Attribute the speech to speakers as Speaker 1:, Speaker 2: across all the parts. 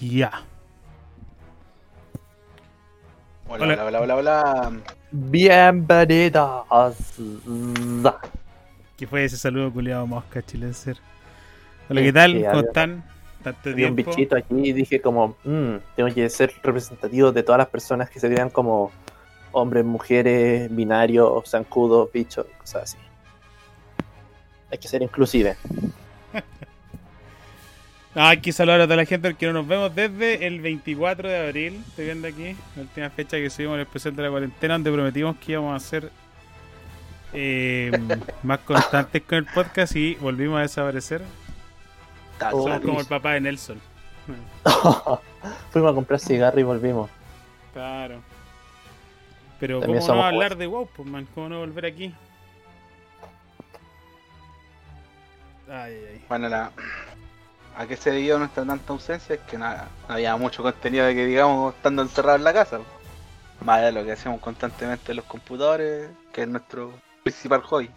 Speaker 1: Ya.
Speaker 2: Hola, hola, hola, hola, hola.
Speaker 3: Bienvenidos.
Speaker 1: ¿Qué fue ese saludo culiado mosca chilenser? Hola, ¿qué tal? ¿Cómo están? Tanto
Speaker 3: Vi un
Speaker 1: tiempo.
Speaker 3: bichito aquí y dije como, "Mm, tengo que ser representativo de todas las personas que se vean como hombres, mujeres, binarios, zancudos, bichos, cosas así. Hay que ser inclusive.
Speaker 1: Ah, hay que saludar a toda la gente que no nos vemos desde el 24 de abril. Estoy viendo aquí, la última fecha que subimos el especial de la cuarentena, donde prometimos que íbamos a ser eh, más constantes con el podcast y volvimos a desaparecer.
Speaker 3: Oh,
Speaker 1: Somos como el papá de Nelson.
Speaker 3: Fuimos a comprar cigarro y volvimos.
Speaker 1: Claro. Pero
Speaker 3: También
Speaker 1: ¿cómo no hablar de WoW, pues, man? ¿Cómo no volver aquí? Ay, ay, ay.
Speaker 2: Bueno, la... ¿a qué se debió nuestra tanta ausencia? Es que nada, no había mucho contenido de que digamos estando encerrados en la casa. Más de lo que hacemos constantemente en los computadores, que es nuestro principal hobby.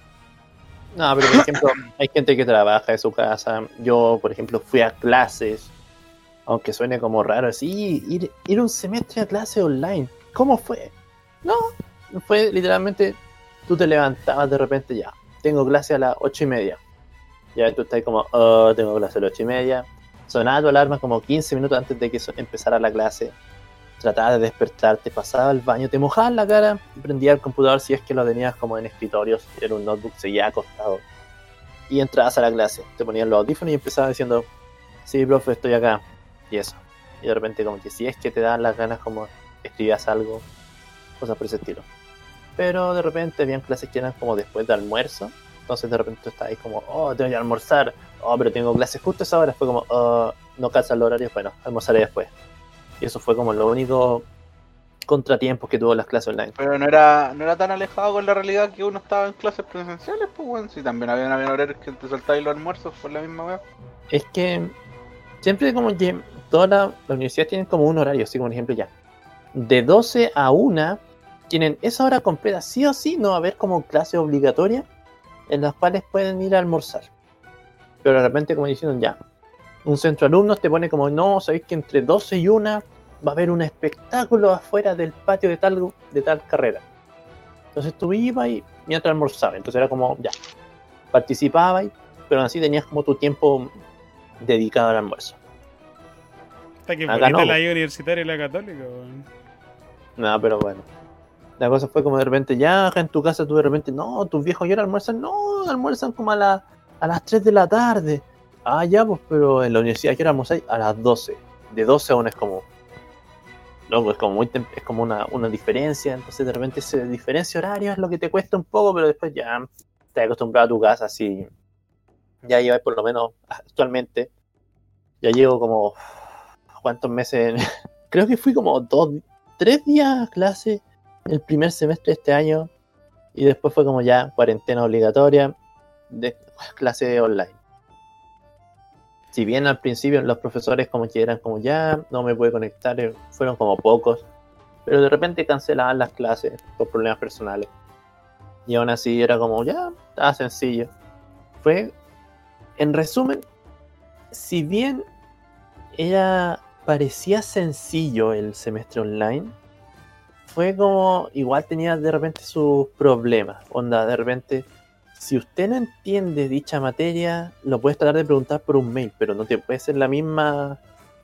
Speaker 3: No, pero por ejemplo, hay gente que trabaja en su casa. Yo, por ejemplo, fui a clases. Aunque suene como raro, así, ir, ir un semestre a clase online. ¿Cómo fue? No, fue literalmente, tú te levantabas de repente ya. Tengo clase a las ocho y media. Ya tú estás como, oh, tengo clase a las ocho y media. Sonaba tu alarma como 15 minutos antes de que empezara la clase. Trataba de despertarte, pasaba al baño, te mojabas la cara y prendías el computador si es que lo tenías como en escritorios, era un notebook, seguía acostado. Y entrabas a la clase, te ponías los audífonos y empezabas diciendo, sí, profe, estoy acá. Y eso. Y de repente como que si es que te dan las ganas como escribías algo, cosas por ese estilo. Pero de repente habían clases que eran como después de almuerzo. Entonces de repente tú estabas ahí como, oh, tengo que almorzar. Oh, pero tengo clases justo a esa hora. Fue como, oh, no calza el horario. Bueno, almorzaré después. Y eso fue como lo único contratiempos que tuvo las clases online.
Speaker 2: Pero no era, no era tan alejado con la realidad que uno estaba en clases presenciales, pues bueno, si también habían, habían horarios que te saltabas los almuerzos por la misma web.
Speaker 3: Es que siempre como que todas las universidades tienen como un horario, así como por ejemplo ya. De 12 a 1 tienen esa hora completa, sí o sí, no va a haber como clases obligatorias en las cuales pueden ir a almorzar. Pero de repente como diciendo ya, un centro de alumnos te pone como, no, sabéis que entre 12 y 1 va a haber un espectáculo afuera del patio de tal, de tal carrera. Entonces tú ibas y mientras almorzabas, entonces era como, ya, participabas, pero así tenías como tu tiempo dedicado al almuerzo.
Speaker 1: Está que
Speaker 3: Acá no.
Speaker 1: la universitaria y la católica.
Speaker 3: No, pero bueno. La cosa fue como de repente, ya en tu casa tú de repente, no, tus viejos ya almuerzan, no, almuerzan como a, la- a las 3 de la tarde. Ah, ya, pues, pero en la universidad que almorzáis a las 12. De 12 a 1 es como. Loco, es como muy es como una, una diferencia. Entonces de repente esa diferencia horaria es lo que te cuesta un poco, pero después ya te acostumbrado a tu casa, así. Ya llevas por lo menos actualmente. Ya llevo como. ¿Cuántos meses? Creo que fui como dos, tres días a clase el primer semestre de este año y después fue como ya cuarentena obligatoria de clase online. Si bien al principio los profesores como que eran como ya no me pude conectar, eh, fueron como pocos, pero de repente cancelaban las clases por problemas personales. Y aún así era como ya, estaba sencillo. Fue, en resumen, si bien era parecía sencillo el semestre online, fue como, igual tenía de repente sus problemas. Onda, de repente, si usted no entiende dicha materia, lo puedes tratar de preguntar por un mail, pero no te puede ser la misma,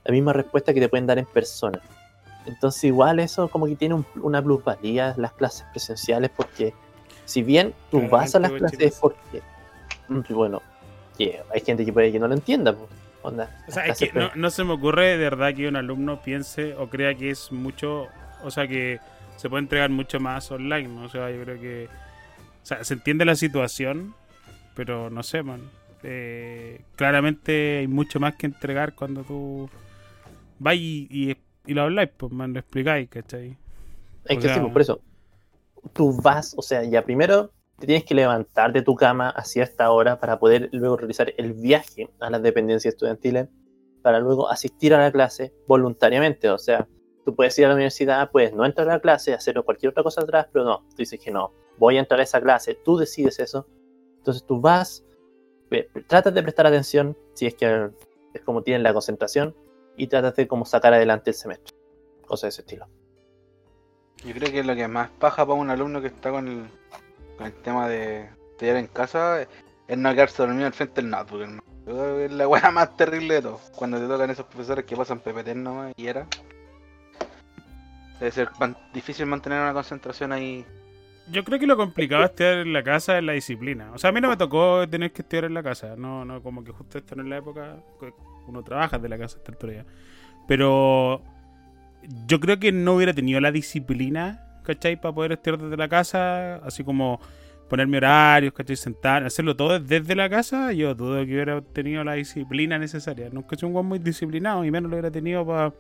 Speaker 3: la misma respuesta que te pueden dar en persona. Entonces, igual eso como que tiene un- una plusvalía las clases presenciales, porque si bien tú vas a las
Speaker 1: Claramente,
Speaker 3: clases porque, mm, bueno, que hay gente que puede que no lo entienda, pues, onda.
Speaker 1: O sea, es que no se me ocurre de verdad que un alumno piense o crea que es mucho, o sea, que se puede entregar mucho más online, ¿no? O sea, yo creo que, o sea, se entiende la situación, pero no sé, man. Eh, claramente hay mucho más que entregar cuando tú vas y, y, y lo habláis, pues, man, lo explicáis, ¿cachai?
Speaker 3: Es
Speaker 1: O
Speaker 3: que
Speaker 1: sea-
Speaker 3: sí, pues, por eso. Tú vas, o sea, ya primero te tienes que levantar de tu cama a cierta hora para poder luego realizar el viaje a las dependencias estudiantiles, para luego asistir a la clase voluntariamente. O sea, tú puedes ir a la universidad, puedes no entrar a la clase, hacer cualquier otra cosa atrás, pero no, tú dices que no, voy a entrar a esa clase, tú decides eso. Entonces tú vas, tratas de prestar atención, si es que es como tienes la concentración, y tratas de como sacar adelante el semestre. Cosas de ese estilo.
Speaker 2: Yo creo que lo que más paja para un alumno que está con el, con el tema de estudiar en casa es no quedarse dormido al frente del notebook, hermano. Es la weá más terrible de todo. Cuando te tocan esos profesores que pasan PPT nomás y era. Debe ser difícil mantener una concentración ahí.
Speaker 1: Yo creo que lo complicado de estudiar en la casa es la disciplina. O sea, a mí no me tocó tener que estudiar en la casa. No, no, como que justo esto no es la época uno trabaja de la casa esta altura. Pero yo creo que no hubiera tenido la disciplina, ¿cachai? Para poder estudiar desde la casa, así como ponerme horarios, ¿cachai? Sentar, hacerlo todo desde la casa. Yo dudo que hubiera tenido la disciplina necesaria. Nunca soy un buen muy disciplinado y menos lo hubiera tenido para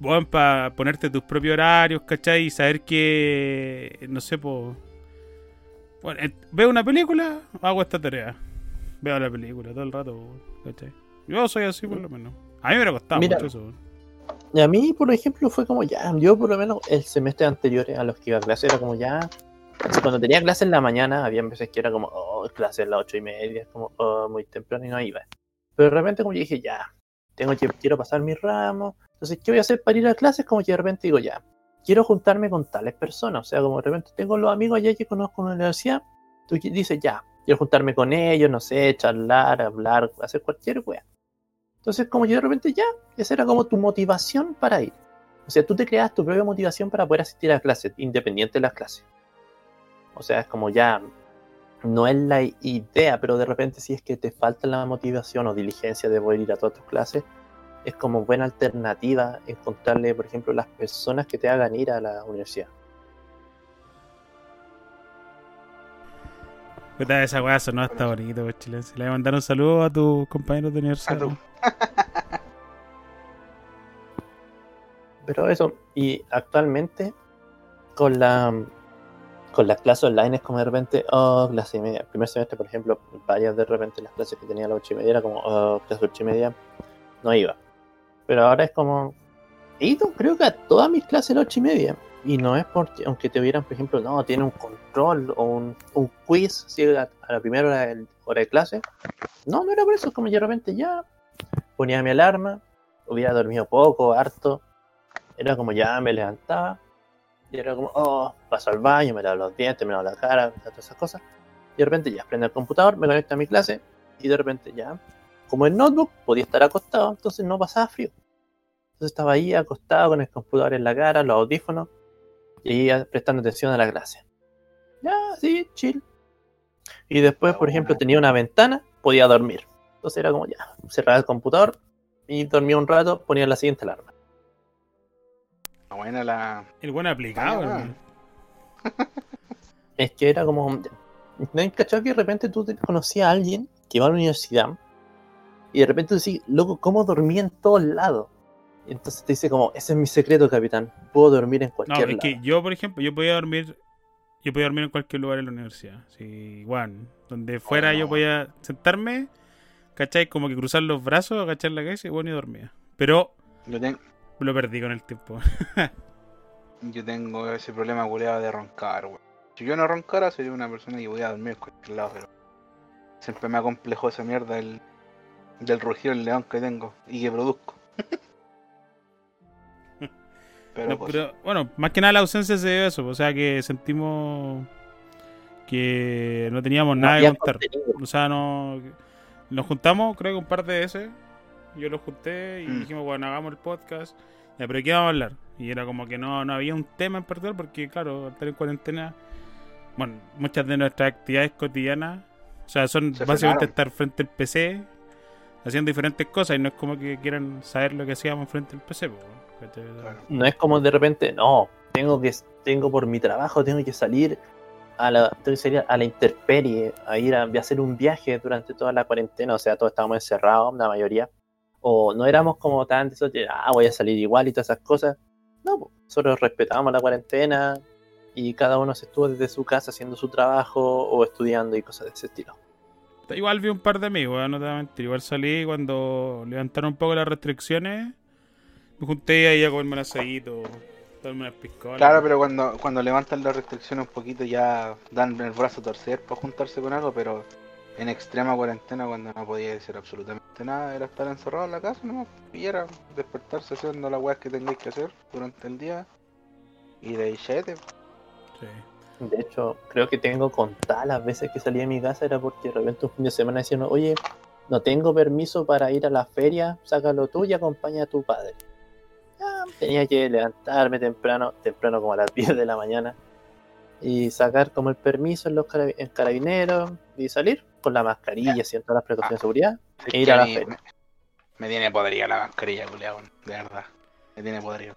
Speaker 1: bueno, para ponerte tus propios horarios, ¿cachai? Y saber que, no sé, pues... Bueno, eh, veo una película, hago esta tarea. Veo la película todo el rato, ¿cachai? Yo soy así por lo menos. A mí me hubiera costado
Speaker 3: Mira.
Speaker 1: mucho eso.
Speaker 3: Y a mí, por ejemplo, fue como ya, yo por lo menos el semestre anterior a los que iba a clase era como ya, cuando tenía clase en la mañana, había veces que era como, oh, clase a las ocho y media, como, oh, muy temprano y no iba. Pero de repente como yo dije, ya, tengo que, quiero pasar mi ramo, entonces, ¿qué voy a hacer para ir a clases? Como que de repente digo, ya, quiero juntarme con tales personas, o sea, como de repente tengo los amigos allá que conozco en la universidad, tú dices, ya, quiero juntarme con ellos, no sé, charlar, hablar, hacer cualquier wea. Entonces, como yo de repente ya, esa era como tu motivación para ir. O sea, tú te creas tu propia motivación para poder asistir a clases, independiente de las clases. O sea, es como ya, no es la idea, pero de repente si es que te falta la motivación o diligencia de poder ir a todas tus clases, es como buena alternativa encontrarle, por ejemplo, las personas que te hagan ir a la universidad.
Speaker 1: Puta, esa weá sonó hasta bonito, pues, chilense. Le voy a mandar un saludo a tus compañeros de universidad.
Speaker 3: Pero eso, y actualmente con la con las clases online es como de repente, oh, clase y media. El primer semestre, por ejemplo, varias de repente las clases que tenía a las ocho y media era como, oh, clase ocho y media, no iba. Pero ahora es como, he ido creo que a todas mis clases a las ocho y media. Y no es porque, aunque te hubieran, por ejemplo, no, tiene un control o un, un quiz si a, la primera hora de, clase. No, no era por eso, es como yo de repente ya ponía mi alarma, hubiera dormido poco, harto, era como ya me levantaba y era como, oh, paso al baño, me lavo los dientes, me lavo la cara, todas esas cosas. Y de repente ya prendo el computador, me conecto a mi clase y de repente ya, como el notebook podía estar acostado, entonces no pasaba frío. Entonces estaba ahí acostado con el computador en la cara, los audífonos y ahí prestando atención a la clase. Ya, sí, chill. Y después, por ejemplo, tenía una ventana, podía dormir. Entonces era como ya, cerraba el computador y dormía un rato, ponía la siguiente alarma.
Speaker 2: Buena la.
Speaker 1: El buen aplicado,
Speaker 2: Ah,
Speaker 1: hermano.
Speaker 3: Es que era como. ¿No hay cachado que de repente tú te conocías a alguien que va a la universidad y de repente tú decís, loco, ¿cómo dormí en todos lados? Y entonces te dice como, ese es mi secreto, capitán. Puedo dormir en
Speaker 1: No,
Speaker 3: cualquier
Speaker 1: es
Speaker 3: lado.
Speaker 1: que yo, por ejemplo, yo podía dormir. Yo podía dormir en cualquier lugar en la universidad. Sí, igual. Donde fuera
Speaker 2: no.
Speaker 1: yo podía sentarme, ¿cachai? Como que cruzar los brazos, agachar la cabeza y bueno, y dormía. Pero
Speaker 2: Yo, ten-
Speaker 1: lo perdí con el tiempo.
Speaker 2: yo tengo ese problema culeado de roncar, weón. Si yo no roncara, sería una persona que voy a dormir en cualquier lado, pero. Siempre me acomplejó esa mierda del, del rugido del león que tengo y que produzco. pero,
Speaker 1: No,
Speaker 2: pues,
Speaker 1: pero, bueno, más que nada la ausencia se debe a eso. O sea, que sentimos que no teníamos
Speaker 3: No
Speaker 1: nada que contar.
Speaker 3: contenido.
Speaker 1: O sea, no. Nos juntamos, creo que un par de veces. Yo los junté y
Speaker 2: Mm.
Speaker 1: dijimos, bueno, hagamos el podcast. Ya, pero ¿de qué vamos a hablar? Y era como que no, no había un tema en particular, porque, claro, al estar en cuarentena, bueno, muchas de nuestras actividades cotidianas, o sea, son
Speaker 2: Se
Speaker 1: básicamente
Speaker 2: frenaron.
Speaker 1: estar frente al PC haciendo diferentes cosas y no es como que quieran saber lo que hacíamos frente al PC.
Speaker 3: No es como de repente, no, tengo que tengo por mi trabajo, tengo que salir a la, tengo que salir a la intemperie, a ir a, a hacer un viaje durante toda la cuarentena, o sea, todos estábamos encerrados, la mayoría. O no éramos como tan de ah, voy a salir igual y todas esas cosas. No, po, nosotros respetábamos la cuarentena y cada uno se estuvo desde su casa haciendo su trabajo o estudiando y cosas de ese estilo.
Speaker 1: Igual vi un par de amigos, ¿eh? no te voy a mentir. Igual salí cuando levantaron un poco las restricciones. Me junté ahí a comerme un asadito, darme unas piscolas.
Speaker 2: Claro, pero cuando, cuando levantan las restricciones un poquito ya dan el brazo a torcer para juntarse con algo, pero en extrema cuarentena cuando no podía hacer absolutamente nada, era estar encerrado en la casa nomás, y era despertarse haciendo las weas que tengáis que hacer durante el día y de ahí.
Speaker 1: Sí.
Speaker 3: De hecho, creo que tengo contadas las veces que salí de mi casa era porque de repente un fin de semana decían, oye, no tengo permiso para ir a la feria, sácalo tú y acompaña a tu padre. Tenía que levantarme temprano, temprano como a las 10 de la mañana, y sacar como el permiso en los en carabineros y salir con la mascarilla todas las precauciones de seguridad.
Speaker 2: Es
Speaker 3: E ir a la feria.
Speaker 2: Me, me tiene podrida la mascarilla, culiao, de verdad. Me tiene podrido.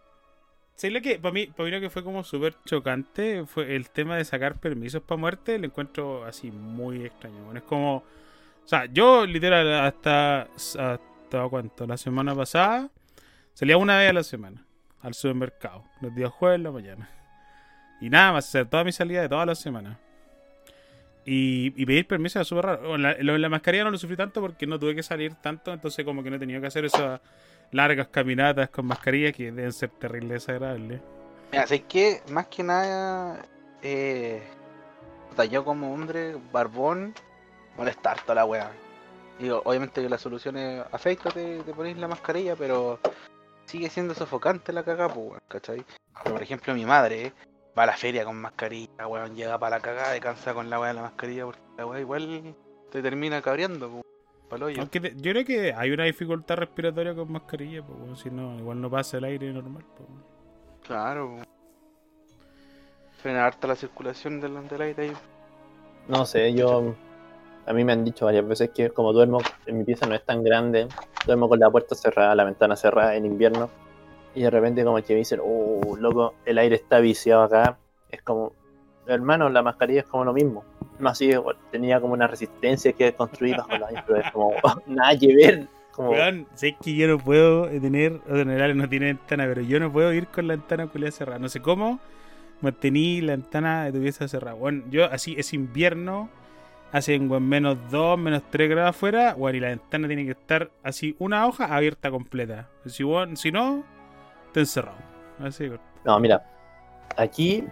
Speaker 1: Que para mí, para mí lo que fue como súper chocante fue el tema de sacar permisos para muerte. Lo encuentro así muy extraño. Bueno, es como. O sea, yo literal hasta. ¿Hasta cuánto? La semana pasada salía una vez a la semana al supermercado. Los días jueves en la mañana. Y nada más, hacer toda mi salida de todas las semanas. Y, pedir permiso era súper raro. Bueno, la, la mascarilla no lo sufrí tanto porque no tuve que salir tanto. Entonces, como que no he tenido que hacer esas largas caminatas con mascarilla que deben ser terribles desagradables.
Speaker 2: Mira, que más que nada, eh, yo como hombre barbón, molestar toda la weá. Digo, obviamente que la solución es afeítate, te pones la mascarilla, pero sigue siendo sofocante la cagada, pues, ¿cachai? Por ejemplo, mi madre va a la feria con mascarilla, weón, llega para la cagada, descansa con la weá de la mascarilla, porque la weá igual te termina cabreando, pues,
Speaker 1: Aunque te- yo creo que hay una dificultad respiratoria con mascarilla, pues, bueno, si no, igual no pasa el aire normal. Pues, bueno.
Speaker 2: Claro. Frena harta la circulación del, del aire ahí.
Speaker 3: No sé, yo. A mí me han dicho varias veces que como duermo, en mi pieza no es tan grande, duermo con la puerta cerrada, la ventana cerrada en invierno, y de repente como que me dicen, oh, loco, el aire está viciado acá. Es como, hermano, la mascarilla es como lo mismo. No así, bueno, tenía como una resistencia que construir bajo los años, pero es como, nada que ver. Como,
Speaker 1: Weón, sé que yo no puedo tener, o sea, en no tiene ventana, pero yo no puedo ir con la ventana culiada cerrada. No sé cómo mantení la ventana de tu pieza cerrada. Bueno, yo así es invierno, hacen weón, menos 2, menos 3 grados afuera, bueno, y la ventana tiene que estar así, una hoja abierta completa. Si, no, te encerrado. Así.
Speaker 3: No, mira, aquí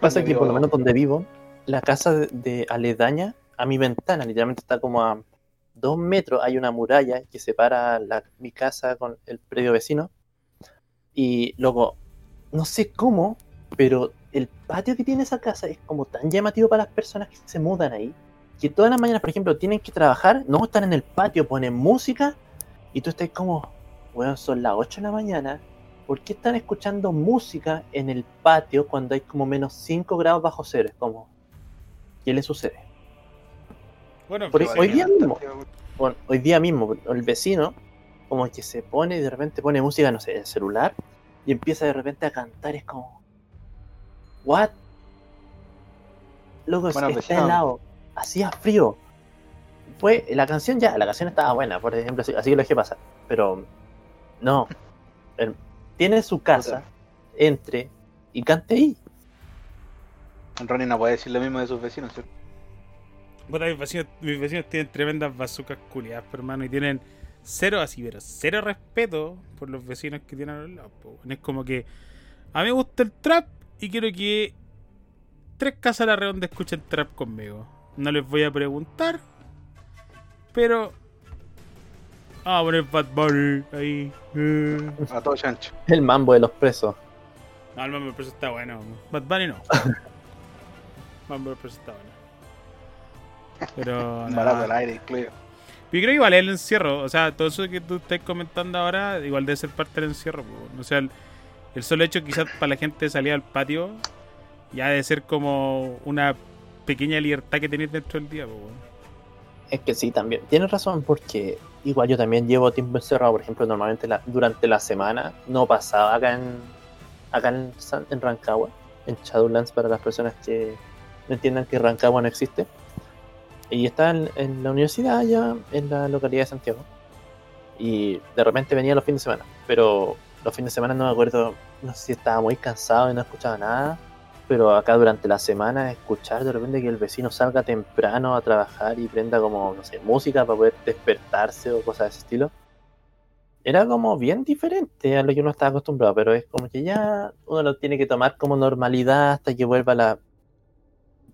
Speaker 3: pasa que por lo menos donde vivo, la casa de, aledaña a mi ventana, literalmente está como a dos metros, hay una muralla que separa mi casa con el predio vecino. Y luego, no sé cómo, pero el patio que tiene esa casa es como tan llamativo para las personas que se mudan ahí, que todas las mañanas, por ejemplo, tienen que trabajar, no están en el patio, ponen música, y tú estás como, bueno, son las 8 de la mañana, ¿por qué están escuchando música en el patio cuando hay como menos 5 grados bajo cero? Es como, ¿qué le sucede?
Speaker 1: Bueno,
Speaker 3: Por
Speaker 1: pero-
Speaker 3: eso- hoy día mismo. Bueno, hoy día mismo, el vecino, como que se pone y de repente pone música, no sé, en el celular, y empieza de repente a cantar, es como, ¿what? Loco,
Speaker 2: Bueno,
Speaker 3: está
Speaker 2: vecino.
Speaker 3: helado, hacía frío. Fue, la canción ya, la canción estaba buena, por ejemplo, así, así que lo dejé pasar, pero no, el- tiene su casa, entre y cante ahí.
Speaker 2: Ronnie no puede decir lo mismo de sus vecinos, ¿cierto?
Speaker 1: Puta, mis, vecinos, mis vecinos tienen tremendas bazucas culiadas, pero, hermano, y tienen cero así, pero cero respeto por los vecinos que tienen a los lados. weón. Es como que a mí me gusta el trap y quiero que tres casas a la redonda escuchen trap conmigo. No les voy a preguntar, pero vamos a poner Bad Bunny ahí. eh.
Speaker 2: A todo chancho.
Speaker 3: El mambo de los presos.
Speaker 1: No, el Mambo Preso está bueno. Bad Bunny no. Mambo bueno. Pero.
Speaker 2: Barato al aire incluido.
Speaker 1: Yo creo que igual es el encierro, o sea, todo eso que tú estás comentando ahora, igual debe ser parte del encierro. po. O sea, el, el solo hecho quizás para la gente de salir al patio, ya debe ser como una pequeña libertad que tenéis dentro del día.
Speaker 3: Es que sí, también. Tienes razón, porque igual yo también llevo tiempo encerrado. Por ejemplo, normalmente la- durante la semana no pasaba acá en acá en, San- en Rancagua, en Shadowlands, para las personas que entiendan que Rancagua no existe. Y estaba en, en la universidad allá, en la localidad de Santiago. Y de repente venía los fines de semana. Pero los fines de semana no me acuerdo, no sé si estaba muy cansado y no escuchaba nada. Pero acá durante la semana escuchar de repente que el vecino salga temprano a trabajar y prenda como, no sé, música para poder despertarse o cosas de ese estilo. Era como bien diferente a lo que uno estaba acostumbrado, pero es como que ya uno lo tiene que tomar como normalidad hasta que vuelva la,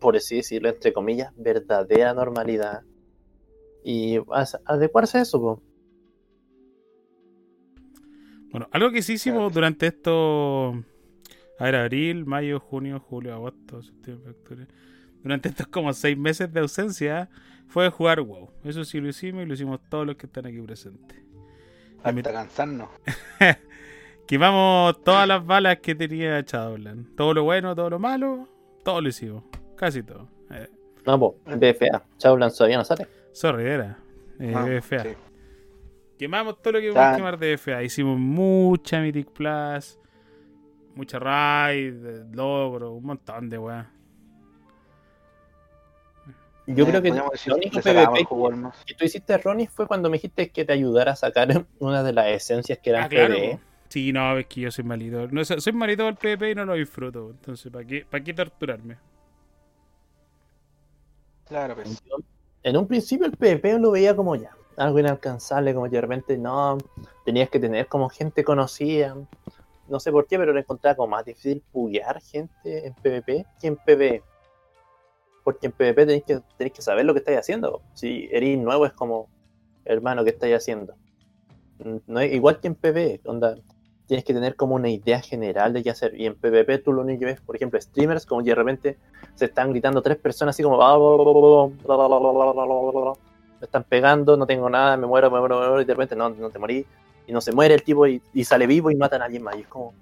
Speaker 3: por así decirlo, entre comillas, verdadera normalidad. Y adecuarse a eso, po.
Speaker 1: Bueno, algo que sí hicimos
Speaker 2: Claro.
Speaker 1: durante estos. A ver, abril, mayo, junio, julio, agosto, septiembre, octubre. Durante estos como seis meses de ausencia fue jugar WoW. Eso sí lo hicimos y lo hicimos todos los que están aquí presentes.
Speaker 2: Hasta cansarnos.
Speaker 1: Quemamos todas las balas que tenía Shadowland. Todo lo bueno, todo lo malo, todo lo hicimos. Casi todo. Eh,
Speaker 3: No, po, BFA. Shadowland todavía no sale.
Speaker 1: sorry, era. Eh,
Speaker 2: Ah,
Speaker 1: BFA.
Speaker 2: sí.
Speaker 1: Quemamos todo lo que
Speaker 2: Ya.
Speaker 1: podíamos quemar de BFA. Hicimos mucha Mythic Plus, mucha raid, eh, logro, un montón de weá.
Speaker 3: Yo
Speaker 2: Eh,
Speaker 3: creo que
Speaker 2: que
Speaker 3: único PvP
Speaker 2: el
Speaker 3: que tú hiciste, Ronnie, fue cuando me dijiste que te ayudara a sacar una de las esencias que eran
Speaker 1: Ah, claro.
Speaker 3: PvE.
Speaker 1: Sí, no, es que yo soy malito. No, soy soy malito del PvP y no lo disfruto. Entonces, ¿para qué, ¿para qué torturarme?
Speaker 2: Claro.
Speaker 3: Yo, En un principio el PvP lo veía como ya, algo inalcanzable, como que de repente no, tenías que tener como gente conocida. No sé por qué, pero lo encontraba como más difícil puguear gente en PvP que en PvE. Porque en PvP tenéis que, tenéis que saber lo que estáis haciendo. Si eres nuevo es como, hermano, ¿qué estáis haciendo? No es igual que en PvE, onda, tienes que tener como una idea general de qué hacer. Y en PvP tú lo único que ves, por ejemplo, streamers, como de repente se están gritando tres personas así como me están pegando, no tengo nada, me muero, me muero, me muero, y de repente no, no te morí, y no se muere el tipo y, y sale vivo y matan a alguien más. Y es como,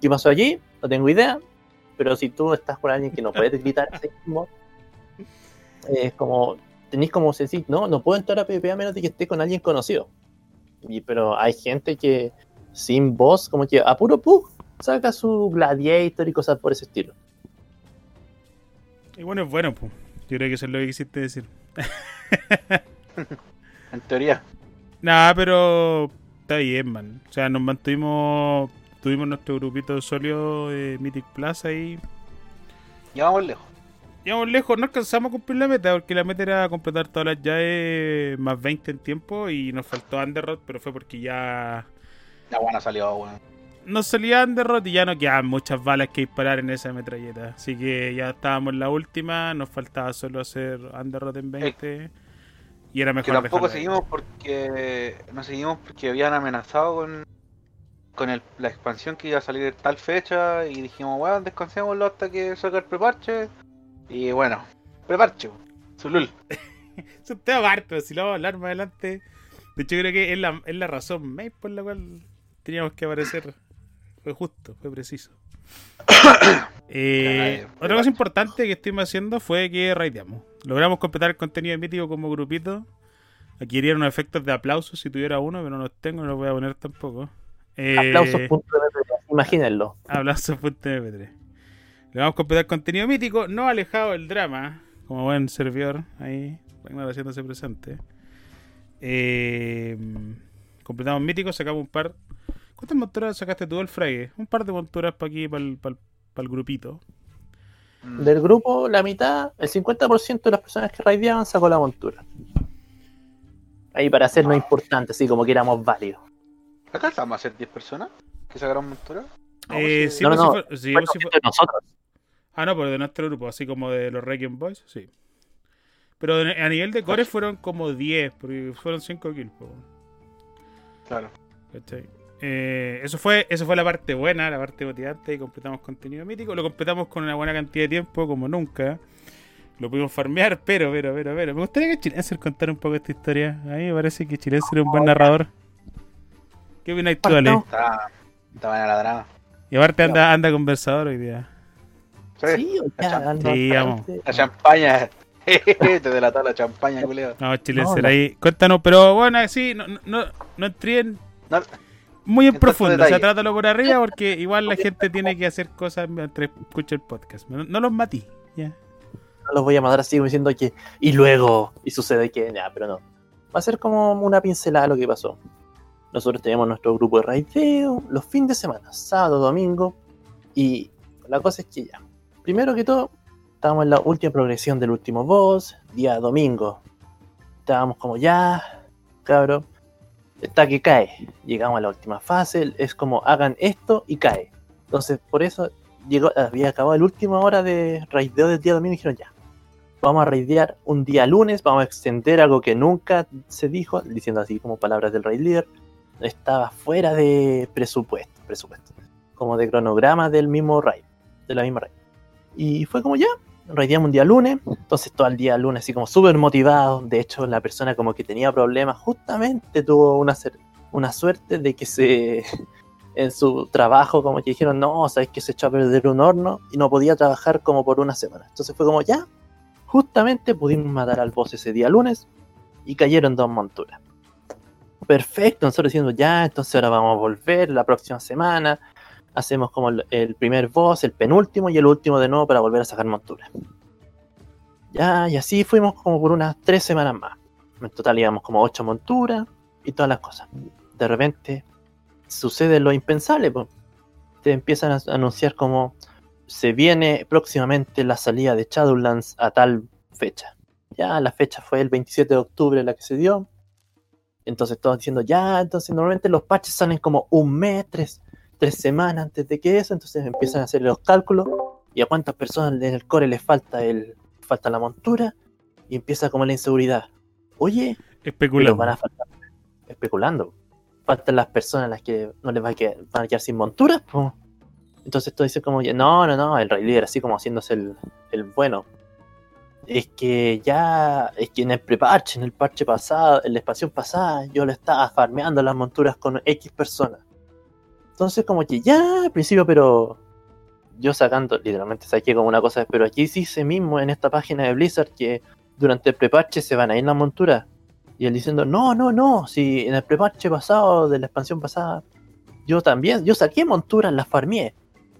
Speaker 3: ¿qué pasó allí? No tengo idea, pero si tú estás con alguien que no puedes gritar así es como, tenéis como decir, no, no puedo entrar a PvP a menos de que esté con alguien conocido. Y, pero hay gente que sin voz, como que a puro pug, saca su gladiator y cosas por ese estilo.
Speaker 1: Y bueno, es bueno, pues. Yo creo que eso es lo que quisiste decir.
Speaker 2: En teoría.
Speaker 1: Nada, pero está bien, man. O sea, nos mantuvimos. Tuvimos nuestro grupito sólido de Mythic Plus ahí.
Speaker 2: Ya vamos lejos.
Speaker 1: Llegamos lejos, no alcanzamos a cumplir la meta, porque la meta era completar todas las llaves más 20 en tiempo y nos faltó Underrot, pero fue porque ya
Speaker 2: La buena salió, weón.
Speaker 1: nos salía Underrot y ya no quedaban muchas balas que disparar en esa metralleta. Así que ya estábamos en la última, nos faltaba solo hacer Underrot en 20 y era
Speaker 2: Que
Speaker 1: mejor
Speaker 2: tampoco
Speaker 1: dejarlo ahí.
Speaker 2: seguimos porque. No seguimos porque habían amenazado con. Con el- la expansión que iba a salir tal fecha. Y dijimos, weón, descansémoslo hasta que salga el preparche. Y bueno, preparche, Zulul.
Speaker 1: Es un tema aparte, pero si lo vamos a hablar más adelante. De hecho, creo que es la, es la razón main por la cual teníamos que aparecer. Fue justo, fue preciso. Eh,
Speaker 2: Caray,
Speaker 1: otra cosa importante que estuvimos haciendo fue que raideamos. Logramos completar el contenido de mítico como grupito. Adquirieron unos efectos de aplausos si tuviera uno, pero no los tengo, no los voy a poner tampoco. Eh,
Speaker 3: Aplausos.mp3, imagínenlo.
Speaker 1: Aplausos.mp3. Le vamos a completar contenido mítico, no alejado del drama, como buen servidor, ahí, Ragnar haciéndose presente. Eh, completamos mítico, sacamos un par. ¿Cuántas monturas sacaste tú el Frague? Un par de monturas para aquí, para el, grupito.
Speaker 2: Mm.
Speaker 3: Del grupo, la mitad, el 50% de las personas que raideaban sacó la montura. Ahí para hacernos importantes, así como que éramos varios.
Speaker 2: ¿Acá estamos a ser 10 personas que sacaron montura? No,
Speaker 1: Eh,
Speaker 2: pues,
Speaker 1: sí,
Speaker 3: No,
Speaker 1: pues,
Speaker 3: no,
Speaker 1: si fue- pues, si fue-
Speaker 3: de nosotros.
Speaker 1: Ah, no, pero de nuestro grupo, así como de los Wrecking Boys, sí. Pero a nivel de core fueron como 10, porque fueron 5 kills. po.
Speaker 2: Claro.
Speaker 1: ¿Cachai? Eh, eso fue eso fue la parte buena, la parte motivante y completamos contenido mítico. Lo completamos con una buena cantidad de tiempo, como nunca. Lo pudimos farmear, pero, pero, pero, pero. Me gustaría que Chilenser contara un poco esta historia. A mí me parece que Chilenser es un buen narrador. ¿Qué opinas tú, Ale?
Speaker 2: Está, está buena la drama.
Speaker 1: Y aparte anda, anda conversador hoy día.
Speaker 2: Sí.
Speaker 3: Sí, bastante.
Speaker 2: La champaña. Te delató la champaña, culeo.
Speaker 1: No, Chilenser
Speaker 3: No, no.
Speaker 1: ahí. Cuéntanos, pero bueno, sí, no, no, no, no entré en-
Speaker 2: No,
Speaker 1: muy en profundo. O sea, trátalo por arriba porque igual la gente tiene que hacer cosas mientras escucha el podcast. No, no los matí. Ya.
Speaker 3: No los voy a mandar así como diciendo que. Y luego. Y sucede que. Ya, pero no. Va a ser como una pincelada lo que pasó. Nosotros tenemos nuestro grupo de raideo los fines de semana, sábado, domingo. Y la cosa es que ya. Primero que todo, estábamos en la última progresión del último boss, día domingo. Estábamos como ya, cabrón. Está que cae. Llegamos a la última fase. Es como hagan esto y cae. Entonces, por eso llegó, había acabado la última hora de raideo del día domingo y dijeron ya. vamos a raidear un día lunes, vamos a extender algo que nunca se dijo, diciendo así como palabras del raid leader, estaba fuera de presupuesto, presupuesto, como de cronograma del mismo raid, de la misma raid. Y fue como ya, un día lunes, entonces todo el día lunes así como súper motivado, de hecho la persona como que tenía problemas, justamente tuvo una, una suerte de que se en su trabajo como que dijeron, no, sabes que se echó a perder un horno y no podía trabajar como por una semana. Entonces fue como, ya, justamente pudimos matar al boss ese día lunes y cayeron dos monturas. Perfecto, nosotros diciendo, ya, entonces ahora vamos a volver la próxima semana. Hacemos como el, primer boss, el penúltimo y el último de nuevo para volver a sacar monturas. Ya, y así fuimos como por unas tres semanas más. En total íbamos como ocho monturas y todas las cosas. De repente sucede lo impensable. Te empiezan a anunciar como se viene próximamente la salida de Shadowlands a tal fecha. Ya, la fecha fue el 27 de octubre la que se dio. Entonces todos diciendo, ya, entonces normalmente los parches salen como un mes, tres, tres semanas antes de que eso, entonces empiezan a hacer los cálculos y a cuántas personas en el core les falta el falta la montura y empieza como la inseguridad. Oye, pero
Speaker 1: Especulamos.
Speaker 3: van a faltar especulando. Faltan las personas a las que no les va a quedar, van a quedar sin monturas. po. Entonces esto dice como, no, no, no, el rey líder así como haciéndose el, el bueno. Es que ya, es que en el preparche, en el parche pasado, en la expansión pasada, yo le estaba farmeando las monturas con X personas. Entonces como que ya al principio, pero yo sacando, literalmente saqué como una cosa, pero aquí sí dice mismo en esta página de Blizzard que durante el preparche se van a ir las monturas. Y él diciendo, no, no, no, si en el preparche pasado, de la expansión pasada, yo también, yo saqué monturas, las farmeé.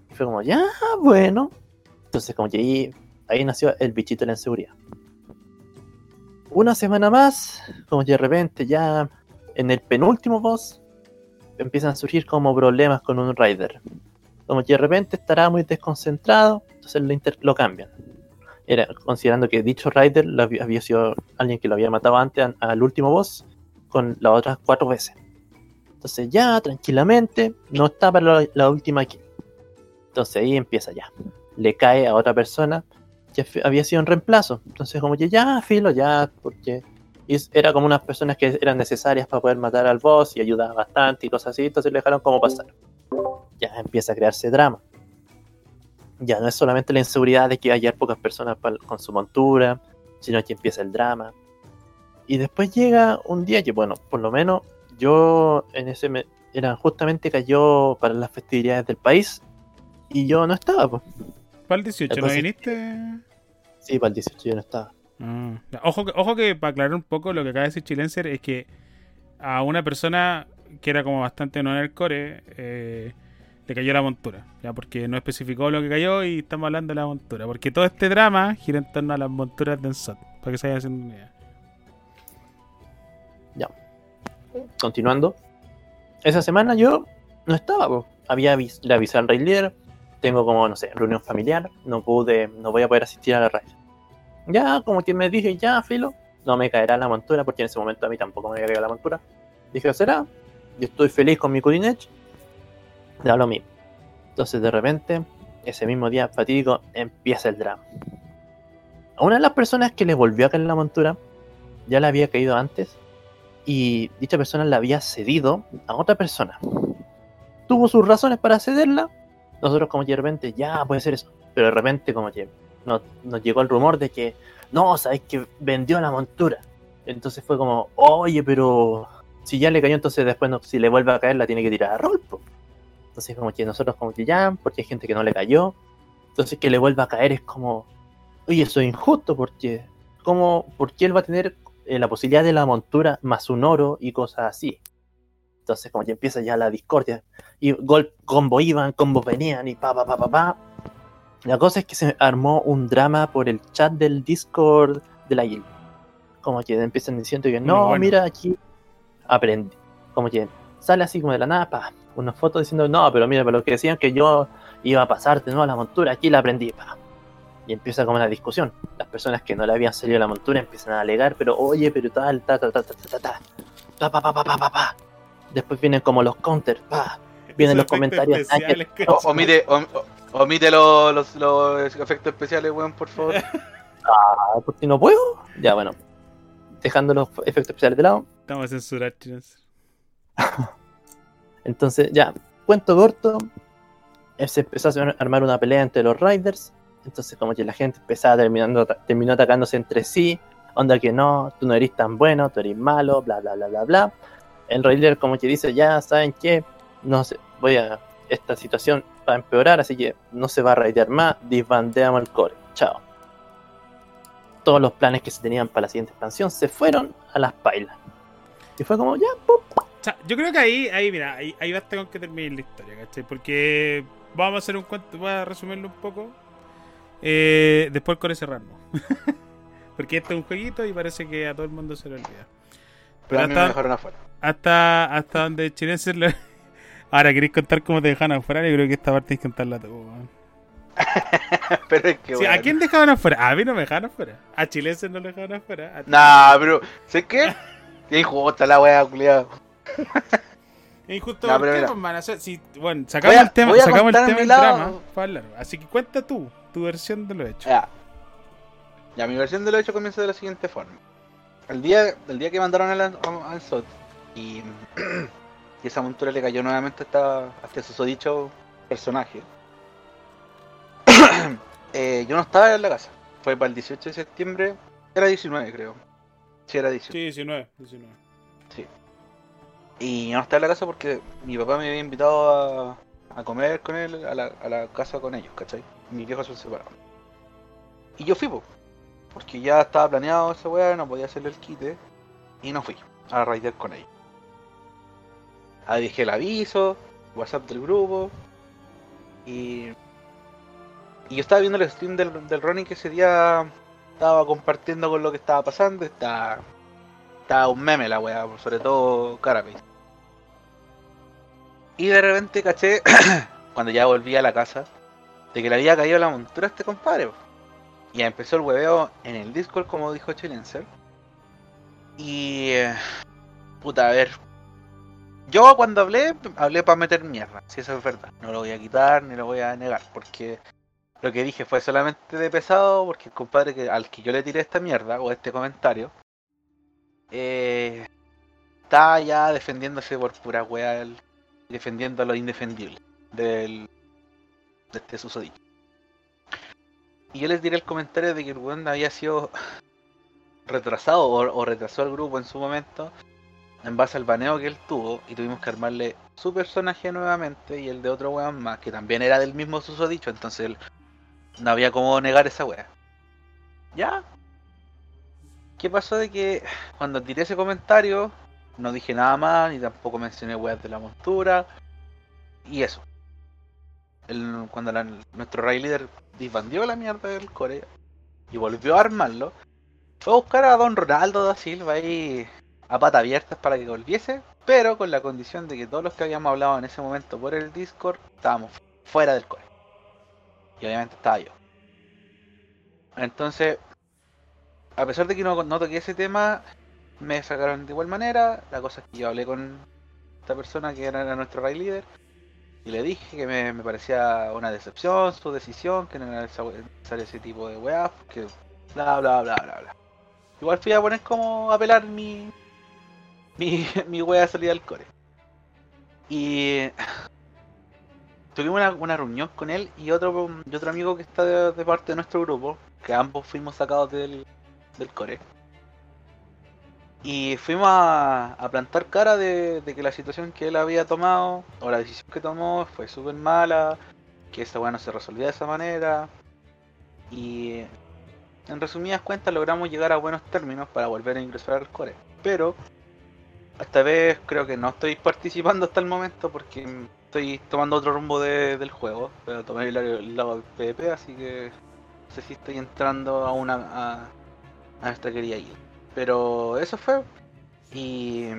Speaker 3: Y fue como, ya, bueno. Entonces como que ahí, ahí nació el bichito de la inseguridad. Una semana más, como que de repente ya en el penúltimo boss, empiezan a surgir como problemas con un rider. Como que de repente estará muy desconcentrado, entonces lo, inter- lo cambian era considerando que dicho Rider había, sido alguien que lo había matado antes an- al último boss con las otras cuatro veces. Entonces ya tranquilamente no está para la, la última kill. Entonces ahí empieza ya. Le cae a otra persona que había sido en reemplazo. Entonces como que ya, filo, ya, porque es- era como unas personas que eran necesarias para poder matar al boss y ayudaba bastante y cosas así. Entonces le dejaron como pasar. Ya empieza a crearse drama ya no es solamente la inseguridad de que haya pocas personas con su montura, sino que empieza el drama. Y después llega un día que, bueno, por lo menos yo en ese me- era justamente cayó para las festividades del país y yo no estaba, pues.
Speaker 1: ¿Para el 18 no
Speaker 3: Entonces-
Speaker 1: viniste?
Speaker 3: Sí, para el 18 yo no estaba.
Speaker 1: Ya. Ojo, que- ojo que para aclarar un poco lo que acaba de decir Chilenser es que a una persona que era como bastante no en el core eh, le cayó la montura, ya porque no especificó lo que cayó y estamos hablando de la montura, porque todo este drama gira en torno a las monturas de Ensot, para que se vayan haciendo una idea.
Speaker 3: Continuando. Esa semana yo no estaba. Había avis- le avisé al Rey Líder. Tengo como, no sé, reunión familiar. No pude, no voy a poder asistir a la raid. Ya, como que me dije, ya, filo. No me caerá la montura, porque en ese momento a mí tampoco me caía la montura. Dije, será. Yo estoy feliz con mi Edge. Da lo mismo. Entonces, de repente, ese mismo día fatídico, empieza el drama. A una de las personas que le volvió a caer la montura, ya le había caído antes, y dicha persona la había cedido a otra persona. Tuvo sus razones para cederla. Nosotros como que de repente, ya puede ser eso. Pero de repente como que nos, llegó el rumor de que, no, sabes que vendió la montura. Entonces fue como, oye, pero si ya le cayó, entonces después no- si le vuelve a caer la tiene que tirar a rol. po". Entonces como que nosotros como que ya, porque hay gente que no le cayó. Entonces que le vuelva a caer es como, oye, eso es injusto porque, ¿cómo, ¿por qué él va a tener eh, la posibilidad de la montura más un oro y cosas así? Entonces como que empieza ya la discordia. Y gol, combo iban, combos venían y pa, pa, pa, pa, pa. La cosa es que se armó un drama por el chat del Discord de la guild. Como que empiezan diciendo que no,
Speaker 1: bueno.
Speaker 3: mira aquí aprendí. Como que sale así como de la nada, pa, una foto diciendo, no, pero mira, pero lo que decían que yo iba a pasar de nuevo a la montura, aquí la aprendí, pa. Y empieza como la discusión. Las personas que no le habían salido la montura empiezan a alegar, pero oye, pero tal, ta, ta, ta, ta, ta, ta, ta, ta, pa, pa, pa, pa, pa, pa. Después vienen como los counters, pa. Vienen los
Speaker 1: Esos
Speaker 3: comentarios.
Speaker 1: especiales que-
Speaker 2: O- omite, om- omite los, los, los efectos especiales, weón, por favor.
Speaker 3: Ah, ¿por qué no puedo? Ya, bueno. Dejando los efectos especiales de lado.
Speaker 1: Estamos a censurar, chinos.
Speaker 3: Entonces, ya, cuento corto. Se empezó a armar una pelea entre los Riders. Entonces, como que la gente empezaba terminando, terminó atacándose entre sí. Onda que no, tú no eres tan bueno, tú eres malo, bla, bla, bla, bla, bla. El Rider como que dice, ya, ¿saben qué? No sé, voy a... Esta situación va a empeorar, así que no se va a raidear más. Disbandeamos el core. Chao. Todos los planes que se tenían para la siguiente expansión se fueron a las pailas. Y fue como, ya, pum,
Speaker 1: O sea, yo creo que ahí, ahí mira, ahí, ahí basta con que termine la historia, ¿cachai? Porque vamos a hacer un cuento, voy a resumirlo un poco. Eh, después con ese cerrarnos. Porque este es un jueguito y parece que a todo el mundo se le olvida.
Speaker 2: Pero a mí me
Speaker 1: hasta,
Speaker 2: dejaron afuera.
Speaker 1: hasta, hasta donde Chilense le... Ahora, ¿queréis contar cómo te dejaron afuera? Yo creo que esta parte hay que contarla tú. weón.
Speaker 2: pero es que
Speaker 1: Sí,
Speaker 2: bueno.
Speaker 1: ¿A quién dejaban afuera? A mí no me dejaron afuera. A Chilense no le dejaron afuera.
Speaker 2: Nah, pero, ¿sé qué? Qué injusta la wea, culiado.
Speaker 1: Y justo
Speaker 2: Ya,
Speaker 1: ¿por
Speaker 2: pero
Speaker 1: qué,
Speaker 2: mira.
Speaker 1: man? O sea, si, bueno, sacamos
Speaker 2: a-
Speaker 1: el tema, sacamos el tema del drama para hablar. Así que cuenta tú, tu versión de lo hecho.
Speaker 2: Ya. Ya, mi versión de lo hecho comienza de la siguiente forma. El día, el día que mandaron al, al SOT y, y esa montura le cayó nuevamente hasta, hasta ese susodicho personaje. eh, yo no estaba en la casa. Fue para el 18 de septiembre. Era 19, creo. Sí, era 18.
Speaker 1: Sí, 19, 19.
Speaker 2: Y yo no estaba en la casa porque mi papá me había invitado a, a comer con él a la, a la casa con ellos, ¿cachai? Mis viejos son separados. Y yo fui, po, porque ya estaba planeado esa weá, no podía hacerle el quite. Y no fui a raidear con ellos. Ahí dejé el aviso, WhatsApp del grupo. Y. Y yo estaba viendo el stream del, del Ronnie que ese día estaba compartiendo con lo que estaba pasando. Estaba, estaba un meme la weá, sobre todo Carapace. Y de repente caché, cuando ya volví a la casa, de que le había caído la montura a este compadre. Y empezó el hueveo en el Discord, como dijo Chilenser. Y. eh, Puta, a ver. Yo cuando hablé, hablé para meter mierda, si eso es verdad. No lo voy a quitar ni lo voy a negar, porque lo que dije fue solamente de pesado, porque el compadre que, al que yo le tiré esta mierda, o este comentario, eh, está ya defendiéndose por pura wea, defendiendo lo indefendible del, de este susodicho. Y yo les diré el comentario de que el weón había sido retrasado o, o retrasó al grupo en su momento en base al baneo que él tuvo y tuvimos que armarle su personaje nuevamente y el de otro weón más que también era del mismo susodicho, entonces él, no había cómo negar esa wea. ¿Ya? ¿Qué pasó de que cuando tiré ese comentario no dije nada más ni tampoco mencioné weas de la montura y eso? Cuando la- nuestro Ray Leader disbandió la mierda del core y volvió a armarlo, fue a buscar a Don Ronaldo da Silva ahí a pata abiertas para que volviese, pero con la condición de que todos los que habíamos hablado en ese momento por el Discord estábamos fuera del core. Y obviamente estaba yo. Entonces, a pesar de que no, no toqué ese tema, me sacaron de igual manera. La cosa es que yo hablé con esta persona que era nuestro Ray Leader y le dije que me, parecía una decepción su decisión, que no era necesario ese tipo de weas, que bla bla bla bla bla. Igual fui a poner como apelar mi mi, mi wea salida del core. Y tuvimos una, una reunión con él y otro, y otro amigo que está de, de parte de nuestro grupo, que ambos fuimos sacados del, del core. Y fuimos a, a plantar cara de, de que la situación que él había tomado, o la decisión que tomó, fue súper mala, que esa weá no se resolvía de esa manera. Y en resumidas cuentas logramos llegar a buenos términos para volver a ingresar al core. Pero esta vez creo que no estoy participando hasta el momento porque estoy tomando otro rumbo de- del juego. Pero tomé el, lado- el lado del PvP, así que no sé si estoy entrando a una a, a nuestra querida guild. Pero eso fue. Y.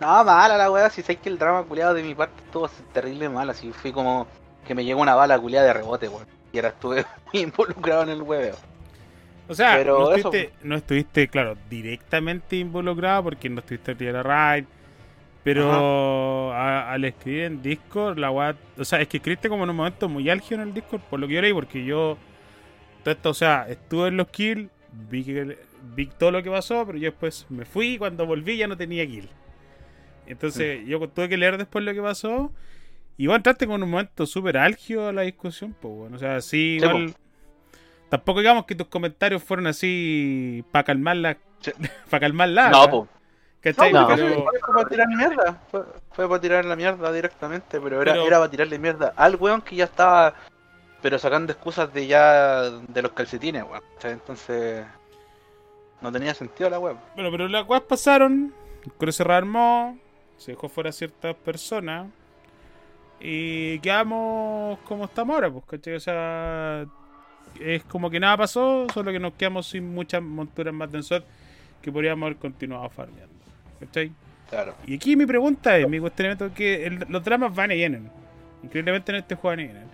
Speaker 2: No, mala la weá, si sé que el drama culiado de mi parte estuvo terrible mal, así fui como que me llegó una bala culiada de rebote, weón. Y ahora estuve muy involucrado en el hueveo.
Speaker 1: O sea,
Speaker 2: Pero
Speaker 1: no,
Speaker 2: eso,
Speaker 1: estuviste, no estuviste, claro, directamente involucrado porque no estuviste en Tierra Raid. Pero a- al escribir en Discord, la weá. O sea, es que escribiste como en un momento muy álgido en el Discord, por lo que yo leí, porque yo todo esto, o sea, estuve en los kills, vi, que, vi todo lo que pasó, pero yo después me fui y cuando volví ya no tenía kill. Entonces yo tuve que leer después lo que pasó. Y vos entraste con un momento súper álgido a la discusión, pues bueno. O sea, sí,
Speaker 2: Sí,
Speaker 1: igual. Tampoco digamos que tus comentarios fueron así para calmar la.
Speaker 2: Sí.
Speaker 1: para calmar la.
Speaker 2: No, pues.
Speaker 1: ¿Cachai?
Speaker 3: No,
Speaker 2: fue,
Speaker 1: Pero-
Speaker 2: fue para tirar mierda. Fue, fue para tirar la mierda directamente, pero era,
Speaker 1: Pero-
Speaker 2: era para tirarle mierda al weón que ya estaba, pero sacando excusas de ya de los calcetines, weón. ¿cachai? Entonces, no tenía sentido la weón.
Speaker 1: Bueno, pero las cosas pasaron. El coro se rearmó. Se dejó fuera ciertas personas. Y quedamos como estamos ahora, pues, ¿cachai? O sea, es como que nada pasó, solo que nos quedamos sin muchas monturas más de SWAT que podríamos haber continuado farmeando. ¿Cachai?
Speaker 2: Claro.
Speaker 1: Y aquí mi pregunta es, mi cuestionamiento es que el- los dramas van y vienen. Increíblemente en este juego van y vienen.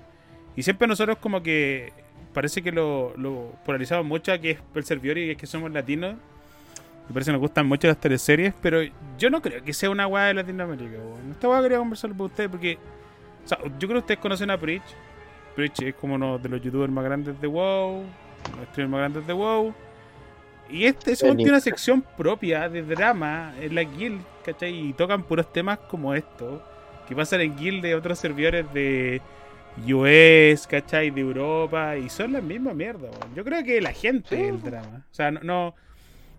Speaker 1: Y siempre nosotros como que parece que lo, lo polarizamos mucho que es el servidor y es que somos latinos. Me parece que nos gustan mucho las teleseries, pero yo no creo que sea una weá de Latinoamérica. weón. Esta weá quería conversar con ustedes porque... O sea, yo creo que ustedes conocen a Preach. Es como uno de los youtubers más grandes de WoW. Los streamers más grandes de WoW. Y este es tiene una sección propia de drama en la guild, ¿cachai? Y tocan puros temas como estos, que pasan en guild de otros servidores de US, ¿cachai? De Europa, y son la misma mierda. Yo creo que la gente
Speaker 2: Sí.
Speaker 1: es el drama. O sea, no, no,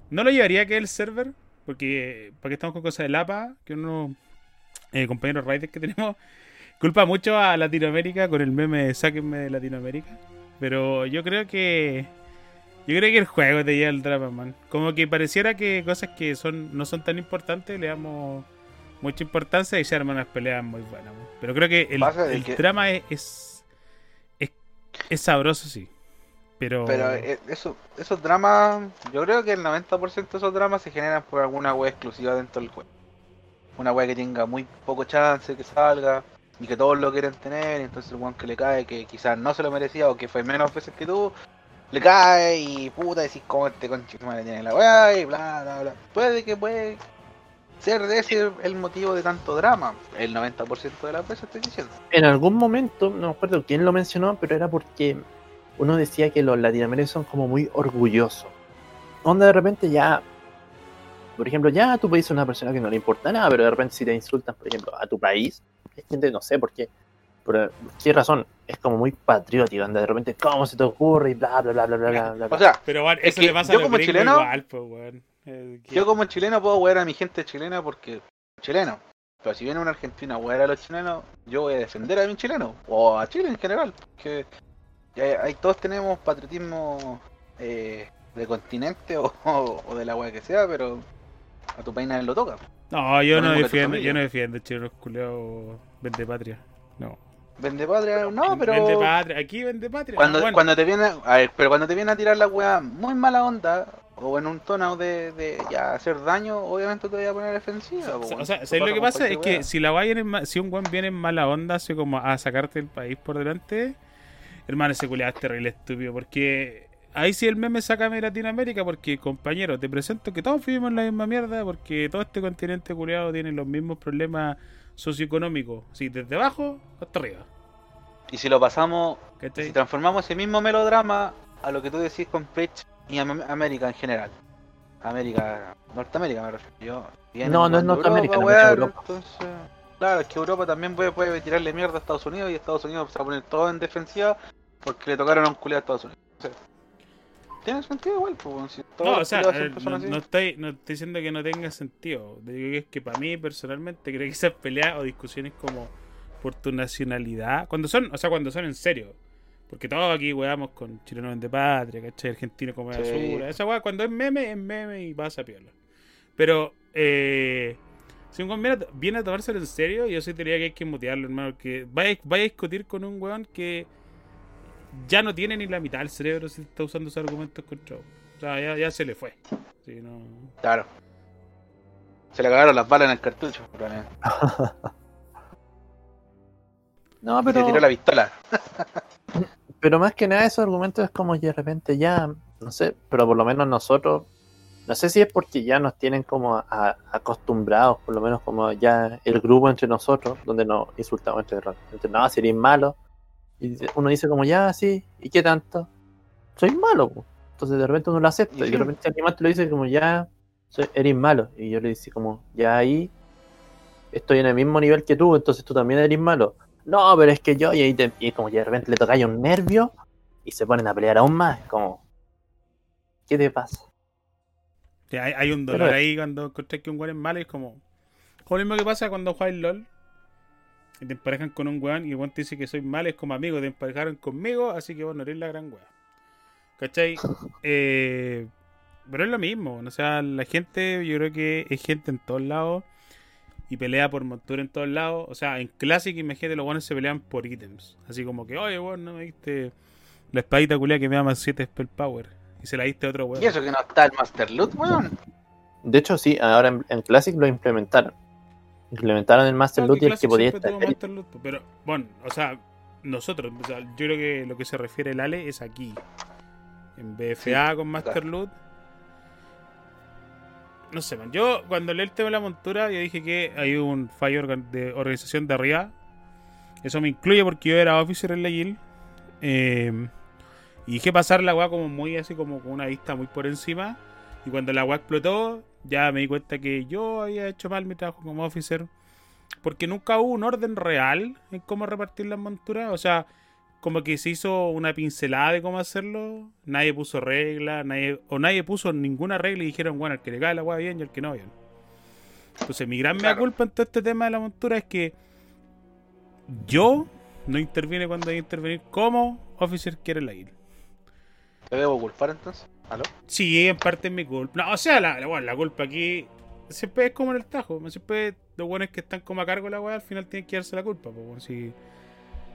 Speaker 1: no lo llevaría que el server, porque porque estamos con cosas de Lapa, que unos eh, compañeros raiders que tenemos, culpa mucho a Latinoamérica con el meme de Sáquenme de Latinoamérica. Pero yo creo que. Yo creo que el juego te lleva el drama, man. Como que pareciera que cosas que son no son tan importantes le damos mucha importancia y se arman unas peleas muy buenas. man. Pero creo que el,
Speaker 2: que-
Speaker 1: drama es, es, es, es sabroso, sí. Pero.
Speaker 2: Pero eh, eso, esos dramas, yo creo que el 90% de esos dramas se generan por alguna wea exclusiva dentro del juego. Una wea que tenga muy poco chance que salga y que todos lo quieren tener, y entonces el weón que le cae, que quizás no se lo merecía o que fue menos veces que tú, le cae y puta decís cómo este conche tu madre tiene la wea y bla bla bla. Puede que puede ser de ese el motivo de tanto drama. El 90% de las veces estoy diciendo.
Speaker 3: En algún momento, no me acuerdo quién lo mencionó, pero era porque uno decía que los latinoamericanos son como muy orgullosos. Onda de repente ya, por ejemplo, ya tú puedes ser una persona que no le importa nada, pero de repente si te insultan, por ejemplo, a tu país, hay gente, no sé por qué, por qué razón, es como muy patriótico, onda de repente, ¿cómo se te ocurre? Y bla, bla, bla, bla, bla, bla.
Speaker 2: O sea,
Speaker 1: Pero bueno,
Speaker 2: es
Speaker 1: eso
Speaker 2: que
Speaker 1: le pasa
Speaker 2: yo
Speaker 1: a
Speaker 2: como chileno-
Speaker 1: igual, pues. Eh,
Speaker 2: Yo como chileno puedo wear a mi gente chilena porque chileno. Pero si viene un argentino a wear a los chilenos, yo voy a defender a mi chileno. O a Chile en general. Porque hay, todos tenemos patriotismo eh, de continente o, o- de la wea que sea, pero a tu país nadie lo toca.
Speaker 1: No, yo no defiendo, yo no defiendo chilenos culeados vende patria. No.
Speaker 2: Vende patria, no, pero
Speaker 1: Vende patria, aquí vende patria.
Speaker 2: cuando,
Speaker 1: Bueno,
Speaker 2: cuando te viene, a ver, pero cuando te viene a tirar la wea muy mala onda o en un tono de, de ya hacer daño, obviamente te voy a poner defensiva.
Speaker 1: O sea,
Speaker 2: weón.
Speaker 1: o sea,
Speaker 2: Eso
Speaker 1: ¿sabes lo que pasa? Es que
Speaker 2: wea.
Speaker 1: si la guay viene en ma- si un buen viene en mala onda, así como a sacarte el país por delante, hermano, ese culiado es terrible estúpido. Porque ahí sí el meme saca de Latinoamérica, porque compañero, te presento que todos vivimos en la misma mierda, porque todo este continente culiado tiene los mismos problemas socioeconómicos, sí, desde abajo hasta arriba.
Speaker 2: Y si lo pasamos
Speaker 1: ¿cachai?
Speaker 2: Si transformamos ese mismo melodrama a lo que tú decís con Preach y Am- América en general. América, Norteamérica me refiero. Yo,
Speaker 3: No, no es Norteamérica,
Speaker 2: Europa,
Speaker 3: no es
Speaker 2: weón,
Speaker 3: Europa.
Speaker 2: Entonces, claro, es que Europa también puede, puede tirarle mierda a Estados Unidos y Estados Unidos se va a poner todo en defensiva porque le tocaron a un culiado a Estados Unidos. O sea, tiene sentido igual, pues, si
Speaker 1: No, o sea, eh, no, no estoy, no estoy diciendo que no tenga sentido. Digo que es que para mí, personalmente, creo que esas peleas o discusiones como por tu nacionalidad, cuando son, o sea, cuando son en serio, porque todos aquí weamos con chilenos de patria, ¿cachai? Argentino como
Speaker 2: Sí.
Speaker 1: basura, esa weá, cuando es meme, es meme y pasa piola. Pero, eh, si un weón viene, a- viene a tomárselo en serio, yo sí diría que hay que mutearlo, hermano, que vaya, vaya a discutir con un weón que ya no tiene ni la mitad del cerebro si está usando esos argumentos contra vos. O sea, ya, ya se le fue. Sí, no...
Speaker 2: Claro. Se le cagaron las balas en el cartucho.
Speaker 3: No,
Speaker 2: Y se
Speaker 3: pero,
Speaker 2: tiró la pistola.
Speaker 3: pero más que nada esos argumentos es como que de repente ya, no sé, pero por lo menos nosotros, no sé si es porque ya nos tienen como a- a- acostumbrados, por lo menos como ya el grupo entre nosotros, donde nos insultamos entre, entre no, si eres malo, y uno dice como ya, sí, ¿y qué tanto? soy malo. po. Entonces de repente uno lo acepta.
Speaker 2: Y
Speaker 3: de repente alguien más te lo dice como ya soy, eres malo. Y yo le dice como ya ahí estoy en el mismo nivel que tú, entonces tú también eres malo. No, pero es que yo, y ahí te- y como que de repente le toca un nervio y se ponen a pelear aún más. Como, ¿qué te pasa?
Speaker 1: Sí, hay, hay un dolor
Speaker 3: Pero-
Speaker 1: ahí cuando encontrás que un weón es malo y es como. Como lo mismo que pasa cuando juegas LOL y te emparejan con un weón y el weón te dice que soy malo, es como amigo, te emparejaron conmigo, así que vos no eres la gran weá. ¿Cachai? Eh, pero es lo mismo, o sea, la gente, yo creo que es gente en todos lados y pelea por montura en todos lados. O sea, en Classic, imagínate, los weones se pelean por ítems. Así como que, oye, weón, no me diste la espadita culia que me da más 7 spell power. Y se la diste a otro weón.
Speaker 2: Y eso que no está el Master Loot, weón.
Speaker 3: De hecho, sí, ahora en, en Classic lo implementaron. Implementaron el Master
Speaker 1: No,
Speaker 3: Loot y el que podía estar.
Speaker 1: Loot, pero bueno, o sea, nosotros, o sea, yo creo que lo que se refiere el Ale es aquí. En BFA con Master Loot. No sé, man. Yo cuando leí el tema de la montura, yo dije que hay un fallo de organización de arriba. Eso me incluye porque yo era officer en la guild. Eh, y dije pasar la weá como muy así, como con una vista muy por encima. Y cuando la weá explotó, ya me di cuenta que yo había hecho mal mi trabajo como officer. Porque nunca hubo un orden real en cómo repartir las monturas. O sea, como que se hizo una pincelada de cómo hacerlo. Nadie puso reglas, nadie, o nadie puso ninguna regla y dijeron, bueno, el que le cae la weá bien y el que no bien. Entonces, mi gran mea
Speaker 2: Claro.
Speaker 1: culpa en todo este tema de la montura es que yo no intervine cuando hay que intervenir como officer quiere la guild.
Speaker 2: ¿Te debo culpar entonces? ¿Aló?
Speaker 1: Sí, en parte es mi culpa. No, o sea, la, la, bueno, la culpa aquí siempre es como en el tajo. Siempre los buenos que están como a cargo de la weá al final tienen que darse la culpa. Pues, bueno, si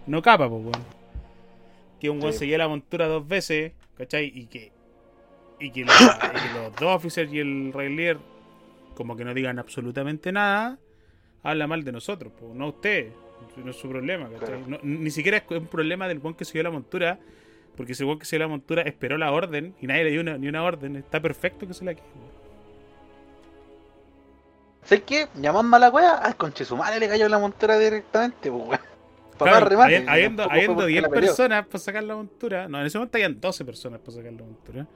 Speaker 1: no capa, pues, bueno. Que un weón
Speaker 2: Sí.
Speaker 1: se lleve la montura dos veces, ¿cachai? Y que, y que, la- y que los dos officers y el rey líder como que no digan absolutamente nada, habla mal de nosotros, pues, no usted. No es su problema, ¿cachai?
Speaker 2: Claro.
Speaker 1: No- ni siquiera es un problema del weón que se dio la montura. Porque ese weón que se dio la montura esperó la orden y nadie le dio una- ni una orden. Está perfecto que se la quede.
Speaker 2: ¿Sabes qué? Llamando a la wea, al conche su madre le cayó la montura directamente, pues weón. Para
Speaker 1: Claro,
Speaker 2: remate.
Speaker 1: habi- habiendo, habiendo
Speaker 2: porque
Speaker 1: 10
Speaker 2: la peleó.
Speaker 1: personas para sacar la montura. No, en ese momento habían 12 personas para sacar la montura.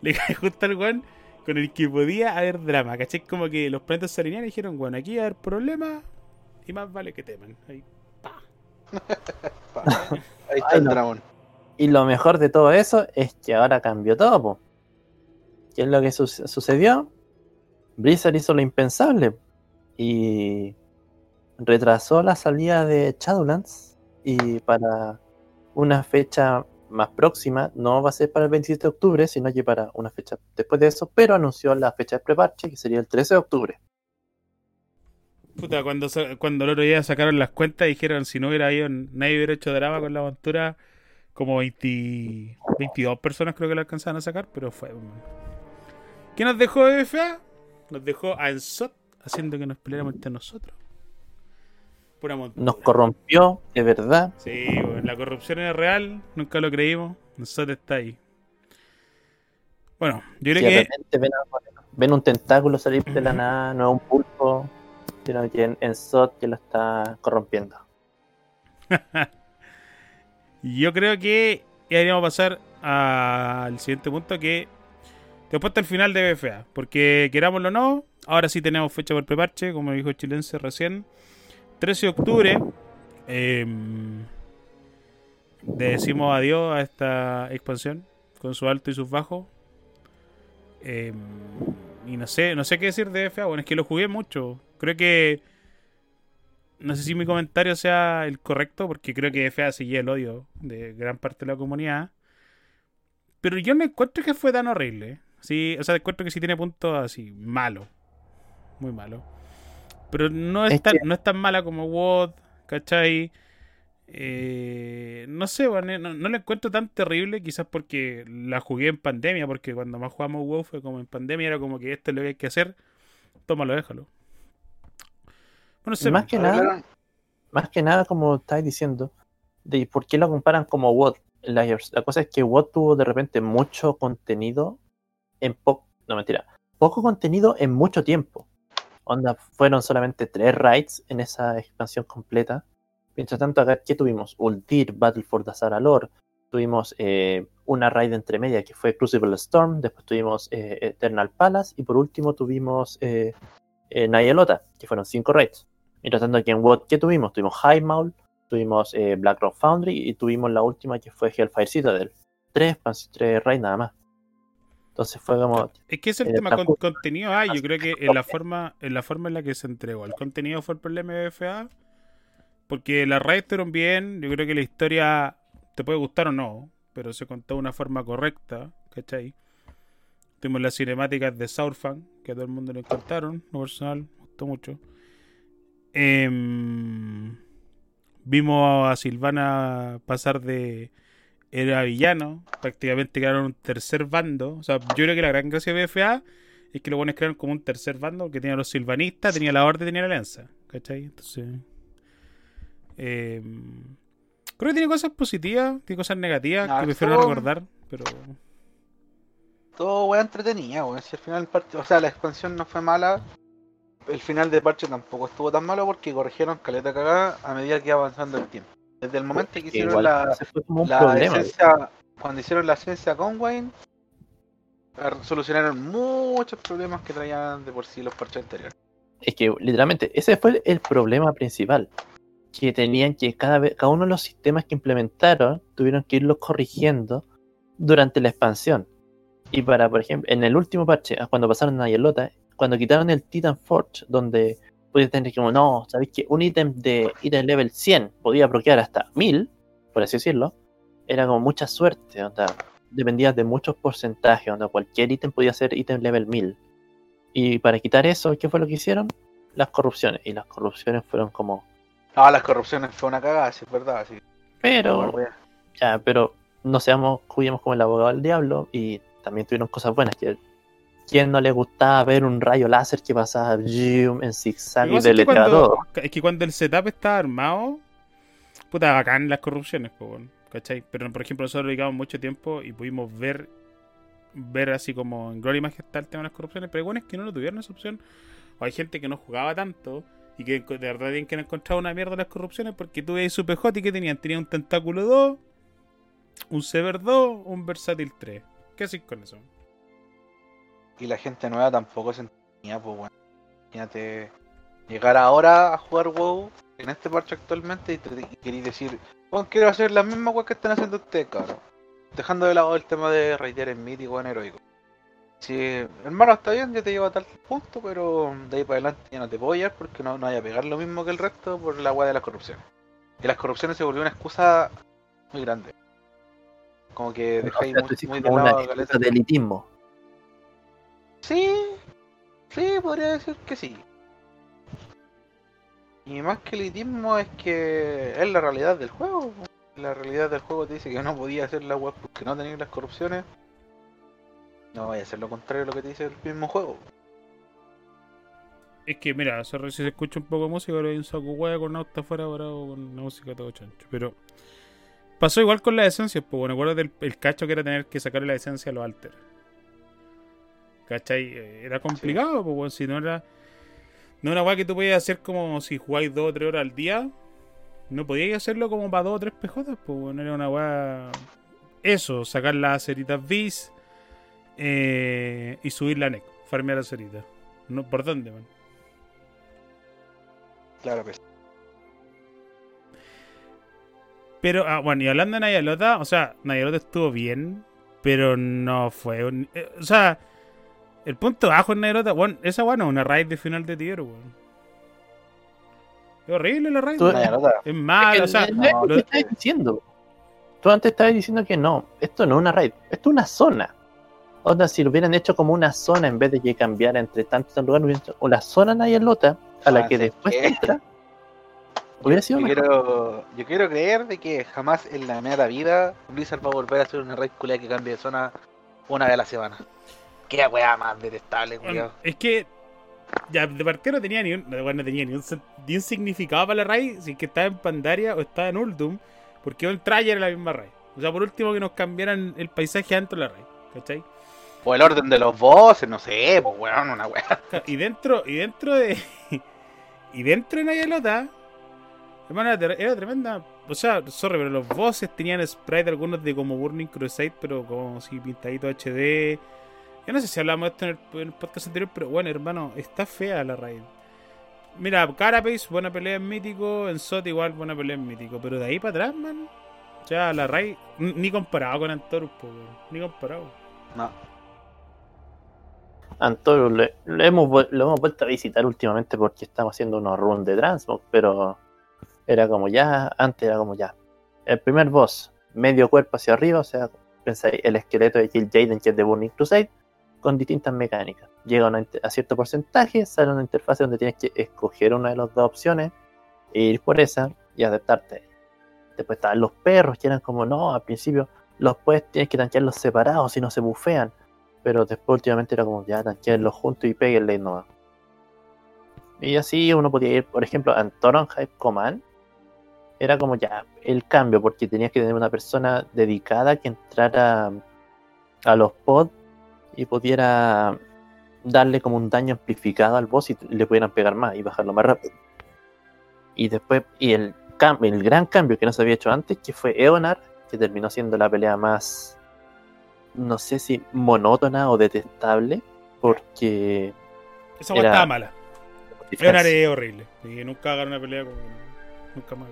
Speaker 1: Le cae justo al weón con el que podía haber drama. ¿Cachai? Como que los planetas se alinearon y dijeron, bueno, aquí va a haber problemas y más vale que teman. Ahí, pa.
Speaker 2: Ahí está
Speaker 3: Ay,
Speaker 2: el
Speaker 3: no.
Speaker 2: dragón.
Speaker 3: Y lo mejor de todo eso es que ahora cambió todo, po. ¿Qué es lo que su- sucedió? Blizzard hizo lo impensable y retrasó la salida de Shadowlands y para una fecha más próxima, no va a ser para el 27 de octubre, sino que para una fecha después de eso, pero anunció la fecha de preparche, que sería el 13 de octubre.
Speaker 1: Puta, cuando, cuando el otro día sacaron las cuentas dijeron si no hubiera ido, nadie hubiera hecho drama con la montura. Como 20 22 personas creo que la alcanzaban a sacar, pero fue. ¿Qué nos dejó BFA? Nos dejó a Ensot haciendo que nos peleáramos entre nosotros. Pura.
Speaker 3: Nos corrompió, de verdad.
Speaker 1: Sí, bueno, la corrupción es real, nunca lo creímos. Ensot está ahí. Bueno, yo creo
Speaker 3: Si de
Speaker 1: que.
Speaker 3: repente ven, un tentáculo salir de la nada, no es un pulpo, sino que en, en Sot que lo está corrompiendo.
Speaker 1: Yo creo que deberíamos pasar al siguiente punto que después está el final de BFA. Porque querámoslo o no, ahora sí tenemos fecha por preparche, como dijo el Chilense recién. 13 de octubre. eh, decimos adiós a esta expansión con sus altos y sus bajos. Eh, y no sé, no sé qué decir de BFA. Bueno, es que lo jugué mucho. Creo que no sé si mi comentario sea el correcto, porque creo que FA seguía el odio de gran parte de la comunidad. Pero yo no encuentro que fue tan horrible. Sí, o sea, encuentro que sí tiene puntos así, malo. Muy malo. Pero no es, tan, no es tan mala como WOD, ¿cachai? Eh, no sé, bueno, no, no la encuentro tan terrible, quizás porque la jugué en pandemia, porque cuando más jugamos WoW fue como en pandemia, era como que esto es lo que hay que hacer, tómalo, déjalo. Bueno,
Speaker 3: Más que nada, más que nada, como estáis diciendo, de por qué lo comparan como WOD. La, la cosa es que WOD tuvo de repente mucho contenido en poco. No, mentira. Poco contenido en mucho tiempo. Onda, fueron solamente tres raids en esa expansión completa. Mientras tanto, acá, ¿qué tuvimos? Ultir, Battle for Dazaralor, tuvimos eh, una raid entre media que fue Crucible Storm, después tuvimos eh, Eternal Palace y por último tuvimos eh, eh, Nayelota, que fueron cinco raids. Mientras tanto aquí en WOT, ¿qué tuvimos? Tuvimos High Maul, tuvimos eh, Black Rock Foundry y tuvimos la última que fue Hellfire Citadel. Tres, tres raids nada más. Entonces fue como...
Speaker 1: Es que ese es el
Speaker 3: Eh,
Speaker 1: tema con contenido. Ah, yo creo que en la forma, en la forma en la que se entregó. El contenido fue el problema de BFA. Porque las raids fueron bien. Yo creo que la historia te puede gustar o no. Pero se contó de una forma correcta. ¿Cachai? Tuvimos las cinemáticas de Sourfang. Que a todo el mundo le encantaron. Lo personal, me gustó mucho. Em, vimos a Silvana pasar de era villano, prácticamente crearon un tercer bando. O sea, yo creo que la gran gracia de BFA es que los buenos crearon como un tercer bando, que tenía los silvanistas, tenía la orden, tenía la alianza. ¿Cachai? Entonces. eh, creo que tiene cosas positivas, tiene cosas negativas que prefiero
Speaker 2: son-
Speaker 1: recordar, pero.
Speaker 2: Todo entretenida, weón. Si al final el o sea, la expansión no fue mala. El final de parche tampoco estuvo tan malo porque corrigieron caleta cagada a medida que iba avanzando el tiempo. Desde el momento que hicieron
Speaker 3: igual
Speaker 2: la, la
Speaker 3: problema.
Speaker 2: esencia, cuando hicieron la ciencia con Wayne, eh, solucionaron muchos problemas que traían de por sí los parches anteriores.
Speaker 3: Es que literalmente ese fue el problema principal. Que tenían que cada vez, cada uno de los sistemas que implementaron tuvieron que irlos corrigiendo durante la expansión. Y para, por ejemplo, en el último parche, ah, cuando pasaron a Yelota, cuando quitaron el Titan Forge, donde podías tener como, no, sabéis que un ítem de ítem level 100 podía bloquear hasta 1000, por así decirlo, era como mucha suerte, onda, dependías de muchos porcentajes, donde cualquier ítem podía ser ítem level 1000. Y para quitar eso, ¿qué fue lo que hicieron? Las corrupciones. Y las corrupciones fueron como.
Speaker 2: Ah, las corrupciones fue una cagada, sí, es verdad, sí.
Speaker 3: Pero,
Speaker 2: Bueno,
Speaker 3: ya, pero no seamos, juguemos como el abogado del diablo. Y también tuvieron cosas buenas. Que ¿Quién no le gustaba ver un rayo láser que pasaba en zigzag y
Speaker 1: cuando,
Speaker 3: todo?
Speaker 1: es que cuando el setup estaba armado, puta, bacán las corrupciones, ¿cachai? Pero por ejemplo, nosotros dedicamos mucho tiempo y pudimos ver ver así como en Gloria y Majestad el tema de las corrupciones, pero bueno, es que no lo tuvieron esa opción. O hay gente que no jugaba tanto y que de verdad tienen que encontrar una mierda las corrupciones porque tú veis su PJ y que tenían, tenían un tentáculo 2, un Sever 2, un Versátil 3. ¿Qué haces con eso?
Speaker 2: Y la gente nueva tampoco se entendía, pues bueno. Imagínate llegar ahora a jugar WoW en este parche actualmente y, te, y queréis decir, bueno, quiero hacer la misma weá que están haciendo ustedes, cabrón. Dejando de lado el tema de raidear en mítico en heroico. Si, hermano, está bien, yo te llevo a tal punto, pero de ahí para adelante ya no te puedo llevar porque no, no vaya a pegar lo mismo que el resto por la weá de las corrupciones. Y las corrupciones se volvió una excusa muy grande. Como que
Speaker 3: O
Speaker 2: dejáis
Speaker 3: sea,
Speaker 2: muy,
Speaker 3: tú hiciste
Speaker 2: muy de lado
Speaker 3: una de elitismo.
Speaker 2: Sí, sí, podría decir que sí. Y más que elitismo es que es la realidad del juego. La realidad del juego te dice que no podía hacer la web porque no tenía las corrupciones. No vaya a ser lo contrario de lo que te dice el mismo juego.
Speaker 1: Es que, mira, si se escucha un poco de música, pero hay un saco hueá con auto afuera parado con la música todo chancho. Pero pasó igual con las esencias, pues bueno, acuérdate el, cacho que era tener que sacarle la esencia a los alter. ¿Cachai? Eh, Era complicado, pues bueno, si no era. No era una weá que tú podías hacer como si jugáis dos o tres horas al día. No podíais hacerlo como para dos o tres PJ, pues bueno, era una weá. Eso, sacar las ceritas bis eh, y subir la NEC, farmear las ceritas. No, ¿Por dónde, man?
Speaker 2: Claro que sí.
Speaker 1: Pero, ah, bueno, y hablando de Nayalota, o sea, Nayalota estuvo bien, pero no fue un. eh, o sea, el punto bajo en Nayalota, bueno, esa bueno, una raid de final de tier, weón. Es horrible la raid.
Speaker 3: Tú-
Speaker 1: weón. Es mala,
Speaker 3: Es que
Speaker 1: o sea,
Speaker 3: no es lo que estabas diciendo. Tú antes estabas diciendo que no, esto no es una raid, esto es una zona. Onda, si lo hubieran hecho como una zona en vez de que cambiara entre tantos lugares, hubieran hecho una zona Nayalota a la
Speaker 2: Ah,
Speaker 3: que después entra, hubiera sido
Speaker 2: Yo
Speaker 3: mejor.
Speaker 2: quiero, yo quiero creer de que jamás en la media vida Blizzard va a volver a hacer una raid culia que cambie de zona una vez a la semana. Qué weá más detestable,
Speaker 1: Bueno,
Speaker 2: culiao.
Speaker 1: es que ya de partida no tenía ni un, no, no tenía ni un, ni un significado para la raid si es que estaba en Pandaria o estaba en Uldum, porque el trailer era la misma raid. O sea, por último que nos cambiaran el paisaje dentro de la raid, ¿cachai?
Speaker 2: O el orden de los bosses, no sé, pues weón, una weá.
Speaker 1: Y dentro, y dentro de. y dentro de Nayalota, Hermano, era tremenda. O sea, sorry, pero los bosses tenían sprite algunos de como Burning Crusade, pero como si pintadito HD. Yo no sé si hablamos de esto en el, en el podcast anterior, pero bueno, hermano, está fea la raid. Mira, Carapace, buena pelea en mítico. En Sot, igual, buena pelea en mítico. Pero de ahí para atrás, man. Sea, la raid, ni comparado con Antorus, po. Ni comparado.
Speaker 2: No.
Speaker 3: Antonio, le- lo, hemos, lo hemos vuelto a visitar últimamente porque estamos haciendo unos runs de Transmog, pero era como ya, antes era como ya. El primer boss, medio cuerpo hacia arriba, o sea, pensáis el esqueleto de Kill Jaden que es de Burning Crusade, con distintas mecánicas. Llega a, cierto porcentaje, sale una interfaz donde tienes que escoger una de las dos opciones, e ir por esa y adaptarte. Después estaban los perros, que eran como, no, al principio los puedes, tienes que tanquearlos separados si no se bufean pero después últimamente era como ya tanquearlos juntos y peguenle no. Y así uno podía ir, por ejemplo, a Toron Hype Command. Era como ya el cambio, porque tenías que tener una persona dedicada que entrara a los pods y pudiera darle como un daño amplificado al boss y le pudieran pegar más y bajarlo más rápido. Y después, y el, cam- el gran cambio que no se había hecho antes, que fue Eonar, que terminó siendo la pelea más no sé si monótona o detestable, porque
Speaker 1: Esa
Speaker 3: Era-
Speaker 1: estaba mala. Era una área horrible. Y nunca hagan una pelea con. Nunca más.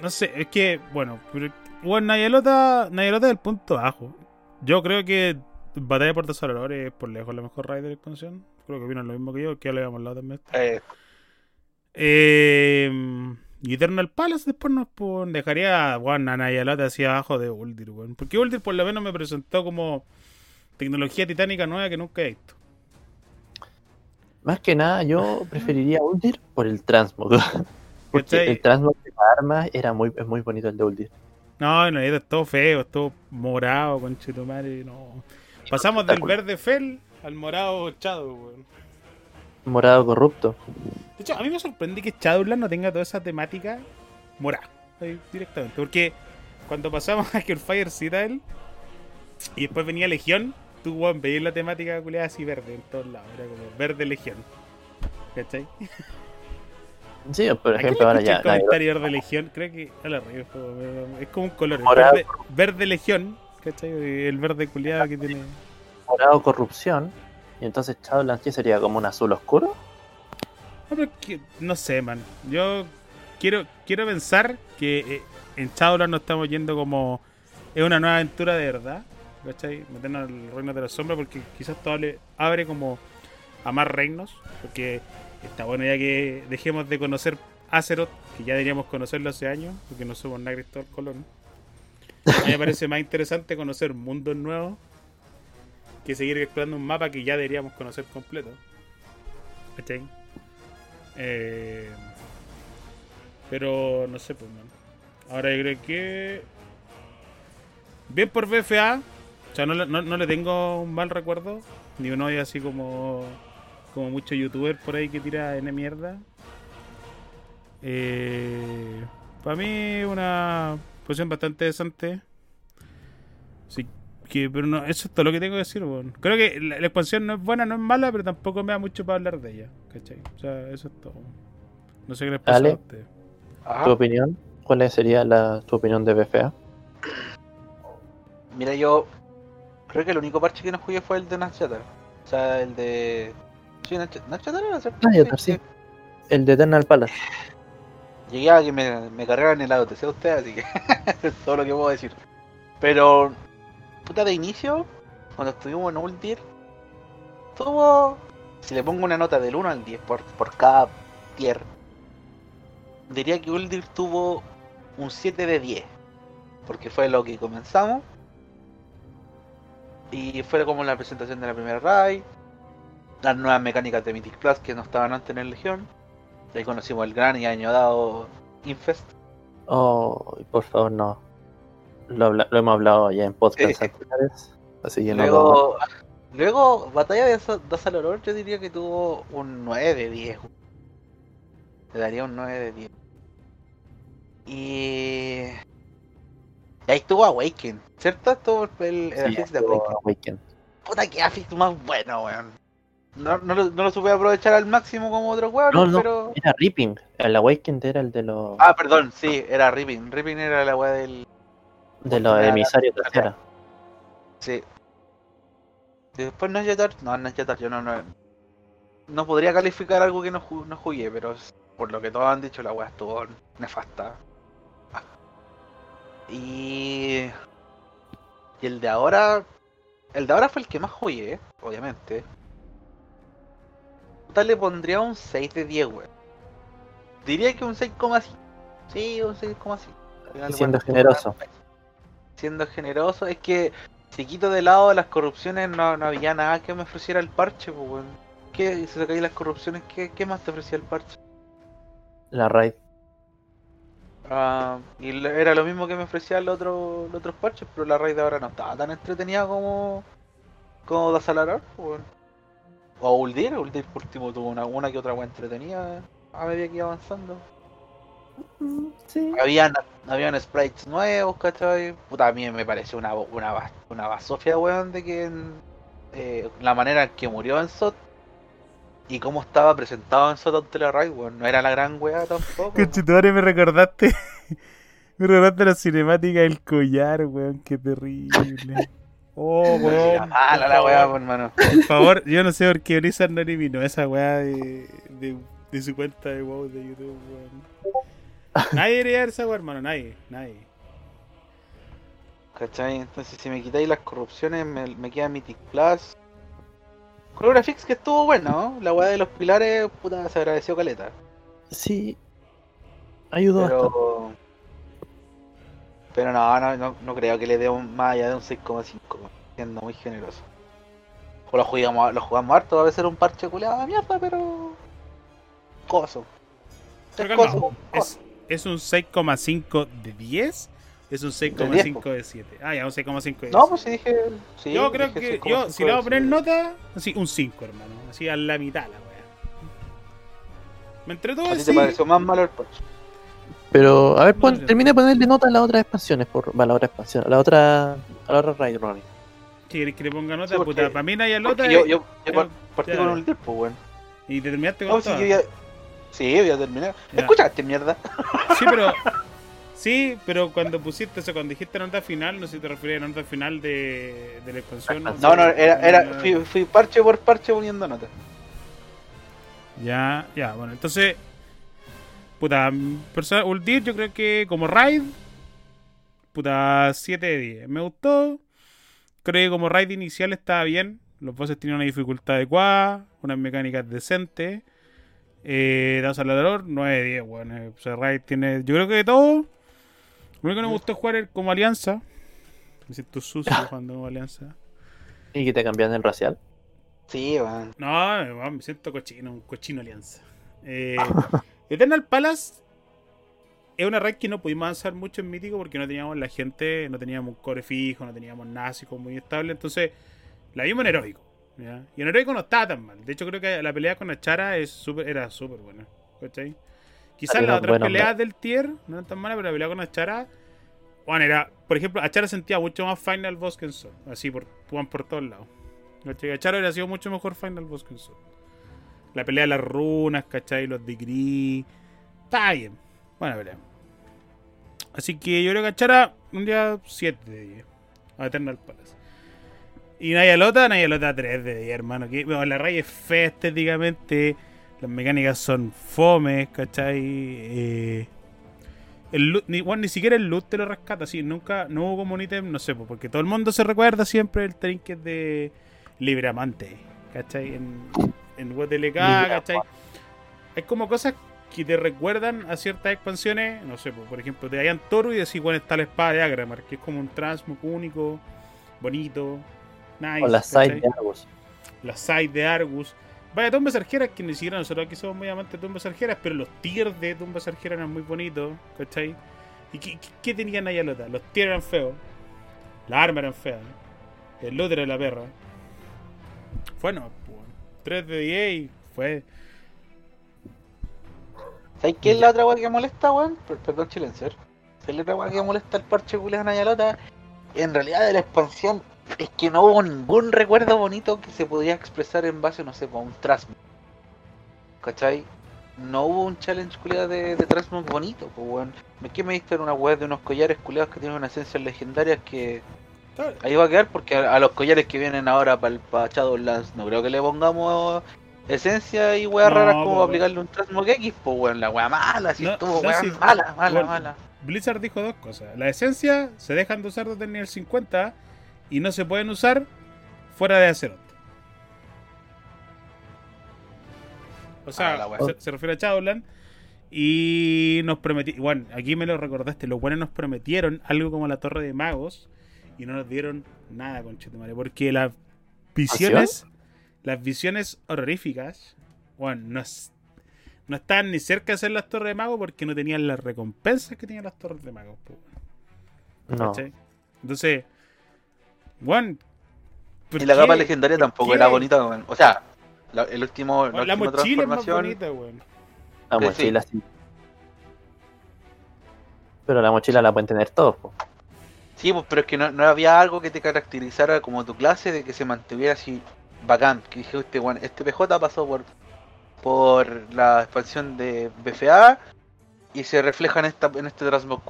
Speaker 1: No sé, es que, bueno, pero, bueno, Nayelota, Nayelota es el punto bajo. Yo creo que Batalla de Puerto Salvador es por lejos la mejor raid de la expansión. Creo que vino lo mismo que yo, que ya lo habíamos hablado también.
Speaker 2: Eh,
Speaker 1: Eh, y Eternal Palace después nos pon- dejaría bueno, a Nayelota hacia abajo de Uldir, weón. Porque Uldir por lo menos me presentó como tecnología titánica nueva que nunca he visto.
Speaker 3: más que nada yo preferiría Uldir por el Transmog. Porque el Transmog de armas era muy, es muy bonito el de Uldir.
Speaker 1: No, en realidad es todo feo, es todo morado, conchetumare, no. Pasamos del verde fel al morado Shadow, weón.
Speaker 3: Morado corrupto.
Speaker 1: De hecho, a mí me sorprende que Shadowland no tenga toda esa temática morada, directamente. Porque cuando pasamos a Fire Citadel y después venía Legión, tú, weón, veías la temática culiada así verde en todos lados. Era como verde Legión. ¿Cachai?
Speaker 3: Sí, por
Speaker 1: ¿A quién
Speaker 3: ejemplo, ahora ya.
Speaker 1: el verde Legión? Creo que. Es como un color.
Speaker 3: Morado.
Speaker 1: Verde, verde Legión, ¿cachai? El verde culiado que tiene.
Speaker 3: Morado corrupción. Y entonces Shadowlands ¿qué sería como un azul oscuro.
Speaker 1: No, pero es que- no sé, man. Yo quiero, quiero pensar que eh, en Shadowland nos estamos yendo como. Es una nueva aventura de verdad. ¿Cachai? Meternos al reino de la sombra porque quizás todo le abre como a más reinos. Porque está bueno ya que dejemos de conocer Azeroth, que ya deberíamos conocerlo hace años, porque no somos nada Cristóbal Colón. A mí me parece más interesante conocer mundos nuevos que seguir explorando un mapa que ya deberíamos conocer completo. ¿Cachai? Eh, pero no sé, pues, man. Ahora yo creo que. Bien por BFA. O sea, no, no, no le tengo un mal recuerdo. Ni un odio así como. Como muchos youtubers por ahí que tira N mierda. Eh, para mí, una posición bastante decente. Sí, que, pero no, eso es todo lo que tengo que decir. weón. Creo que la, la expansión no es buena, no es mala, pero tampoco me da mucho para hablar de ella. ¿Cachai? O sea, eso es todo. No sé qué les pasa
Speaker 3: Ale.
Speaker 1: a ustedes.
Speaker 2: ajá.
Speaker 3: ¿Tu opinión? ¿Cuál sería la, tu opinión de BFA?
Speaker 2: Mira, yo creo que el único parche que no jugué fue el de Nachatar. O sea, el de. Sí, Nach- Nachatar era cierto.
Speaker 3: Nachatar, sí. El de Eternal Palace.
Speaker 2: Llegué a que me, me cargaran el auto, sea usted, así que es todo lo que puedo decir. Pero, puta, de inicio, cuando estuvimos en Uldir, tuvo. Si le pongo una nota del 1 al 10 por, por cada tier, diría que Uldir tuvo un 7 de 10. Porque fue lo que comenzamos. Y fue como la presentación de la primera raid. Las nuevas mecánicas de Mythic Plus que no estaban antes en el Legión. Ahí conocimos el gran y añadado Infest.
Speaker 3: Oh, por favor, no. Lo, hemos hablado ya en podcasts
Speaker 2: Sí.
Speaker 3: anteriores. Así que no lo-
Speaker 2: Luego, luego, Batalla de de Saloror, yo diría que tuvo un 9 de 10. Le daría un 9 de 10. Y. Y ahí estuvo Awaken, ¿cierto? Estuvo el, el
Speaker 3: Sí,
Speaker 2: Affix de. Awaken. Puta que Affix más bueno, weón. No, no, lo, no lo supe aprovechar al máximo como otros weones,
Speaker 3: No, no,
Speaker 2: pero.
Speaker 3: era Ripping. El Awakened era el de los,
Speaker 2: Ah, perdón, sí, era Ripping. Ripping era la weá del.
Speaker 3: de los
Speaker 2: era-
Speaker 3: emisarios tercera.
Speaker 2: Sí. Después no es. No, no es yo no, no. No podría calificar algo que no, ju- no jugué, pero por lo que todos han dicho, la weá estuvo nefasta. Y. Y el de ahora. El de ahora fue el que más jugué, obviamente. Total le pondría un 6 de 10, weón. Diría que un 6,5. Sí, un 6,5. Al final,
Speaker 3: Siendo
Speaker 2: bueno,
Speaker 3: generoso.
Speaker 2: Siendo generoso, es que si quito de lado las corrupciones, no, no había nada que me ofreciera el parche, pues, weón. ¿Qué? Si sacáis las corrupciones, ¿qué, ¿qué más te ofrecía el parche?
Speaker 3: La raid.
Speaker 2: Ah, y era lo mismo que me ofrecían los otros, los otros parches, pero la raid de ahora no estaba tan entretenida como. como Dasalarar, pues, weón. O Uldir, Uldir por último tuvo una, una que otra weá entretenida a medida que iba avanzando.
Speaker 3: Sí.
Speaker 2: Habían, habían sprites nuevos, ¿cachai? Puta, a mí me pareció una, una, una basofia, weón, de que en, eh, la manera en que murió en SOT y cómo estaba presentado en SOT ante la raid, weón, no era la gran weá tampoco. weón.
Speaker 1: Conchetumare, me recordaste. me recordaste la cinemática del collar, weón. Qué terrible. Oh, weón.
Speaker 2: mala la weá, hermano.
Speaker 1: Por favor, yo no sé por qué Blizzard no eliminó esa weá de, de, de su cuenta de WoW de YouTube, weón. Nadie debería ver esa weá, hermano. Nadie, nadie.
Speaker 2: ¿Cachai? Entonces, si me quitáis las corrupciones, me, me queda Mythic Plus. Choreografix que estuvo bueno, ¿no? La weá de los pilares, puta, se agradeció caleta.
Speaker 3: Sí. Ayudó.
Speaker 2: Pero. Pero no, no, no, no creo que le dé un, más allá de un 6,5, siendo muy generoso. O lo jugamos, lo jugamos harto, va a ser un parche culeado de mierda, pero. Coso. Es
Speaker 1: Pero
Speaker 2: coso,
Speaker 1: calma,
Speaker 2: coso.
Speaker 1: ¿Es, ¿Es un 6,5 de 10? ¿Es un 6,5 de 7? Ah, ya, un 6,5 de 10.
Speaker 2: No, pues sí dije. Sí,
Speaker 1: yo creo
Speaker 2: dije
Speaker 1: que
Speaker 2: 6,5
Speaker 1: yo, si le voy a poner nota, así, un 5, hermano. Así a la mitad la weá. Me entretuvo
Speaker 2: ¿A ti te pareció más malo el parche?
Speaker 3: Pero, a ver, pon, termina de ponerle nota a las otras expansiones. Por, a la otra expansión, a la otra, a la otra raid, Ronnie.
Speaker 1: Si querés que le ponga nota,
Speaker 2: Sí, porque-
Speaker 1: puta, para mí Naya Lota
Speaker 2: Porque yo, yo, yo
Speaker 1: yo-
Speaker 2: par- partí con un tiempo, weón.
Speaker 1: y te terminaste con
Speaker 2: No, sí,
Speaker 1: todas.
Speaker 2: yo ya. Sí, voy a terminar.
Speaker 1: Ya.
Speaker 2: ¿Escuchaste, mierda?
Speaker 1: Sí, pero. Sí, pero cuando pusiste eso, cuando dijiste nota final, no sé si te refieres a nota final de, de la expansión.
Speaker 2: No, no, era, era, fui, fui parche por parche poniendo notas.
Speaker 1: Ya, ya, bueno, entonces. Puta, persona, Uldir, yo creo que como raid. Puta, 7 de 10. Me gustó. Creo que como raid inicial estaba bien. Los bosses tienen una dificultad adecuada, unas mecánicas decentes. Eh, Danza al Ladrador, 9 de 10, bueno. eh, O sea, raid tiene. Yo creo que de todo. Lo único que me gustó es jugar el- como alianza. Me siento sucio jugando como alianza.
Speaker 3: Y que te cambian el racial.
Speaker 2: Sí, weón.
Speaker 1: No, me siento cochino, un cochino alianza. Eh, Eternal Palace es una raid que no pudimos avanzar mucho en Mítico porque no teníamos la gente, no teníamos un core fijo, no teníamos nada así como muy estable. Entonces, la vimos en heroico. ¿ya? Y en heroico no estaba tan mal. De hecho, creo que la pelea con Achara es súper- era súper buena. ¿cachai? Quizás las otras peleas del tier no eran tan malas, pero la pelea con Achara. Bueno, era, por ejemplo, Achara sentía mucho más Final Boss que en Sol. Así, por, por todos lados. ¿Cachai? Achara hubiera sido mucho mejor Final Boss que en Sol. La pelea de las runas, ¿cachai? Los degree. Está bien. Buena pelea. Así que yo creo que Achara un día 7 de 10. A Eternal Palace. Y Naya Lota, Naya Lota 3 de 10, hermano. Bueno, la raya es fea estéticamente. Las mecánicas son fomes, ¿cachai? Eh, el loot- ni, bueno, ni siquiera el loot te lo rescata, así, nunca, no hubo como un ítem, no sé, porque todo el mundo se recuerda siempre el trinket de Libramante, ¿cachai? En, en WTLK, ¿cachai? Hay como cosas que te recuerdan a ciertas expansiones, no sé, por ejemplo, te vayan Toro y decís, bueno, está la espada de Agramar, que es como un transmog único, bonito, nice.
Speaker 3: o la
Speaker 1: ¿cachai?
Speaker 3: side de Argus.
Speaker 1: la side de Argus. Vaya, tumbas arjeras, que ni siquiera nosotros aquí somos muy amantes de tumbas arjeras, pero los tiers de tumbas arjeras eran muy bonitos, ¿cachai? ¿Y qué, qué, qué tenían ahí a Lota? Los tiers eran feos, las armas eran feas, el loot era la perra. Bueno, 3 de 10 y fue.
Speaker 2: ¿Sabes qué es la otra weá que molesta, weón? Per- Perdón, Chilencer. ¿Sabes la otra weá que molesta el parche culiao Nayalota? En realidad de la expansión Es que no hubo ningún recuerdo bonito que se podía expresar en base, no sé, a un Transmog. ¿Cachai? No hubo un challenge culiado de, de bonito, pues weón. Es que me diste en una web de unos collares culiados que tienen una esencia legendarias que ahí va a quedar porque a, a los collares que vienen ahora para el pa Shadowlands no creo que le pongamos esencia y weas
Speaker 1: No,
Speaker 2: raras como para aplicarle un Transmog X, pues weón, la wea mala, si
Speaker 1: No,
Speaker 2: estuvo
Speaker 1: no, sí.
Speaker 2: mala, mala,
Speaker 1: Bueno,
Speaker 2: mala.
Speaker 1: Blizzard dijo dos cosas. La esencia se dejan de usar desde el nivel 50 y no se pueden usar fuera de Azeroth. O sea,
Speaker 2: Ah,
Speaker 1: se refiere a Shadowland. Y nos prometieron, bueno, aquí me lo recordaste, los buenos nos prometieron algo como la Torre de Magos y no nos dieron nada, conchetumare, porque las visiones, las visiones horroríficas, bueno, no, no estaban ni cerca de ser las Torres de Magos porque no tenían las recompensas que tenían las Torres de Magos. po,
Speaker 3: No.
Speaker 1: ¿cachai? Entonces, bueno, ¿por
Speaker 2: Y la capa legendaria
Speaker 1: ¿Por
Speaker 2: tampoco
Speaker 1: qué?
Speaker 2: era bonita, weón. O sea, la, el último, la,
Speaker 1: Bueno, la
Speaker 2: última
Speaker 1: mochila es más bonita, weón.
Speaker 3: La
Speaker 2: Sí,
Speaker 3: mochila sí. Pero la mochila la pueden tener todos, po.
Speaker 2: Sí, pues, pero es que no, no había algo que te caracterizara como tu clase de que se mantuviera así bacán. Que dije, este, weón, este PJ pasó por, por la expansión de BFA y se refleja en, esta, en este Transmog.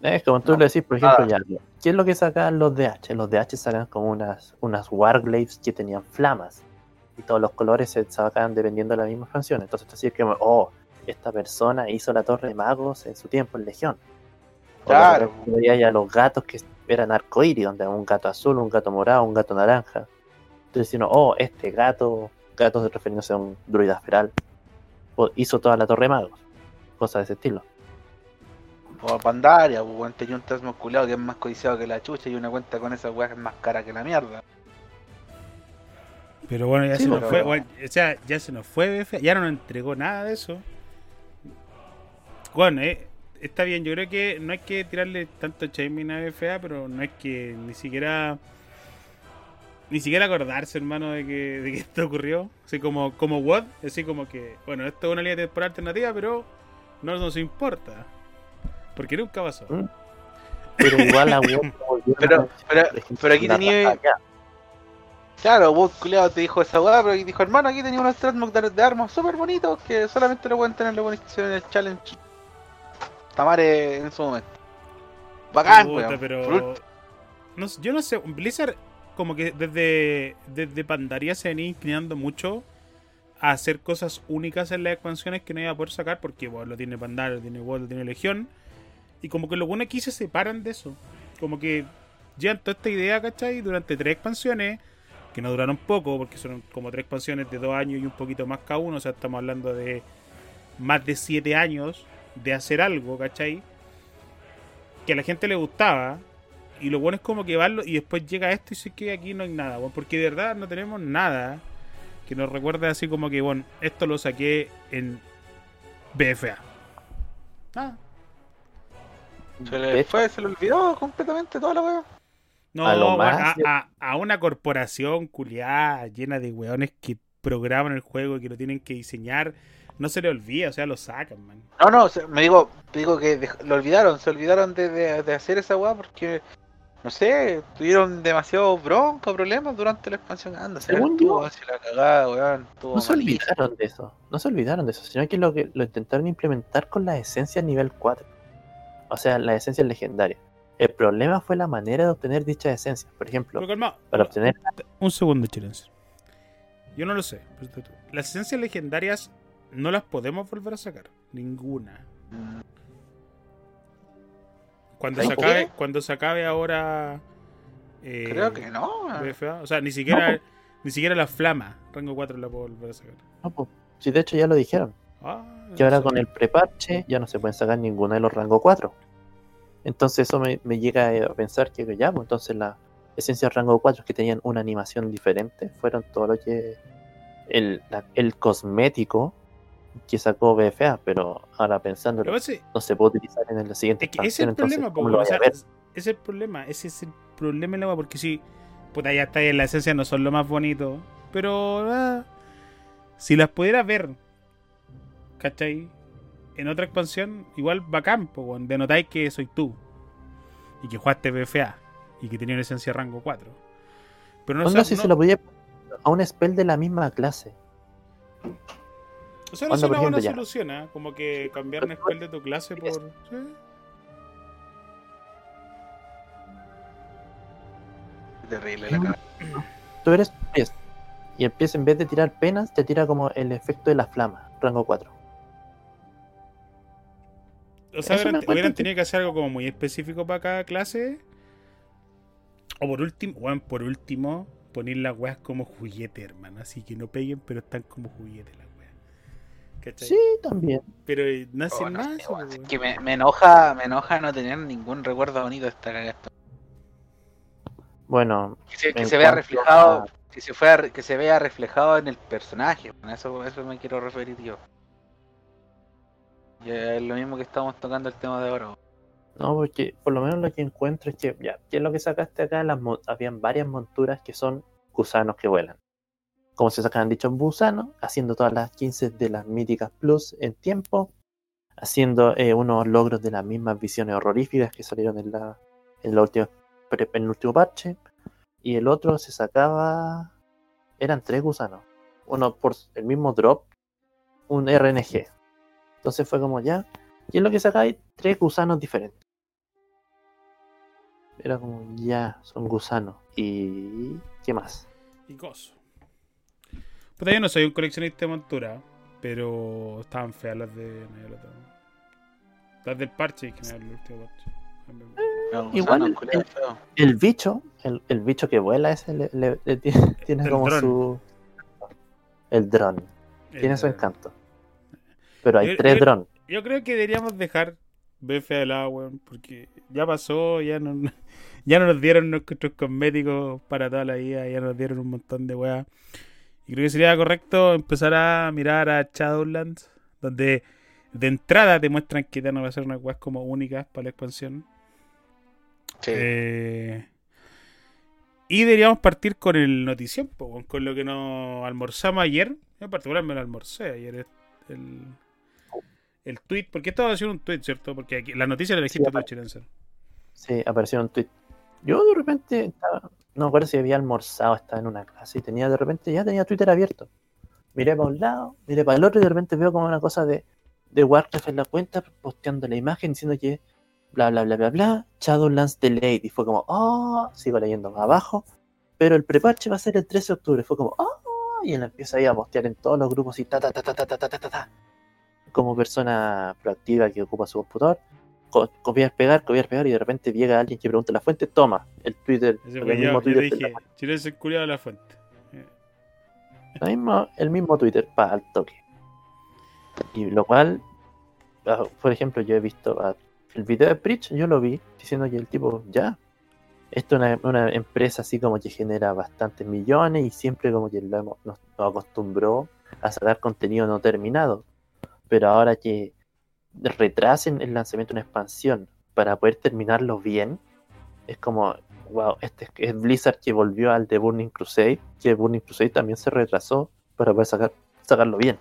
Speaker 3: Es como tú
Speaker 2: No,
Speaker 3: lo decís, por ejemplo,
Speaker 2: nada.
Speaker 3: ya. ¿Qué es lo que sacan los DH? Los DH sacan como unas, unas Warglaives que tenían flamas. Y todos los colores se sacan dependiendo de la misma expansión. Entonces tú decís que, oh, esta persona hizo la Torre de Magos en su tiempo en Legión.
Speaker 2: Claro.
Speaker 3: veía ya los gatos que eran arcoíris, donde un gato azul, un gato morado, un gato naranja. Entonces uno, oh, este gato, gato refiriéndose a un druida feral, hizo toda la Torre de Magos. Cosas de ese estilo.
Speaker 2: O Pandaria, weón, tenía un Transmog culeado que es más codiciado que la chucha y una cuenta con esa weá es más cara que la mierda.
Speaker 1: Pero bueno, ya
Speaker 3: Sí,
Speaker 1: se nos fue, bueno, o sea, ya se nos fue BF, ya no nos entregó nada de eso. Bueno, eh, está bien, yo creo que no hay que tirarle tanto shaming a BFA, pero no es que ni siquiera ni siquiera acordarse, hermano, de que, de que esto ocurrió. Así como, como WOD, así como que, bueno, esto es una línea temporal alternativa, pero no nos importa. Porque nunca pasó.
Speaker 3: Mm. Pero igual la WoW volvieron
Speaker 2: Pero,
Speaker 3: a-
Speaker 2: pero, pero aquí tenía. Claro, vos culeado te dijo esa weá, pero aquí dijo, hermano, aquí tenía unos Transmog de, de armas súper bonitos que solamente lo pueden tener la bonificación en el challenge. Tamare en su momento. Bacán,
Speaker 1: Puta,
Speaker 2: weón.
Speaker 1: pero no sé, yo no sé, Blizzard como que desde, desde Pandaria se venía inclinando mucho a hacer cosas únicas en las expansiones que no iba a poder sacar porque bueno, lo tiene Pandaria, lo tiene WoW, lo tiene Legión y como que los buenos aquí se separan de eso. Como que llevan toda esta idea, ¿cachai? Durante tres expansiones que no duraron poco porque son como tres expansiones de dos años y un poquito más cada uno, o sea, estamos hablando de más de siete años de hacer algo, ¿cachai? Que a la gente le gustaba. Y lo bueno es como que van y después llega esto y dice que aquí no hay nada, weón, porque de verdad no tenemos nada que nos recuerde así como que, bueno, esto lo saqué en BFA. Nada.
Speaker 2: Se le fue, se le olvidó completamente toda la weá.
Speaker 1: No,
Speaker 3: A lo
Speaker 1: weón,
Speaker 3: más-
Speaker 1: a, a- a una corporación culiada llena de weones que programan el juego y que lo tienen que diseñar, no se le olvida, o sea, lo sacan, man.
Speaker 2: No, no, se- me digo, digo que lo olvidaron, se olvidaron de, de- de hacer esa weá porque, no sé, tuvieron demasiado bronca, problemas durante la expansión. Anda, se
Speaker 3: yo,
Speaker 2: así la cagada, weón.
Speaker 3: No se olvidaron de eso, no se olvidaron de eso, sino que lo que lo intentaron implementar con las esencias nivel 4. O sea, las esencias legendarias. El problema fue la manera de obtener dichas esencias. Por ejemplo,
Speaker 1: calma,
Speaker 3: para obtener
Speaker 1: Un segundo, Chilense. Yo no lo sé. Las esencias legendarias no las podemos volver a sacar. Ninguna. Cuando
Speaker 2: ¿Hay
Speaker 1: se
Speaker 2: qué?
Speaker 1: acabe, cuando se acabe ahora. eh,
Speaker 2: Creo que no.
Speaker 1: BFA, O sea, ni siquiera,
Speaker 3: No,
Speaker 1: ni siquiera la flama. Rango 4 la puedo volver a sacar.
Speaker 3: No, pues, si de hecho ya lo dijeron.
Speaker 1: Ah,
Speaker 3: Que ahora con el preparche ya no se pueden sacar ninguna de los rango 4. Entonces eso me, me llega a pensar que ya, pues entonces las esencias rango 4 que tenían una animación diferente fueron todo lo que... El, la- el cosmético que sacó BFA, pero ahora pensando no se puede utilizar en la siguiente
Speaker 1: es que es el
Speaker 3: entonces,
Speaker 1: problema, es el problema. Ese es el problema en la wea, porque si. Puta, ya está en la esencia, no son lo más bonito. Pero. ah, si las pudiera ver. ¿Cachai? En otra expansión, igual bacán, po, weón. Denotáis que soy tú. Y que jugaste BFA. y que tenía una esencia rango 4. Pero no, sé,
Speaker 3: si
Speaker 1: no-
Speaker 3: se lo podía a un spell de la misma clase.
Speaker 1: O sea, no es una buena solución, ¿eh? Como que cambiar un spell de tu clase por. ¿sí?
Speaker 2: Terrible la cara.
Speaker 3: Tú eres pies. Y el pies en vez de tirar penas, te tira como el efecto de la flama, rango 4.
Speaker 1: O sea, hubieran, hubieran
Speaker 3: que-
Speaker 1: tenido que hacer algo como muy específico para cada clase. O por último, bueno, por último, poner las weas como juguete, hermano. Así que no peguen, pero están como juguete las weas. ¿Cachai?
Speaker 3: Sí, también.
Speaker 1: Pero eh, no
Speaker 2: Oh,
Speaker 1: hacen
Speaker 2: no es
Speaker 1: weón.
Speaker 2: que me, me enoja, me enoja no tener ningún recuerdo bonito de esta cagada.
Speaker 3: Bueno,
Speaker 2: Que se, que
Speaker 3: En
Speaker 2: se vea reflejado,
Speaker 3: a-
Speaker 2: que se fuera, que se vea reflejado en el personaje. A eso, me quiero referir yo. Y es lo mismo que estamos tocando el tema de ahora. weón.
Speaker 3: no, porque por lo menos lo que encuentro es que, ya, ¿qué es lo que sacaste acá? Las habían varias monturas que son gusanos que vuelan. Como se sacan dichos gusanos, haciendo todas las 15 de las míticas plus en tiempo, haciendo eh, unos logros de las mismas visiones horroríficas que salieron en la en la última en el último parche. Y el otro se sacaba. Eran tres gusanos. Uno por el mismo drop, un RNG. Entonces fue como ya. Y es lo que sacáis tres gusanos diferentes. Era como ya, son gusanos. ¿Y qué más?
Speaker 1: Y coso. Puta, yo no soy un coleccionista de montura, pero estaban feas las de. Las del parche, en general, el último parche.
Speaker 2: No,
Speaker 3: Igual el- bicho, el, el bicho que vuela ese le, le- le tiene, como su. El dron. Tiene su encanto. Pero hay
Speaker 1: Yo-
Speaker 3: tres drones.
Speaker 1: Yo creo que deberíamos dejar de lado, weón, porque ya pasó, ya no, ya no nos dieron nuestros cosméticos para toda la vida, ya nos dieron un montón de weas. Y creo que sería correcto empezar a mirar a Shadowlands, donde de entrada te muestran que ya no va a ser unas weas como únicas para la expansión.
Speaker 2: Sí.
Speaker 1: Eh, y deberíamos partir con el notición, con lo que nos almorzamos ayer. Yo en particular me lo almorcé ayer. El, el tweet, porque esto va a ser un tweet, ¿cierto? Porque aquí, la noticia la elegiste
Speaker 3: Sí,
Speaker 1: tú, Chilenser.
Speaker 3: Sí, apareció un tweet. Yo de repente estaba, no me acuerdo si había almorzado, estaba en una clase y tenía de repente, ya tenía Twitter abierto. Miré para un lado, miré para el otro y de repente veo como una cosa de, de Warcraft en la cuenta, posteando la imagen diciendo que bla bla bla bla bla, Shadowlands Delayed. Y fue como, oh, sigo leyendo más abajo, pero el preparche va a ser el 13 de octubre. Fue como, oh, y él empieza ahí a postear en todos los grupos y ta ta ta ta ta ta ta ta ta. Como persona proactiva que ocupa su computador co- copiar, pegar, copiar, pegar, y de repente llega alguien que pregunta la fuente, toma, el Twitter,
Speaker 1: Ese
Speaker 3: el
Speaker 1: yo,
Speaker 3: mismo
Speaker 1: yo
Speaker 3: Twitter,
Speaker 1: te
Speaker 3: de
Speaker 1: dije,
Speaker 3: la-
Speaker 1: culiado de la fuente.
Speaker 3: El mismo, el mismo Twitter para al toque. Y lo cual, ah, por ejemplo, yo he visto ah, el video de Preach, yo lo vi diciendo que el tipo, ya, esto es una, una empresa así como que genera bastantes millones y siempre como que lo hemos- nos, nos acostumbró a sacar contenido no terminado. Pero ahora que retrasen el lanzamiento de una expansión para poder terminarlo bien, es como, wow, este es- Blizzard que volvió al de Burning Crusade, que Burning Crusade también se retrasó para poder sacar, sacarlo bien.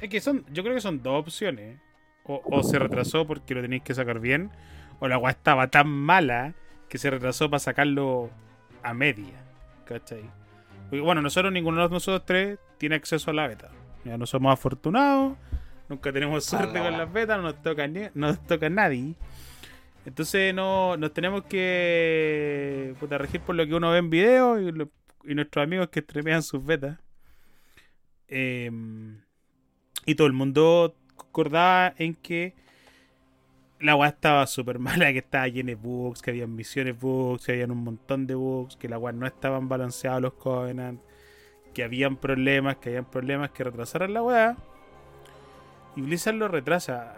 Speaker 1: Es que son, yo creo que son dos opciones. O, se retrasó porque lo tenéis que sacar bien, o la weá estaba tan mala que se retrasó para sacarlo a media. Bueno, nosotros, ninguno de nosotros tres tiene acceso a la beta. Ya no somos afortunados, nunca tenemos suerte
Speaker 2: Hola.
Speaker 1: con las betas, no nos toca, ni- no nos toca nadie. Entonces no, nos tenemos que puta, regir por lo que uno ve en video y, lo- y nuestros amigos que streamean sus betas. Em, y todo el mundo concordaba en que la weá estaba súper mala, que estaba llena de bugs, que habían misiones bugs, que habían un montón de bugs, que la weá no estaban balanceados los Covenant, que habían problemas, que habían problemas que retrasaran la weá. Y Blizzard lo retrasa.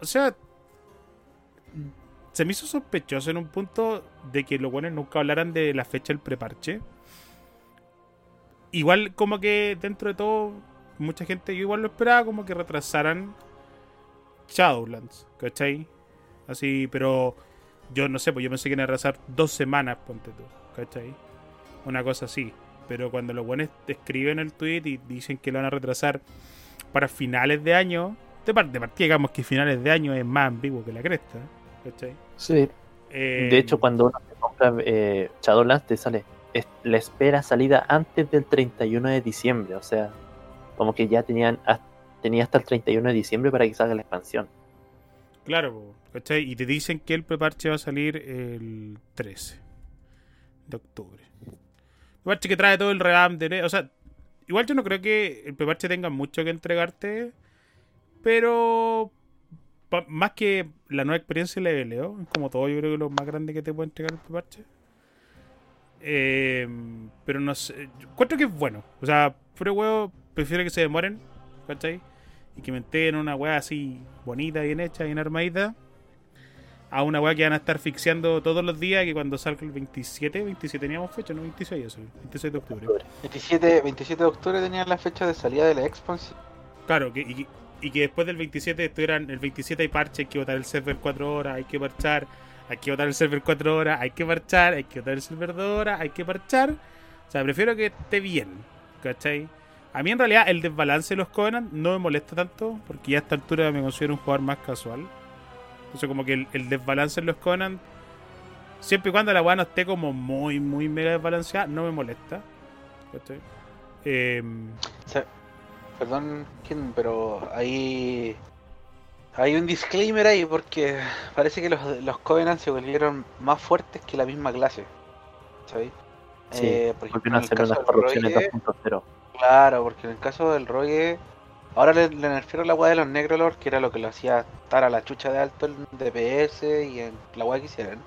Speaker 1: O sea, se me hizo sospechoso en un punto de que los buenos nunca hablaran de la fecha del preparche. Igual como que dentro de todo, mucha gente yo igual lo esperaba como que retrasaran Shadowlands, ¿cachai? Así, pero yo no sé, pues yo pensé que iban a retrasar dos semanas, ponte tú, ¿cachai? Una cosa así. Pero cuando los buenos escriben el tweet y dicen que lo van a retrasar para finales de año, de parte, de partida digamos que finales de año es más ambiguo que la cresta, ¿cachai?
Speaker 3: Sí.
Speaker 1: Eh,
Speaker 3: De hecho, cuando uno se com- compras eh, Shadowlands te sale es- la espera salida antes del 31 de diciembre. O sea, como que ya tenían tenía hasta el 31 de diciembre para que salga la expansión.
Speaker 1: Claro, ¿cachai? Y te dicen que el preparche va a salir el 13 de octubre. Preparche que trae todo el revamp de... O sea, igual yo no creo que el preparche tenga mucho que entregarte, pero más que la nueva experiencia de leveleo, como todo yo creo que lo más grande que te puede entregar el preparche. Eh, pero no sé, encuentro que es bueno. O sea, puro huevo, prefiero que se demoren, ¿cachai? y que me entreguen una weá así bonita, bien hecha, bien armadita, a una weá que van a estar asfixiando todos los días que cuando salga el 27, 27 teníamos fecha, no 26 eso, 26 de octubre.
Speaker 2: 27, 27 de octubre tenían la fecha de salida de la expansión.
Speaker 1: Claro, que, y, y que después del 27 estuvieran, el 27 hay parche, hay que botar el server 4 horas, hay que parchar, hay que botar el server 4 horas, hay que parchar, hay que botar el server 2 horas, hay que parchar. O sea, prefiero que esté bien, ¿cachai? A mí en realidad el desbalance de los Covenant no me molesta tanto, porque ya a esta altura me considero un jugador más casual. Entonces como que el, el desbalance en los Covenant, siempre y cuando la weá no esté como muy, muy mega desbalanceada, no me molesta.
Speaker 2: sea, perdón, Kim, pero ahí hay un disclaimer ahí porque parece que los, los Covenant se volvieron más fuertes que la misma clase. ¿Sabes?
Speaker 3: Sí,
Speaker 2: Eh, por ejemplo, en el caso del
Speaker 3: corrupciones
Speaker 2: Rogue,
Speaker 3: 2.0.
Speaker 2: claro, porque en el caso del Rogue, ahora le, le nerfearon la weá de los Necrolord, que era lo que lo hacía estar a la chucha de alto en DPS y en la weá que hicieran.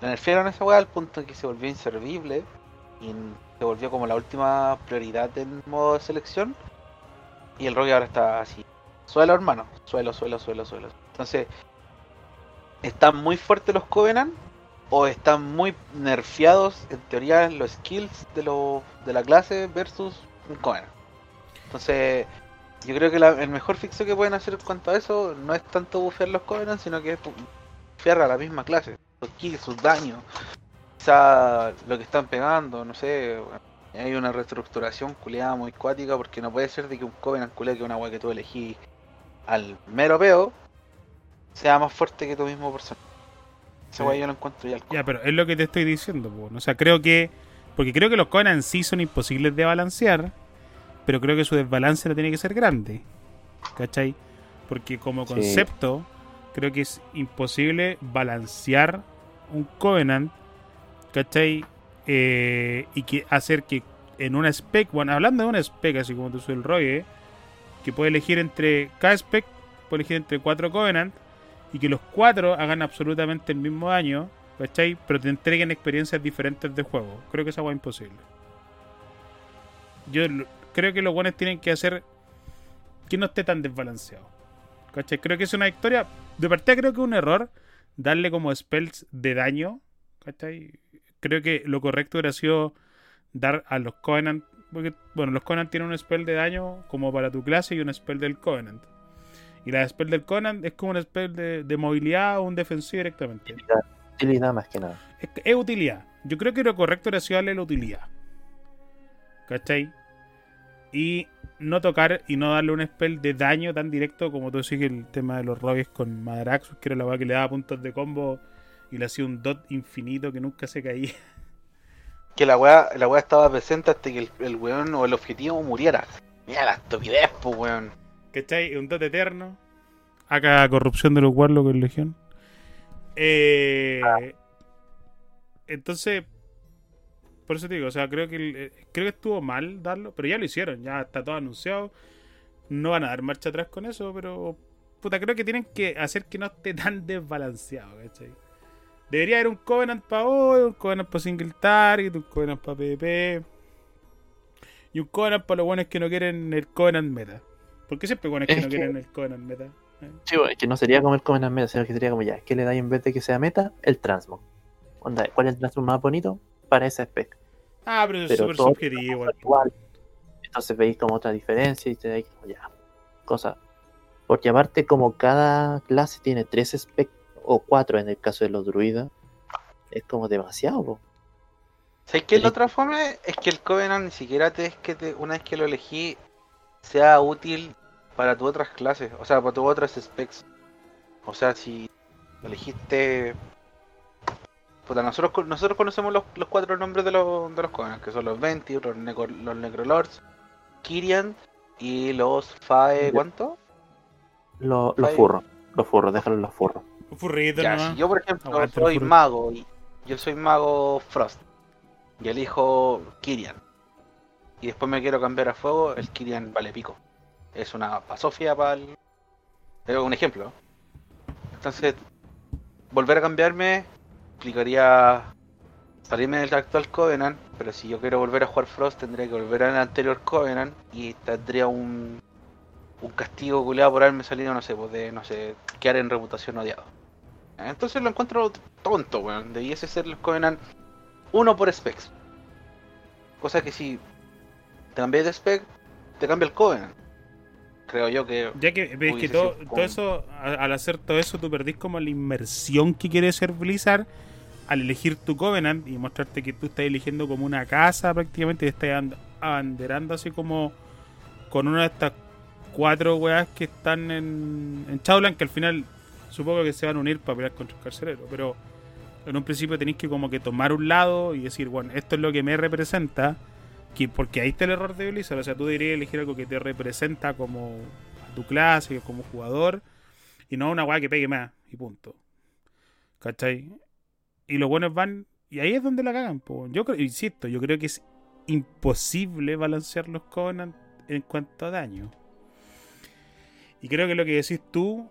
Speaker 2: Le nerfearon esa weá al punto en que se volvió inservible y se volvió como la última prioridad del modo de selección. Y el Rogue ahora está así. Suelo, hermano. Suelo, suelo, suelo, suelo. Entonces, ¿están muy fuertes los Covenant? ¿O están muy nerfeados, en teoría, los skills de, lo, de la clase versus un Covenant? Entonces, yo creo que la- el mejor fixo que pueden hacer en cuanto a eso no es tanto bufear los Covenant, sino que es bu- bufear a la misma clase. Sus kills, sus daños. Quizá lo que están pegando, no sé. Hay una reestructuración culeada muy cuática porque no puede ser de que un Covenant culea que una wea que tú elegí al mero peo sea más fuerte que tu mismo personaje. Esa
Speaker 1: Sí.
Speaker 2: yo lo encuentro ya
Speaker 1: Ya, pero es lo que te estoy diciendo, po. o sea, creo que. Porque creo que los Conan en sí son imposibles de balancear, pero creo que su desbalance no tiene que ser grande. ¿Cachai? Porque como
Speaker 3: Sí.
Speaker 1: concepto, creo que es imposible balancear un Covenant, ¿cachai? Eh, y que hacer que en una spec, bueno, hablando de una spec, así como tú soy el Rogue, que puede elegir entre cada spec, puede elegir entre cuatro Covenant y que los cuatro hagan absolutamente el mismo daño, ¿cachai? Pero te entreguen experiencias diferentes de juego. Creo que esa es imposible. Yo creo que los buenos tienen que hacer que no esté tan desbalanceado. ¿Cachai? Creo que es una victoria. De partida creo que es un error darle como spells de daño. ¿Cachai? Creo que lo correcto hubiera sido dar a los Covenant. Porque, bueno, los Covenant tienen un spell de daño como para tu clase y un spell del Covenant. Y la spell del Covenant es como un spell de, de movilidad o un defensivo directamente.
Speaker 3: Utilidad, utilidad más que nada.
Speaker 1: Es, es utilidad. Yo creo que lo correcto era sido darle la utilidad. ¿Cachai? Y no tocar y no darle un spell de daño tan directo como tú decís que el tema de los rogues con Madaraxus, que era la weá que le daba puntos de combo y le hacía un dot infinito que nunca se caía.
Speaker 2: Que la wea, la wea estaba presente hasta que el, el weón o el objetivo muriera. Mira la estupidez, pues weón.
Speaker 1: ¿Cachai? Un dot eterno. Acá corrupción de los Warlocks en Legión. Eh, Entonces, por eso te digo, o sea, creo que eh, creo que estuvo mal darlo, pero ya lo hicieron, ya está todo anunciado. No van a dar marcha atrás con eso, pero puta, creo que tienen que hacer que no esté tan desbalanceado, ¿cachai? Debería haber un Covenant para hoy, un Covenant para Single Target, un Covenant para PvP. Y un Covenant para los buenos que no quieren el Covenant meta. ¿Por qué siempre buenos que
Speaker 3: Es
Speaker 1: no
Speaker 3: que-
Speaker 1: quieren el Covenant meta? ¿Eh?
Speaker 3: Sí, bueno, que no sería como el Covenant Meta, sino que sería como ya, ¿qué le da en vez de que sea meta? El Transmog. Onda, ¿Cuál es el Transmog más bonito? Para esa spec.
Speaker 1: Ah, pero es súper subjetivo. igual.
Speaker 3: Entonces veis como otra diferencia y te dais como ya. Cosa. Porque aparte, como cada clase tiene tres spec o cuatro en el caso de los druidas, es como demasiado. po.
Speaker 2: ¿Sabes qué es la otra forma? Es que el Covenant ni siquiera te es que te, una vez que lo elegí sea útil para tus otras clases, o sea, para tus otras specs. O sea, si elegiste, puta, nosotros, nosotros conocemos los, los cuatro nombres de los, de los Covenant, que son los Venti, los, Necro, los Necrolords, Kyrian y los Fae. ¿Cuánto?
Speaker 3: Los, los furros. Los furros, déjalo en los furros.
Speaker 1: Un furrito
Speaker 2: Ya, si yo por ejemplo
Speaker 1: Aguante
Speaker 2: soy mago y yo soy mago Frost y elijo Kyrian y después me quiero cambiar a fuego, el Kyrian vale pico. Es una pasofia para el... Es un ejemplo. Entonces, volver a cambiarme implicaría salirme del actual Covenant, pero si yo quiero volver a jugar Frost tendría que volver al anterior Covenant y tendría un, un castigo culeado por haberme salido, no sé, pues de, no sé, quedar en reputación odiado. Entonces lo encuentro tonto, weón. Debiese ser los Covenant uno por specs. Cosa que si te cambias de spec, te cambia el Covenant. Creo yo que
Speaker 1: Ya que ves que todo, todo eso, al hacer todo eso, tú perdís como la inmersión que quiere ser Blizzard al elegir tu Covenant y mostrarte que tú estás eligiendo como una casa prácticamente y estás and- abanderando así como con una de estas cuatro weas que están en, en Shadowland, que al final supongo que se van a unir para pelear contra el carcelero, pero en un principio tenéis que como que tomar un lado y decir, bueno, esto es lo que me representa, que porque ahí está el error de Blizzard, o sea, tú deberías elegir algo que te representa como tu clase, como jugador, y no una weá que pegue más, y punto. ¿Cachai? Y los buenos van, y ahí es donde la cagan, po. Yo creo, insisto, yo creo que es imposible balancear los Covenant en cuanto a daño. Y creo que lo que decís tú,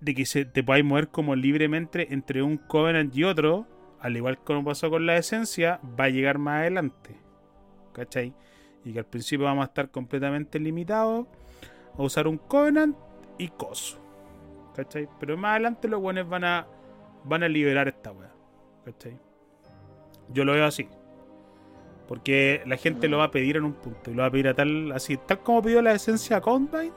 Speaker 1: de que se, te podáis mover como libremente entre un Covenant y otro, al igual como pasó con la esencia, va a llegar más adelante. ¿Cachai? Y que al principio vamos a estar completamente limitados a usar un Covenant y coso. ¿Cachai? Pero más adelante los buenos van a van a liberar esta weá. ¿Cachai? Yo lo veo así. Porque la gente lo va a pedir en un punto. Y lo va a pedir a tal, así, tal como pidió la esencia Combine.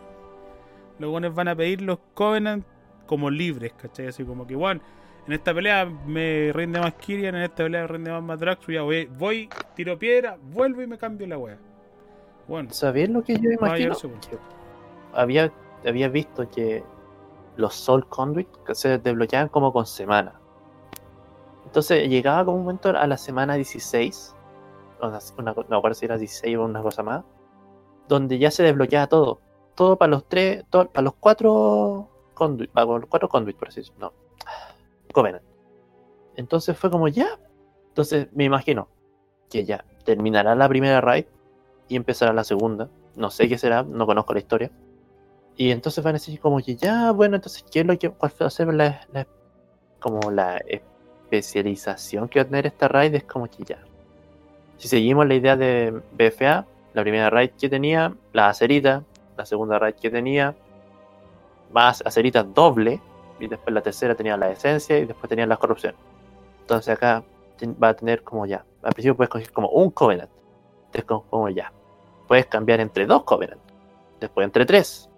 Speaker 1: Los buenos van a pedir los Covenant como libres, ¿cachai? Así como que, bueno, en esta pelea me rinde más Kyrian, en esta pelea me rinde más Madrax, ya voy, voy, tiro piedra, vuelvo y me cambio la wea. Bueno,
Speaker 3: ¿Sabías lo que yo imagino? Había, había visto que los Soul Conduit que se desbloqueaban como con semana. Entonces llegaba como un momento a la semana 16, o sea, una, co- no acuerdo si era 16 o una cosa más, donde ya se desbloqueaba todo. Todo para los tres, para los cuatro conduit, para los cuatro conduit, por así decirlo. No. Covenant. Entonces fue como ya. Entonces me imagino que ya terminará la primera raid y empezará la segunda. No sé qué será, no conozco la historia. Y entonces van a decir como que ya, bueno, entonces, ¿qué es lo que va a ser como la especialización que va a tener esta raid? Es como que ya. Si seguimos la idea de BFA, la primera raid que tenía, la acerita, la segunda raid que tenía, más acerita doble, y después la tercera tenía la esencia y después tenía la corrupción. Entonces acá va a tener como ya. Al principio puedes coger como un Covenant. Entonces como, ya. Puedes cambiar entre dos Covenant. Después entre tres.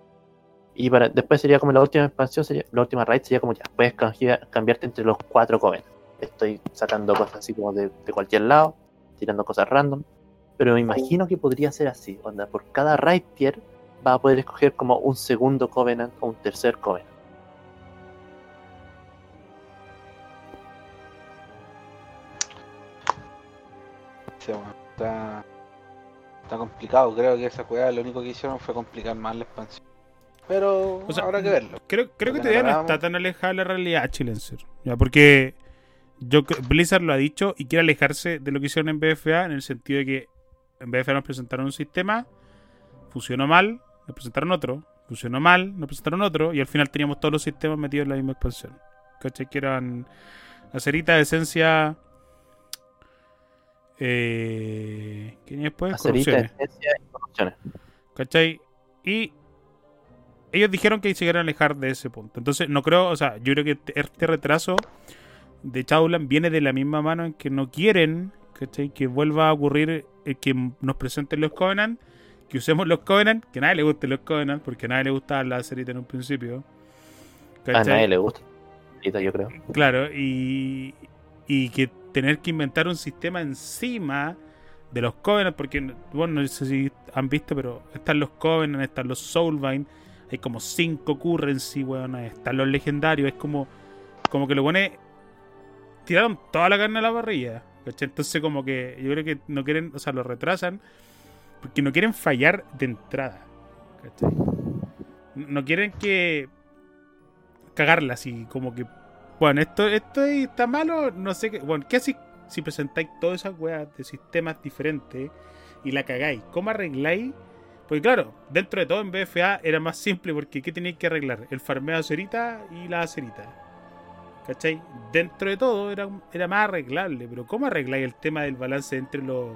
Speaker 3: Y para, después sería como la última expansión, sería, la última raid sería como ya. Puedes cambiar- cambiarte entre los cuatro Covenant. Estoy sacando cosas así como de, de cualquier lado, tirando cosas random. Pero me imagino que podría ser así. Onda, por cada raid tier va a poder escoger como un segundo Covenant o un tercer Covenant.
Speaker 2: Sí, bueno, está, está complicado. Creo que esa weá lo único que hicieron fue complicar más la expansión. Pero
Speaker 1: O sea,
Speaker 2: habrá que verlo.
Speaker 1: Creo, creo que todavía no está tan alejada de la realidad, Chilenser. Ya, porque yo Blizzard lo ha dicho y quiere alejarse de lo que hicieron en BFA en el sentido de que en BFA nos presentaron un sistema, funcionó mal, nos presentaron otro, funcionó mal, nos presentaron otro y al final teníamos todos los sistemas metidos en la misma expansión. ¿Cachai? Que eran acerita, esencia... Eh, ¿Qué tenía después?
Speaker 3: Acerita,
Speaker 1: Corrupciones.
Speaker 3: esencia y corrupciones.
Speaker 1: ¿Cachai? Y ellos dijeron que se a alejar de ese punto. Entonces, no creo, o sea, yo creo que este retraso de Chaulan viene de la misma mano en que no quieren, ¿cachai? Que vuelva a ocurrir eh, que nos presenten los Covenant, que usemos los Covenant, que a nadie le guste los Covenant, porque a nadie le gustaba la cerita en un principio.
Speaker 3: A
Speaker 1: ¿cachai?
Speaker 3: nadie le gusta. Yo creo.
Speaker 1: Claro, y, y que tener que inventar un sistema encima de los Covenant, porque, bueno, no sé si han visto, pero están los Covenant, están los Soulbind, hay como cinco currency, weón, están los legendarios, es como, como que lo pone tiraron toda la carne a la parrilla. ¿cachai? Entonces como que yo creo que no quieren, o sea, lo retrasan porque no quieren fallar de entrada. ¿cachai? No quieren que cagarla así, como que, bueno, esto, esto está malo, no sé qué, bueno, ¿qué así si presentáis todas esas weas de sistemas diferentes y la cagáis? ¿Cómo arregláis? Porque claro, dentro de todo en BFA era más simple porque ¿qué tenéis que arreglar? El farmeo de acerita y la acerita. ¿Cachai? Dentro de todo era, era más arreglable, pero ¿cómo arregláis el tema del balance entre los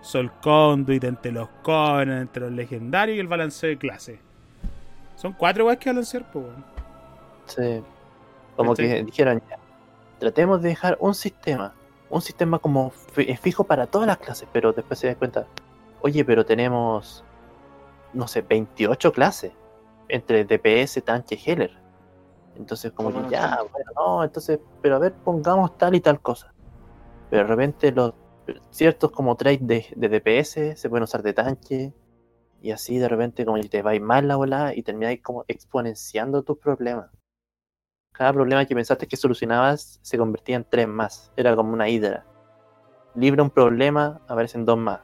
Speaker 1: Soul Conduit, entre los Conan, entre los legendarios y el balance de clase? Son cuatro weas que balancear, pues.
Speaker 3: Sí. Como
Speaker 1: ¿Cachai?
Speaker 3: que dijeron ya. Tratemos de dejar un sistema. Un sistema como fi- fijo para todas las clases. Pero después se dan cuenta. Oye, pero tenemos. No sé, 28 clases. Entre DPS, tanque y healer. Entonces, como
Speaker 2: ¿Cómo
Speaker 3: que ya, bueno, no, entonces, pero a ver, pongamos tal y tal cosa. Pero de repente los ciertos como trades de, de DPS se pueden usar de tanque. Y así de repente como que te va mal la bola y termináis como exponenciando tus problemas. Cada problema que pensaste que solucionabas se convertía en tres más. Era como una hidra. Libra un problema, aparecen dos más.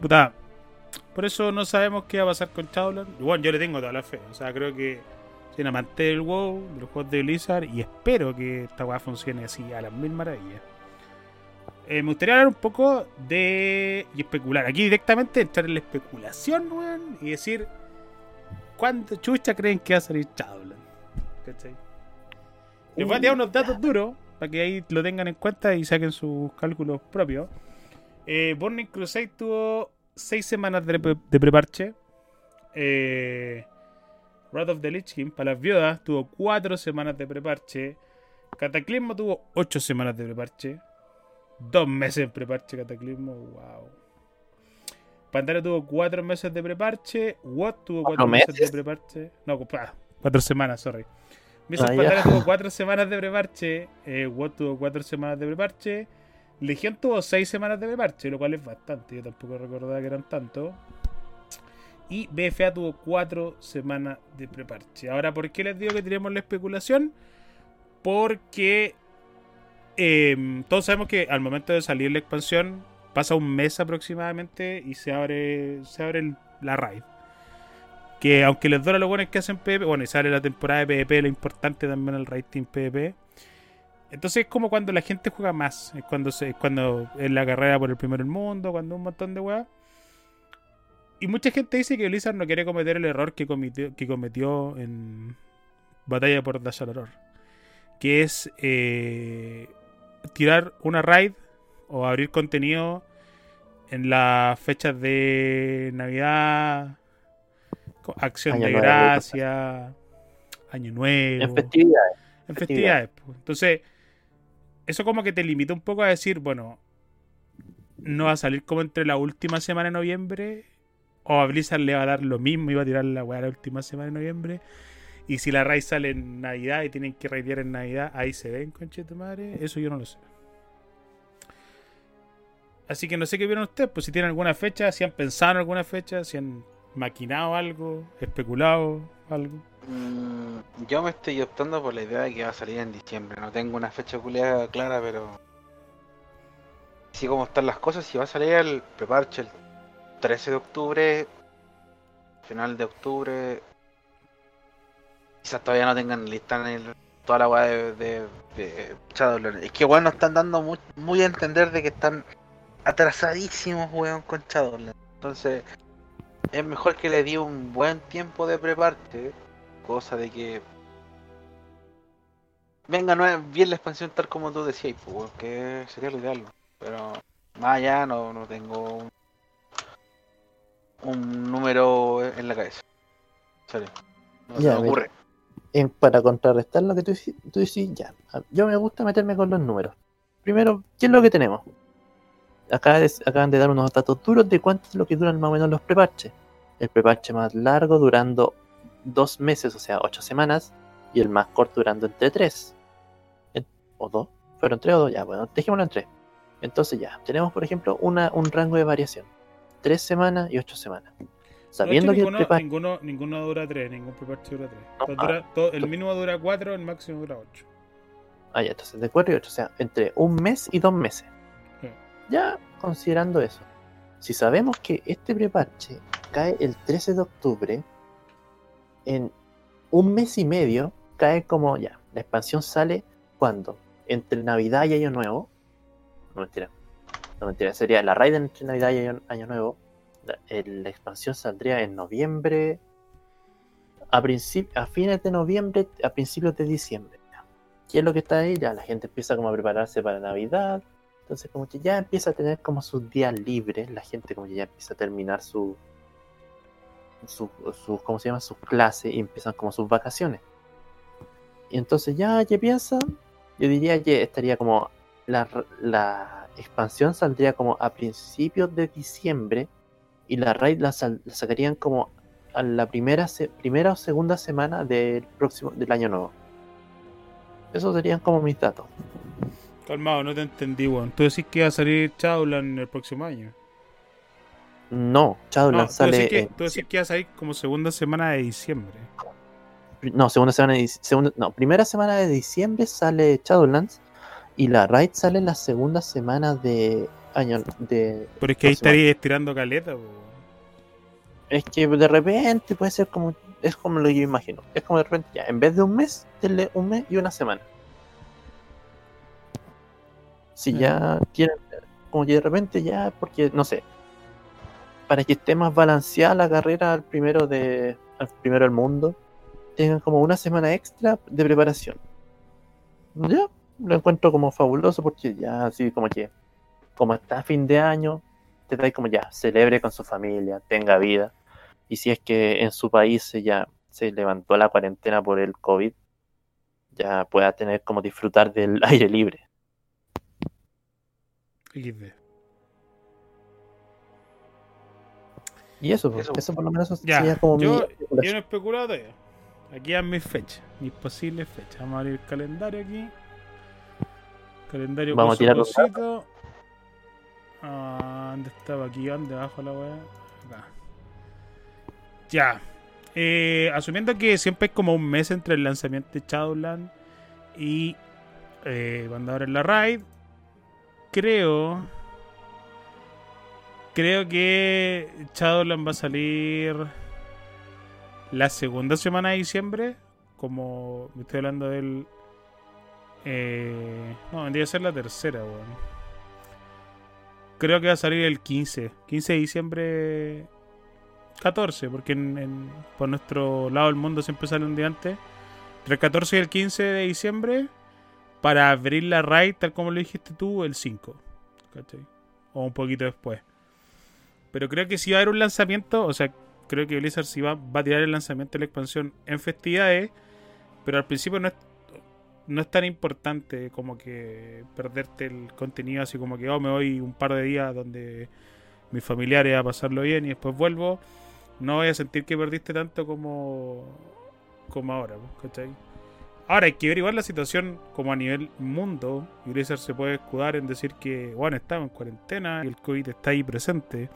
Speaker 1: Puta, por eso no sabemos qué va a pasar con Shadowlands. Igual yo le tengo toda la fe. O sea, creo que soy un amante del WoW, de los juegos de Blizzard, y espero que esta weá funcione así a las mil maravillas. Eh, me gustaría hablar un poco de. y especular. Aquí directamente entrar en la especulación, weón, y decir. ¿Cuánto chucha creen que va a salir Shadowlands? ¿Cachai? Les voy a tirar unos datos duros para que ahí lo tengan en cuenta y saquen sus cálculos propios. Eh, Burning Crusade tuvo 6 semanas de, pre- de preparche. Eh, Wrath of the Lich King para las viudas tuvo 4 semanas de preparche. Cataclismo tuvo 8 semanas de preparche. 2 meses de preparche Cataclismo. Wow. Pandaria tuvo 4 meses de preparche. Watt tuvo 4
Speaker 3: ¿Cuatro
Speaker 1: meses de preparche. No, 4 semanas, sorry. Misos
Speaker 3: Ah, ya.
Speaker 1: Pandaria tuvo 4 semanas de preparche. Eh, Watt tuvo 4 semanas de preparche. Legión tuvo 6 semanas de preparche, lo cual es bastante. Yo tampoco recordaba que eran tanto. Y BFA tuvo 4 semanas de preparche. Ahora, ¿por qué les digo que tenemos la especulación? Porque eh, todos sabemos que al momento de salir la expansión pasa un mes aproximadamente y se abre, se abre la raid. Que aunque les duele lo bueno es que hacen PvP, bueno, y sale la temporada de PvP, lo importante también el rating PvP. Entonces es como cuando la gente juega más, es cuando se, es cuando es la carrera por el primero del mundo, cuando un montón de weas. Y mucha gente dice que Blizzard no quiere cometer el error que cometió, que cometió en Batalla por Dashaloror. Que es eh, tirar una raid o abrir contenido en las fechas de Navidad, Acción
Speaker 3: Año
Speaker 1: de Gracia, Año Nuevo
Speaker 3: En festividades.
Speaker 1: en
Speaker 3: Festividades.
Speaker 1: festividades. pues. Entonces, eso como que te limita un poco a decir, bueno, no va a salir como entre la última semana de noviembre, o a Blizzard le va a dar lo mismo y va a tirar la weá la última semana de noviembre. Y si la raid sale en Navidad y tienen que raidear en Navidad, ahí se ven, conche tu madre. Eso yo no lo sé. Así que no sé qué vieron ustedes, pues si tienen alguna fecha, si han pensado en alguna fecha, si han maquinado algo, especulado algo.
Speaker 2: Mm, yo me estoy optando por la idea de que va a salir en diciembre. No tengo una fecha culiada clara, pero. Así como están las cosas, si va a salir el preparche el 13 de octubre, final de octubre. Quizás todavía no tengan lista en toda la weá de, de, de. Es que weón nos están dando muy, a entender de que están atrasadísimos weón con Shadowlands. Entonces, es mejor que le di un buen tiempo de preparche cosa de que venga no es bien la expansión tal como tú decías pues, weón, que sería lo ideal pero más allá no, no tengo un, un número en la cabeza no
Speaker 3: Ya,
Speaker 2: se me ocurre
Speaker 3: En- para contrarrestar lo que tú, tú decís, ya. Yo me gusta meterme con los números. Primero, ¿qué es lo que tenemos? Acá es- acaban de dar unos datos duros de cuánto es lo que duran más o menos los preparches. El preparche más largo durando dos meses, o sea, ocho semanas, y el más corto durando entre tres. ¿O dos? ¿Fueron tres o dos? Ya, bueno, dejémoslo en tres. Entonces ya, tenemos por ejemplo una, un rango de variación. Tres semanas y ocho semanas. sabiendo que el
Speaker 1: ninguno,
Speaker 3: preparche.
Speaker 1: ninguno, ninguno dura 3, ningún preparche dura 3.
Speaker 3: No, ah,
Speaker 1: el mínimo dura 4, el máximo dura 8.
Speaker 3: Ah, ya, entonces de 4 y 8, o sea, entre un mes y dos meses.
Speaker 1: Sí.
Speaker 3: Ya considerando eso, si sabemos que este preparche cae el 13 de octubre, en un mes y medio cae como ya. La expansión sale cuando? Entre Navidad y Año Nuevo. No mentira. No mentira, sería la raid entre Navidad y Año, Nuevo. La, expansión saldría en noviembre. A, a fines de noviembre, a principios de diciembre. ¿Qué es lo que está ahí? Ya la gente empieza como a prepararse para Navidad. Entonces como que ya empieza a tener como sus días libres. La gente como que ya empieza a terminar su, su, su- ¿cómo se llama? sus clases y empiezan como sus vacaciones. Y entonces ya, ¿qué piensan? Yo diría que estaría como la, expansión saldría como a principios de diciembre y la raid la, sacarían como a la primera, se- primera o segunda semana del próximo del año nuevo. Esos serían como mis datos.
Speaker 1: Calmado, no te entendí, weón. Tú decís que va a salir Shadowland el próximo año.
Speaker 3: No, Shadowland
Speaker 1: No,
Speaker 3: sale
Speaker 1: que, tú decís que va a salir como segunda semana de diciembre.
Speaker 3: No, segunda semana de segunda, no, primera semana de diciembre sale Shadowlands y la raid sale en la segunda semana de año de
Speaker 1: Pero es que ahí estaría estirando caleta,
Speaker 3: es que de repente puede ser como es como lo que yo imagino. Es como de repente ya, en vez de un mes, denle un mes y una semana. Si ya tienen como que de repente ya porque no sé, para que esté más balanceada la carrera al primero de al primero del mundo, tengan como una semana extra de preparación. Ya, lo encuentro como fabuloso porque ya así como que como está fin de año, te da como ya, celebre con su familia, tenga vida. Y si es que en su país ya se levantó la cuarentena por el COVID, ya pueda tener como disfrutar del aire libre.
Speaker 1: XD.
Speaker 3: Y eso, pues,
Speaker 2: Eso.
Speaker 3: eso, por lo menos
Speaker 1: Ya,
Speaker 3: sería como mi
Speaker 1: yo, yo no he especulado todavía. Aquí dan mis fechas, mis posibles fechas. Vamos a abrir el calendario aquí. Calendario
Speaker 3: Vamos a
Speaker 1: con su
Speaker 3: tirar los
Speaker 1: cosito. Ah, ¿Dónde estaba? Aquí, ¿dónde abajo la weá? Acá. Ya. Eh, asumiendo que siempre es como un mes entre el lanzamiento de Shadowland y eh, cuando abren la raid, creo. Creo que Shadowland va a salir la segunda semana de diciembre. Como me estoy hablando del. Eh, no, vendría a ser la tercera, weón. Creo que va a salir el 15. 15 de diciembre. 14, porque en, en- por nuestro lado del mundo siempre sale un día antes. Entre el 14 y el 15 de diciembre. Para abrir la raid, tal como lo dijiste tú, el 5. ¿Cachai? O un poquito después. Pero creo que si va a haber un lanzamiento, o sea, creo que Blizzard sí va, a tirar el lanzamiento de la expansión en festividades, pero al principio no es, no es tan importante como que perderte el contenido así como que oh, me voy un par de días donde mis familiares a pasarlo bien y después vuelvo. No voy a sentir que perdiste tanto como, como ahora, ¿cachai? Ahora hay que ver igual la situación como a nivel mundo. Y Blizzard se puede escudar en decir que, bueno, estamos en cuarentena y el COVID está ahí presente.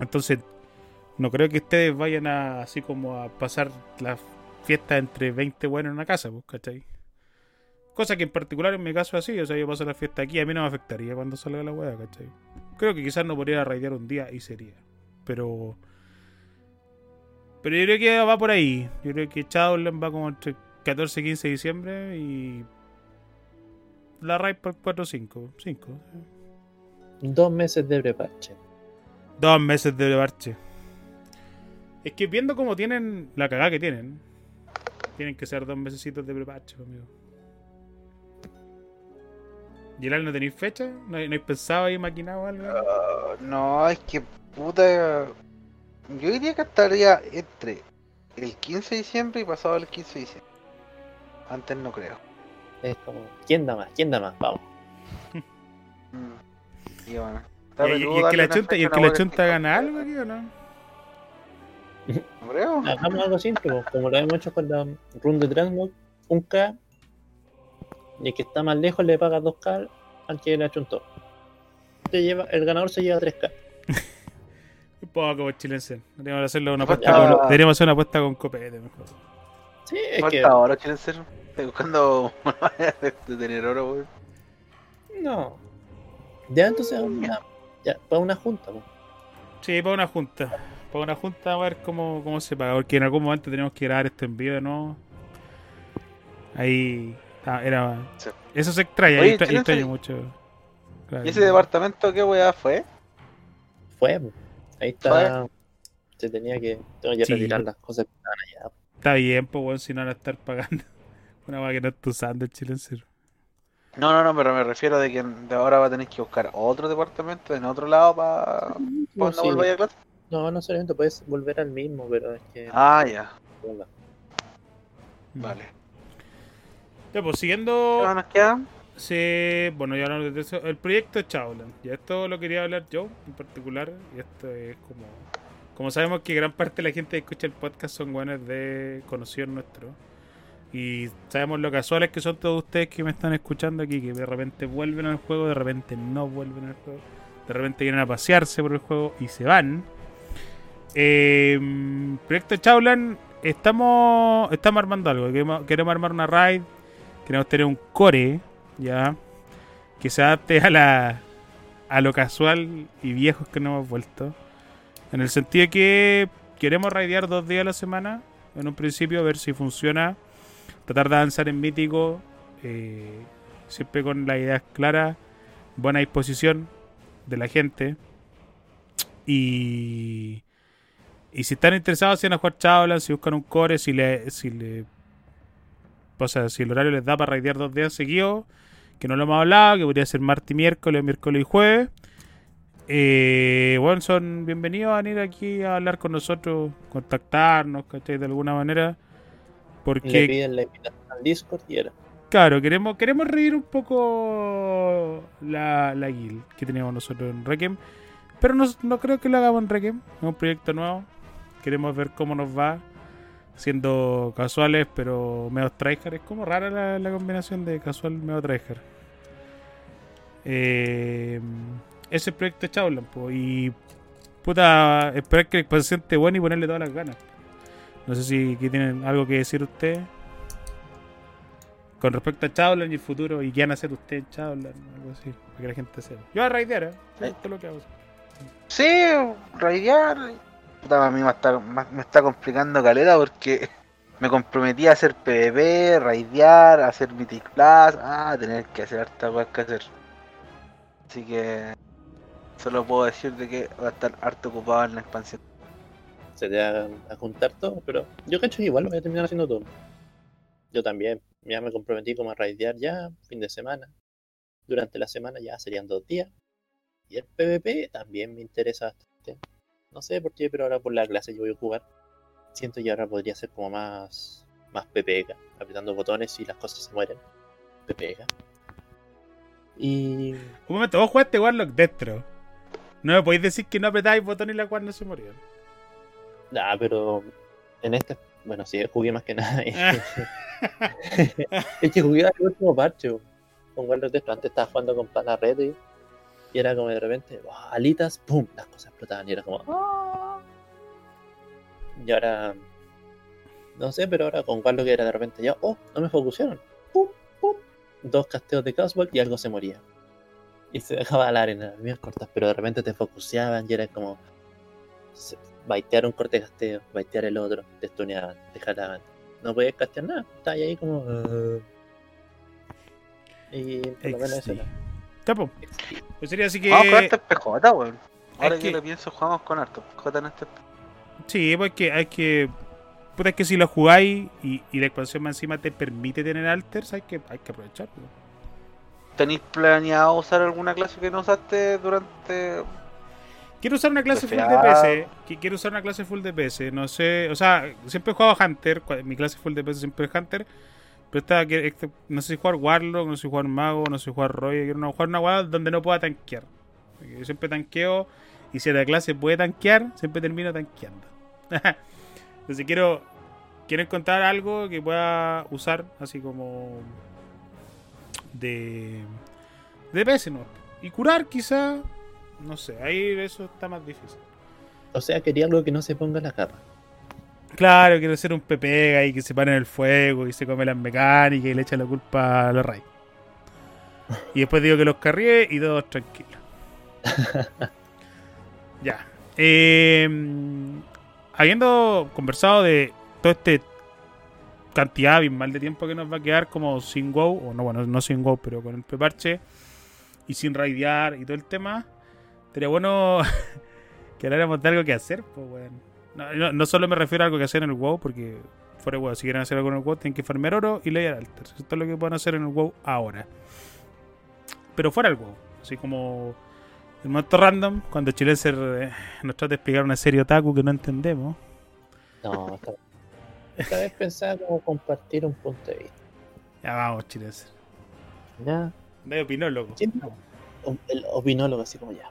Speaker 1: Entonces, no creo que ustedes vayan a así como a pasar la fiesta entre 20 buenos en una casa, pues, ¿cachai? Cosa que en particular en mi caso es así, o sea, yo paso la fiesta aquí, a mí no me afectaría cuando salga la weá, ¿cachai? Creo que quizás no podría raidear un día y sería. Pero. Pero yo creo que va por ahí. Yo creo que Shadowland va como entre 14 y 15 de diciembre y. La raid por 4 o 5. 5.
Speaker 3: Dos meses de preparche.
Speaker 1: Dos meses de parche. Es que viendo cómo tienen la cagada que tienen, tienen que ser dos mesecitos de preparche, amigo. ¿Gilal no tenéis fecha? ¿No, no habéis pensado ahí maquinado algo?
Speaker 2: Ah, no, es que puta. Yo diría que estaría entre el 15 de diciembre y pasado el 15 de diciembre. Antes no creo.
Speaker 3: Es como, ¿quién da más? ¿Quién da más? Vamos.
Speaker 2: Mm. Y bueno.
Speaker 1: ¿Y, y- y el que la chunta, y el que la chunta gana algo aquí o no?
Speaker 2: No creo.
Speaker 3: Hagamos algo simple, pues, como lo hemos hecho con la run de Transmog, un K, y el que está más lejos le paga 2K al que le achuntó. Se lleva, el ganador se lleva 3K.
Speaker 1: poco, pues, chilense. Deberíamos hacerlo una apuesta con, deberíamos hacer una apuesta con copete mejor.
Speaker 3: Sí, es
Speaker 2: Falta
Speaker 3: que.
Speaker 2: ahora, quieren ser. Buscando de tener oro, weón.
Speaker 3: No. Ya entonces, una, ya, para una junta. pues.
Speaker 1: Sí, para una junta. Para una junta a ver cómo, cómo se paga. Porque en algún momento tenemos que grabar esto en vivo, ¿no? Ahí. ah, era.
Speaker 2: Sí.
Speaker 1: Eso se extraña.
Speaker 2: Oye,
Speaker 1: ahí extra- mucho. Claro.
Speaker 2: ¿Y ese departamento qué weá fue?
Speaker 3: Fue, ahí está. Se tenía que. Tengo que
Speaker 1: Sí.
Speaker 3: retirar las cosas que estaban allá.
Speaker 1: Está bien, pues, weón, si no van a estar pagando. Una weá que no está usando el chilencero.
Speaker 2: No, no, no, pero me refiero de que de ahora va a tener que buscar otro departamento en otro lado para
Speaker 3: No, sí.
Speaker 2: vuelva a clase.
Speaker 3: no, no solamente puedes volver al mismo, pero es que.
Speaker 2: Ah, ya,
Speaker 3: Venga.
Speaker 2: vale.
Speaker 1: Ya, pues,
Speaker 2: ¿Qué
Speaker 1: siguiendo.
Speaker 2: más nos queda?
Speaker 1: Sí, bueno, ya hablamos de eso. El proyecto Chaulan. Y esto lo quería hablar yo en particular. Y esto es como. Como sabemos que gran parte de la gente que escucha el podcast son buenos de conocidos nuestros. Y sabemos lo casuales que son todos ustedes que me están escuchando aquí, que de repente vuelven al juego, de repente no vuelven al juego, de repente vienen a pasearse por el juego y se van. Eh, proyecto Chaulan, estamos, estamos armando algo. Queremos, queremos armar una raid, queremos tener un core, ya, que se adapte a la a lo casual y viejos que no hemos vuelto. En el sentido que queremos raidear dos días a la semana, en un principio, a ver si funciona. Tratar de avanzar en mítico, eh, siempre con las ideas claras, buena disposición de la gente. Y, y si están interesados en jugar Chablan, si buscan un core, si le, si le o sea, si el horario les da para raidear dos días seguidos, que no lo hemos hablado, que podría ser martes y miércoles, miércoles y jueves. Eh, bueno, son bienvenidos a venir aquí a hablar con nosotros, contactarnos, ¿cachai? De alguna manera.
Speaker 3: Le
Speaker 1: Porque,
Speaker 3: piden la invitación al Discord y era.
Speaker 1: claro, queremos, queremos reír un poco la, la guild que teníamos nosotros en Requiem. Pero no, no creo que lo hagamos en Requiem. Es un proyecto nuevo. Queremos ver cómo nos va. Siendo casuales, pero medio tryhard. Es como rara la, la combinación de casual medio tryhard. Eh, ese proyecto es Chaulan, po, y puta, esperar que la expansión esté buena y ponerle todas las ganas. No sé si aquí tienen algo que decir ustedes con respecto a Chaulan y el futuro y qué van a hacer ustedes en algo así, para que la gente sepa. Yo voy a raidear, ¿eh?
Speaker 2: Sí.
Speaker 1: Esto es lo que hago.
Speaker 2: Sí, raidear. Puta, a mí me está, me me está complicando caleta porque me comprometí a hacer PvP, raidear, hacer Mythic Plus, ah, tener que hacer harta cosas que hacer. Así que solo puedo decir de que voy a estar harto ocupado en la expansión.
Speaker 3: Se te va a juntar todo, pero yo cacho que igual lo voy a terminar haciendo todo. Yo también. Ya me comprometí como a raidear ya, fin de semana. Durante la semana ya serían dos días. Y el PvP también me interesa bastante. No sé por qué, pero ahora por la clase que voy a jugar, siento que ahora podría ser como más, más PPK, apretando botones y las cosas se mueren. PPK. Y
Speaker 1: Un momento, vos jugaste Warlock Destro. No me podéis decir que no apretáis botón y la cual no se morían.
Speaker 3: Ah, pero en este, bueno, sí, jugué más que nada. es que jugué el último parche con Warlord de Antes estaba jugando con Pana Red y, y era como de repente, alitas, ¡pum! Las cosas explotaban y era como. Y ahora, no sé, pero ahora con Warlock era de repente ya, ¡oh! No me focusaron, ¡pum! ¡pum! Dos casteos de Caswell y algo se moría. Y se dejaba la arena, las mías cortas, pero de repente te focuseaban y era como, se- baitear un corte de casteo, baitear el otro, te stuneaban, te jalaban. No podías castear nada, estabas ahí como. "Ah". Y por lo menos eso era.
Speaker 1: Pues sería así que.
Speaker 2: Vamos con harto PJ, weón. Ahora
Speaker 1: Es
Speaker 2: que
Speaker 1: que-
Speaker 2: lo pienso, jugamos con harto PJ en este.
Speaker 1: Sí, pues que hay que. Puta, es que si lo jugáis y, y la expansión más encima te permite tener alters, hay que, hay que aprovecharlo.
Speaker 2: ¿Tenéis planeado usar alguna clase que no usaste durante
Speaker 1: Quiero usar una clase full. DPS. Quiero usar una clase full DPS. No sé. O sea, siempre he jugado Hunter. Mi clase full DPS siempre es Hunter. Pero esta, este- no sé si jugar Warlock, no sé si jugar Mago, no sé si jugar Roy. Quiero una- jugar una guada donde no pueda tanquear. Porque Yo siempre tanqueo. Y si la clase puede tanquear, siempre termino tanqueando. Entonces quiero. Quiero encontrar algo que pueda usar así como. De. De ¿no? Y curar quizá. No sé, ahí eso está más difícil.
Speaker 3: O sea, quería algo que no se ponga la capa.
Speaker 1: Claro, quiero ser un pepega y que se pare en el fuego y se come las mecánicas y le echa la culpa a los reyes. Y después digo que los carrié y todos tranquilos. ya. Eh, habiendo conversado de todo este cantidad abismal de tiempo que nos va a quedar como sin WoW, o no, bueno, no sin WoW, pero con el preparche y sin raidear y todo el tema, sería bueno que habláramos de algo que hacer, pues, weón. No, no- no solo me refiero a algo que hacer en el WoW, porque fuera WoW, si quieren hacer algo en el WoW, tienen que farmear oro y leer alter. Esto es lo que pueden hacer en el WoW ahora. Pero fuera del WoW, así como el momento random, cuando Chilenser eh, nos trata de explicar una serie otaku que no entendemos.
Speaker 3: No, esta, esta vez pensaba como compartir un punto de vista.
Speaker 1: Ya vamos, Chilenser.
Speaker 3: Ya,
Speaker 1: Medio opinólogo.
Speaker 3: El opinólogo así como ya.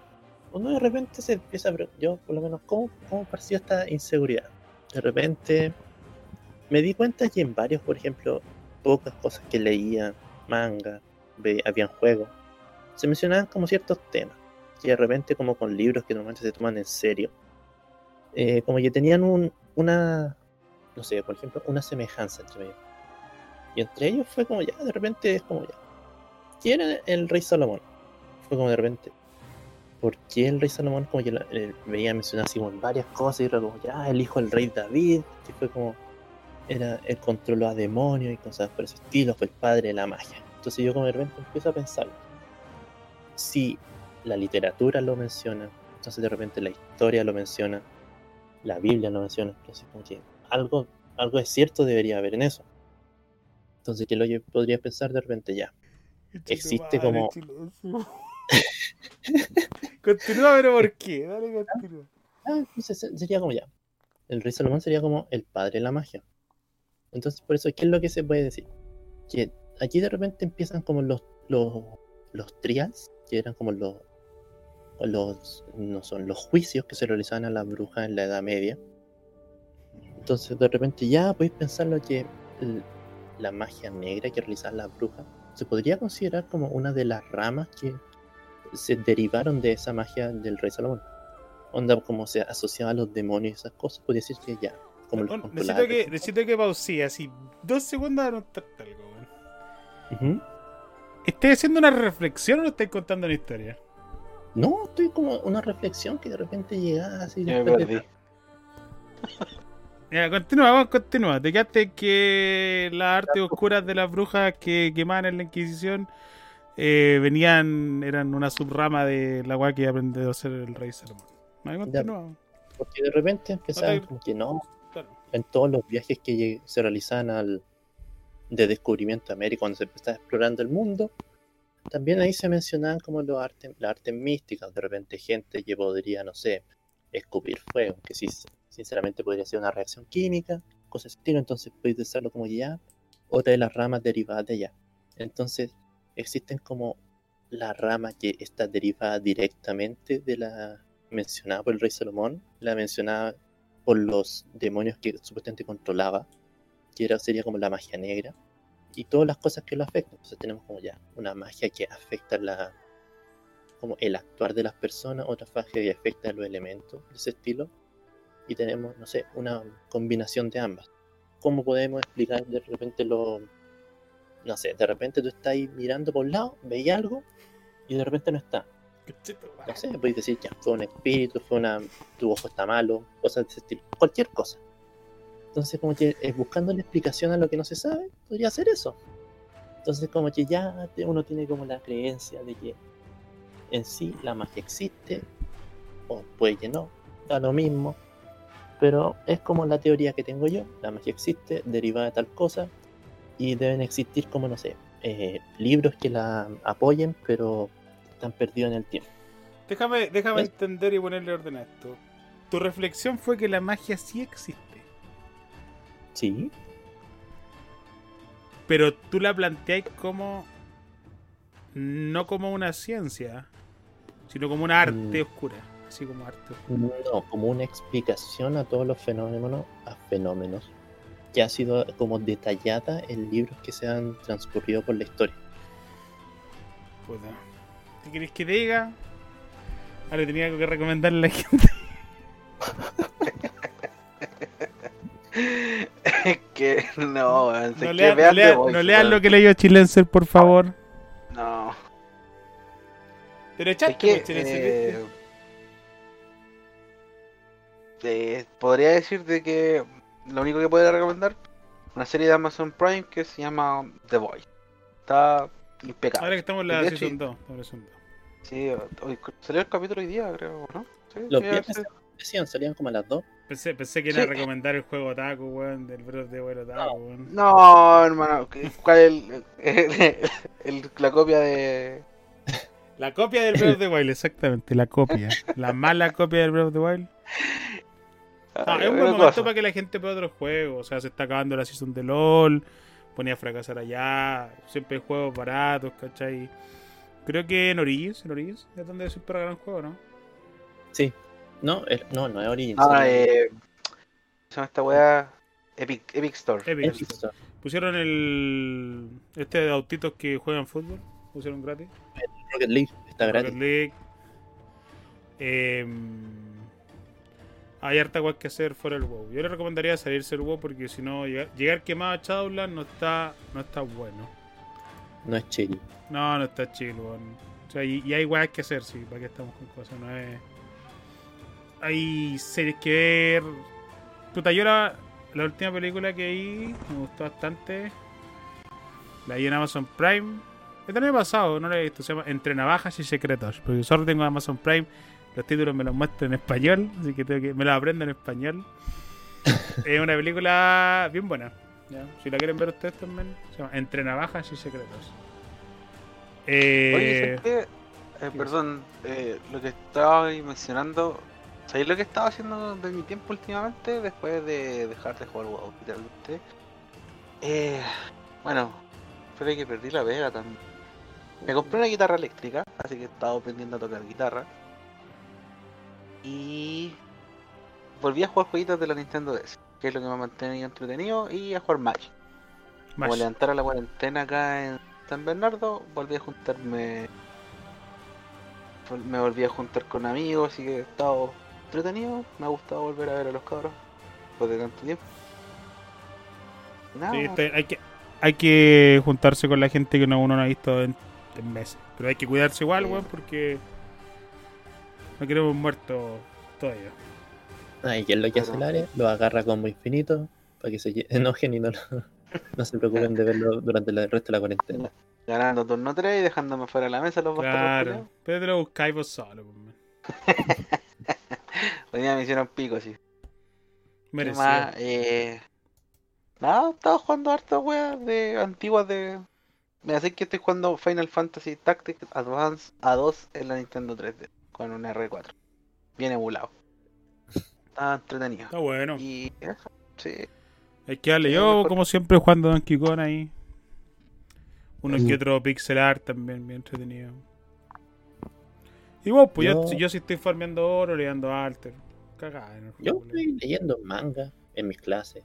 Speaker 3: Uno de repente se empieza a yo por lo menos, ¿cómo, cómo percibo esta inseguridad? De repente me di cuenta que en varios, por ejemplo, pocas cosas que leía, manga, ve, habían juegos, se mencionaban como ciertos temas, que de repente como con libros que normalmente se toman en serio, eh, como que tenían un, una, no sé, por ejemplo, una semejanza entre ellos. Y entre ellos fue como ya, de repente es como ya. ¿Quién era el rey Salomón? Fue como de repente. ¿Por qué el rey Salomón? Como que la- eh, veía mencionar así como varias cosas y era como ya, el hijo del rey David, que fue como. Era, él controló a demonios y cosas por ese estilo, fue el padre de la magia. Entonces yo como de repente empiezo a pensar. Si la literatura lo menciona, entonces de repente la historia lo menciona, la Biblia lo menciona, entonces como que algo, algo es cierto debería haber en eso. Entonces que lo yo podría pensar de repente ya. Existe como-
Speaker 1: Continúa, pero ¿por qué? Dale, continúa.
Speaker 3: Ah, entonces se- sería como ya. El rey Salomón sería como el padre de la magia. Entonces, por eso, ¿qué es lo que se puede decir? Que aquí de repente empiezan como los, los, los trials, que eran como los, los, no son, los juicios que se realizaban a las brujas en la Edad Media. Entonces, de repente ya podéis pensarlo que la magia negra que realizaban las brujas se podría considerar como una de las ramas que se derivaron de esa magia del rey Salomón onda como se asociaba a los demonios y esas cosas, podría decir que ya, como
Speaker 1: No, necesito, que, necesito que pausee así dos segundos a anotarte algo.
Speaker 3: Ujú.
Speaker 1: ¿Estás haciendo una reflexión o lo estás contando una historia?
Speaker 3: No, estoy como una reflexión que de repente llega así.
Speaker 2: Ya me
Speaker 3: después de-
Speaker 2: perdí.
Speaker 1: Ya, continúa, vamos, continúa. Te quedaste que las artes oscuras de las brujas que quemaban en la Inquisición eh, venían, eran una subrama de la weá que aprendió a ser el rey Salomón. Continúa.
Speaker 3: Porque de repente empezaban como que no,
Speaker 1: Claro.
Speaker 3: en todos los viajes que se realizaban al, de descubrimiento de América, cuando se estaba explorando el mundo, también ahí se mencionaban como los artes, las artes místicas, de repente gente que podría, no sé, escupir fuego, que sí, sinceramente podría ser una reacción química, cosas estilo, entonces podéis decirlo como ya, otra de las ramas derivadas de allá. Entonces, existen como la rama que está derivada directamente de la mencionada por el rey Salomón, la mencionada por los demonios que supuestamente controlaba, que era, sería como la magia negra, y todas las cosas que lo afectan. Entonces tenemos como ya una magia que afecta la como el actuar de las personas, otra magia que afecta los elementos de ese estilo, y tenemos, no sé, una combinación de ambas. ¿Cómo podemos explicar de repente lo... No sé, de repente tú estás ahí mirando por un lado, veis algo, y de repente no está no sé, podéis decir ya, fue un espíritu, fue una, tu ojo está malo, cosas de ese estilo, cualquier cosa. Entonces, como que eh, buscando la explicación a lo que no se sabe, podría ser eso. Entonces, como que ya uno tiene como la creencia de que en sí la magia existe, o puede que no, da lo mismo, pero es como la teoría que tengo yo, la magia existe, derivada de tal cosa, y deben existir como, no sé, eh, libros que la apoyen, pero están perdidos en el tiempo.
Speaker 1: Déjame, déjame
Speaker 3: ¿Ves?
Speaker 1: entender y ponerle orden a esto. Tu reflexión fue que la magia sí existe,
Speaker 3: Sí,
Speaker 1: pero tú la planteáis como. no como una ciencia, sino como una arte
Speaker 3: Mm.
Speaker 1: oscura como.
Speaker 3: No, como una explicación a todos los fenómenos, a fenómenos que ha sido como detallada en libros que se han transcurrido por la historia.
Speaker 1: Puta. Crees que diga? Ah, le tenía algo que recomendarle a la gente.
Speaker 2: que no,
Speaker 1: no,
Speaker 2: que
Speaker 1: no lean lo que leyó Chilenser, por favor.
Speaker 2: No.
Speaker 1: Pero echaste, es
Speaker 2: que,
Speaker 1: pues,
Speaker 2: eh, podría decir de que lo único que puedo recomendar una serie de Amazon Prime que se llama The Voice. Está impecable.
Speaker 1: Ahora que estamos en la
Speaker 2: de hecho-
Speaker 1: season 2. estamos en la season 2.
Speaker 2: Sí, hoy salió el capítulo hoy día, creo, ¿no? Sí,
Speaker 3: Los viernes salían como a las 2.
Speaker 1: Pensé, pensé que era
Speaker 2: Sí.
Speaker 1: recomendar el juego Otaku, weón, del Breath of the Wild Otaku, weón.
Speaker 2: No, hermano, ¿qué- ¿cuál es el, el- el- la copia de.
Speaker 1: La copia del Breath of the Wild, exactamente, la copia. La mala copia del Breath of the Wild. Ah,
Speaker 2: Ay,
Speaker 1: es un buen momento
Speaker 2: cosa.
Speaker 1: para que la gente pueda otros juegos. O sea, se está acabando la season de LOL. Ponía a fracasar allá. Siempre hay juegos baratos, ¿cachai? Creo que en Origins, en Origins es donde es un gran juego, ¿no?
Speaker 3: Sí. No, es- no, no es Origins.
Speaker 2: Ah, eh. ¿Cómo se llama esta weá? Epic, Epic Store.
Speaker 1: Epic.
Speaker 3: Epic Store.
Speaker 1: Pusieron el. Este de autitos que juegan fútbol. Pusieron gratis.
Speaker 3: Rocket League está
Speaker 1: Rocket
Speaker 3: gratis.
Speaker 1: League. Em, hay harta cual que hacer fuera del WoW. Yo le recomendaría salirse del WoW porque si no, llegar, llegar quemado a Shadowlands no está, no está bueno.
Speaker 3: No es chill.
Speaker 1: No, no está chill, weón. O sea, y, y hay weas que hacer, sí, para que estamos con cosas, no es. Hay series que ver. Puta, yo la, la última película que vi me gustó bastante. La vi en Amazon Prime. El año pasado, no la he visto, se llama Entre Navajas y Secretos. Porque solo tengo Amazon Prime, los títulos me los muestran en español, así que, tengo que me los aprendo en español. es una película bien buena. ¿ya? Si la quieren ver ustedes también, se llama Entre Navajas y Secretos. Eh,
Speaker 2: Oye, ¿sabes qué? Eh, perdón, eh, lo que estaba mencionando. ¿Sabéis lo que estaba haciendo de mi tiempo últimamente? Después de dejar de jugar WoW, literalmente. Eh, bueno, fue que perdí la vega también. Me compré una guitarra eléctrica, así que he estado aprendiendo a tocar guitarra. Y volví a jugar jueguitos de la Nintendo DS, que es lo que me ha mantenido entretenido, y a jugar Magic. Como
Speaker 1: Mash.
Speaker 2: levantar a la cuarentena acá en San Bernardo, volví a juntarme. Me volví a juntar con amigos, así que he estado entretenido. Me ha gustado volver a ver a los cabros después de tanto tiempo. Nada,
Speaker 1: Sí, este, hay, que, hay que juntarse con la gente que no, uno no ha visto en, en meses. Pero hay que cuidarse igual,
Speaker 2: Sí.
Speaker 1: weón, porque no queremos muertos todavía.
Speaker 3: Ah, ¿y qué es lo que hace el área? Lo agarra como infinito para que se enojen y no, lo- no se preocupen de verlo durante el resto de la cuarentena.
Speaker 2: ganando turno 3 y dejándome fuera de la mesa los
Speaker 1: Claro. Pero te lo buscáis vos solo, pues.
Speaker 2: Hoy día me hicieron pico, sí. ¿Qué
Speaker 1: Merecido.
Speaker 2: más? Eh... Nada, estaba jugando hartas weas de antiguas de. Me hace que estoy jugando Final Fantasy Tactics Advance A2 en la Nintendo 3D con un R4. Bien emulado. Está entretenido.
Speaker 1: Está bueno.
Speaker 2: Y eso, sí.
Speaker 1: Hay que darle.
Speaker 2: Sí,
Speaker 1: Yo, como siempre, jugando Donkey Kong ahí. Uno
Speaker 3: Mm.
Speaker 1: que otro pixel art también, bien entretenido. Y vos, pues yo,
Speaker 3: Yo-
Speaker 1: yo sí estoy farmeando oro, leyendo alter. Cagada en el
Speaker 3: Yo estoy leyendo manga en mis clases.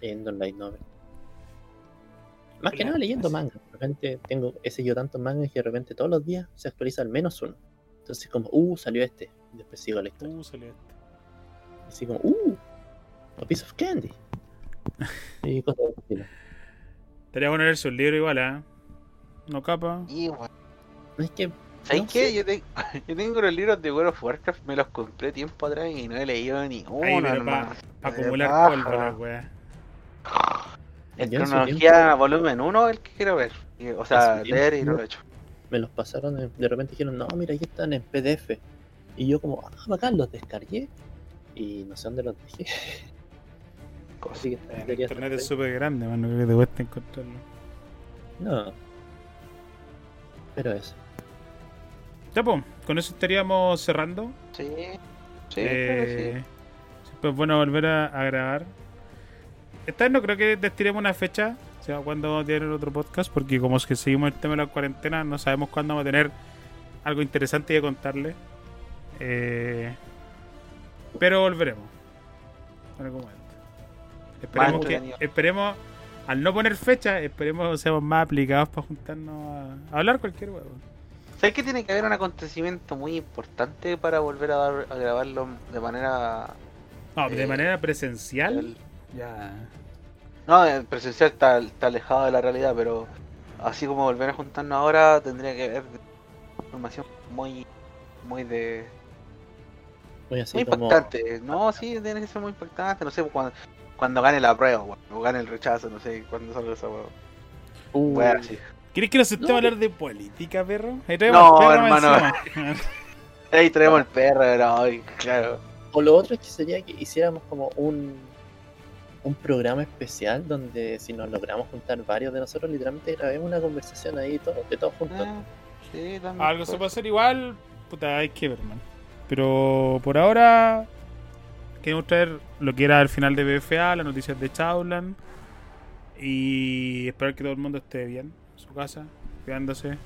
Speaker 3: Leyendo en light novel. Más que nada leyendo manga. De repente tengo, he seguido tantos mangas que de repente todos los días se actualiza al menos uno. Entonces como, uh, salió este. Y después sigo la historia.
Speaker 1: Uh, salió este.
Speaker 3: Así como, uh, a piece of candy. Y cosas estilo.
Speaker 1: Estaría bueno leerse un libro igual, ¿eh? No capa.
Speaker 2: Y bueno.
Speaker 3: Es que,
Speaker 2: ¿Sabes
Speaker 3: No
Speaker 2: qué?
Speaker 3: sé.
Speaker 2: Yo, te- yo tengo los libros de World of Warcraft, me los compré tiempo atrás y no he leído ni uno, hermano.
Speaker 1: Para acumular polvo, la wea.
Speaker 2: En
Speaker 3: Yo en su
Speaker 2: cronología volumen 1 el que quiero ver. O sea, leer y no lo he hecho.
Speaker 3: Me los pasaron, en- de repente dijeron, no, mira, aquí están en PDF. Y yo como, ah, bacán, los descargué. Y no sé dónde los dejé. Así que
Speaker 1: El
Speaker 3: estar
Speaker 1: internet es súper grande, mano. Creo que te cuesta encontrarlo.
Speaker 3: No. Pero eso.
Speaker 1: Ya, pues, con eso estaríamos cerrando.
Speaker 2: Sí, sí,
Speaker 1: Eh,
Speaker 2: creo que
Speaker 1: Siempre es bueno volver a, a grabar. Esta vez no creo que destinemos una fecha, sea, cuándo vamos a tener otro podcast, porque como es que seguimos el tema de la cuarentena, no sabemos cuándo vamos a tener algo interesante que contarle. Eh, pero volveremos. En algún momento. Esperemos que, esperemos, al no poner fecha, esperemos seamos más aplicados para juntarnos a, a hablar cualquier huevo.
Speaker 2: ¿Sabes que tiene que haber un acontecimiento muy importante para volver a, dar- a grabarlo de manera.
Speaker 1: No, de
Speaker 2: Eh,
Speaker 1: manera presencial.
Speaker 2: el-
Speaker 1: Ya.
Speaker 2: No, el presencial está, está alejado de la realidad, pero así como volver a juntarnos ahora tendría que haber información muy, muy de,
Speaker 3: Muy así
Speaker 2: muy
Speaker 3: como.
Speaker 2: impactante. No, sí, tiene que ser muy impactante. No sé, cuando, cuando gane la prueba, o gane el rechazo, no sé, cuando salga esa weón.
Speaker 3: Uh.
Speaker 1: ¿Quieres que nos
Speaker 3: No,
Speaker 1: a hablar de política, perro? Ahí traemos
Speaker 2: No,
Speaker 1: al perro
Speaker 2: hermano. Ahí traemos el perro, no, claro.
Speaker 3: O lo otro es que sería que hiciéramos como un, un programa especial donde si nos logramos juntar varios de nosotros, literalmente grabemos una conversación ahí todos, de todos juntos.
Speaker 2: Ah, sí, también.
Speaker 1: Algo se puede hacer igual, puta, hay que ver, man. Pero por ahora queremos traer lo que era el final de BFA, las noticias de Chaulan y esperar que todo el mundo esté bien en su casa, cuidándose,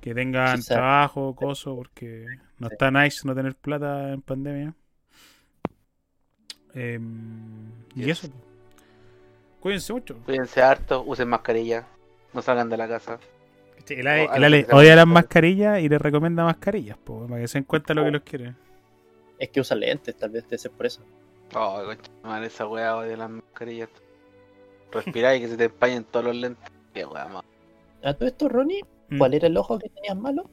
Speaker 1: que tengan trabajo, coso, porque no
Speaker 3: Sí.
Speaker 1: está nice no tener plata en pandemia. Em, y
Speaker 2: Yes.
Speaker 1: eso. Cuídense mucho.
Speaker 2: Cuídense harto, usen mascarilla, no salgan de la casa.
Speaker 1: El Ale,
Speaker 2: Oh,
Speaker 1: el
Speaker 2: algo
Speaker 1: Ale
Speaker 2: que tenemos
Speaker 1: odia las mascarillas y le recomienda mascarillas, po, para que se den cuenta lo que los quiere.
Speaker 3: Es que usa lentes, tal vez debe ser por eso.
Speaker 2: Oh, madre, esa weá de las mascarillas. Respirar y que se te empañen todos los lentes. Qué weá más.
Speaker 3: A todo esto, Ronnie,
Speaker 1: Mm.
Speaker 3: ¿cuál era el ojo que tenías malo?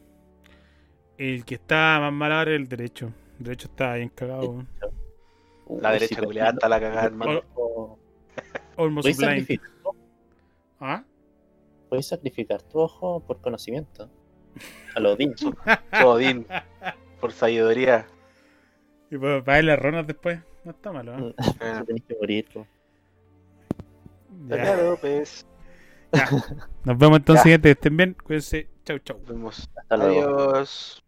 Speaker 1: El que está más mal ahora es el derecho. El derecho está bien cagado.
Speaker 2: La derecha
Speaker 3: pero-
Speaker 2: culiada está la cagada, hermano.
Speaker 1: Almost
Speaker 3: ¿Puedes
Speaker 1: blind.
Speaker 3: sacrificar,
Speaker 1: ¿Ah?
Speaker 3: puedes sacrificar tu ojo por conocimiento. A lo Odín.
Speaker 2: Odín, por sabiduría.
Speaker 1: Y para pagar las ronas después. No está malo. ¿eh?
Speaker 2: Eh,
Speaker 3: Tenés que morir. po.
Speaker 1: Ya.
Speaker 2: Claro, pues.
Speaker 1: Nos vemos entonces,
Speaker 2: Ya.
Speaker 1: gente. Estén bien. Cuídense. Chau, chau.
Speaker 2: Nos vemos.
Speaker 3: Hasta luego.
Speaker 2: Adiós.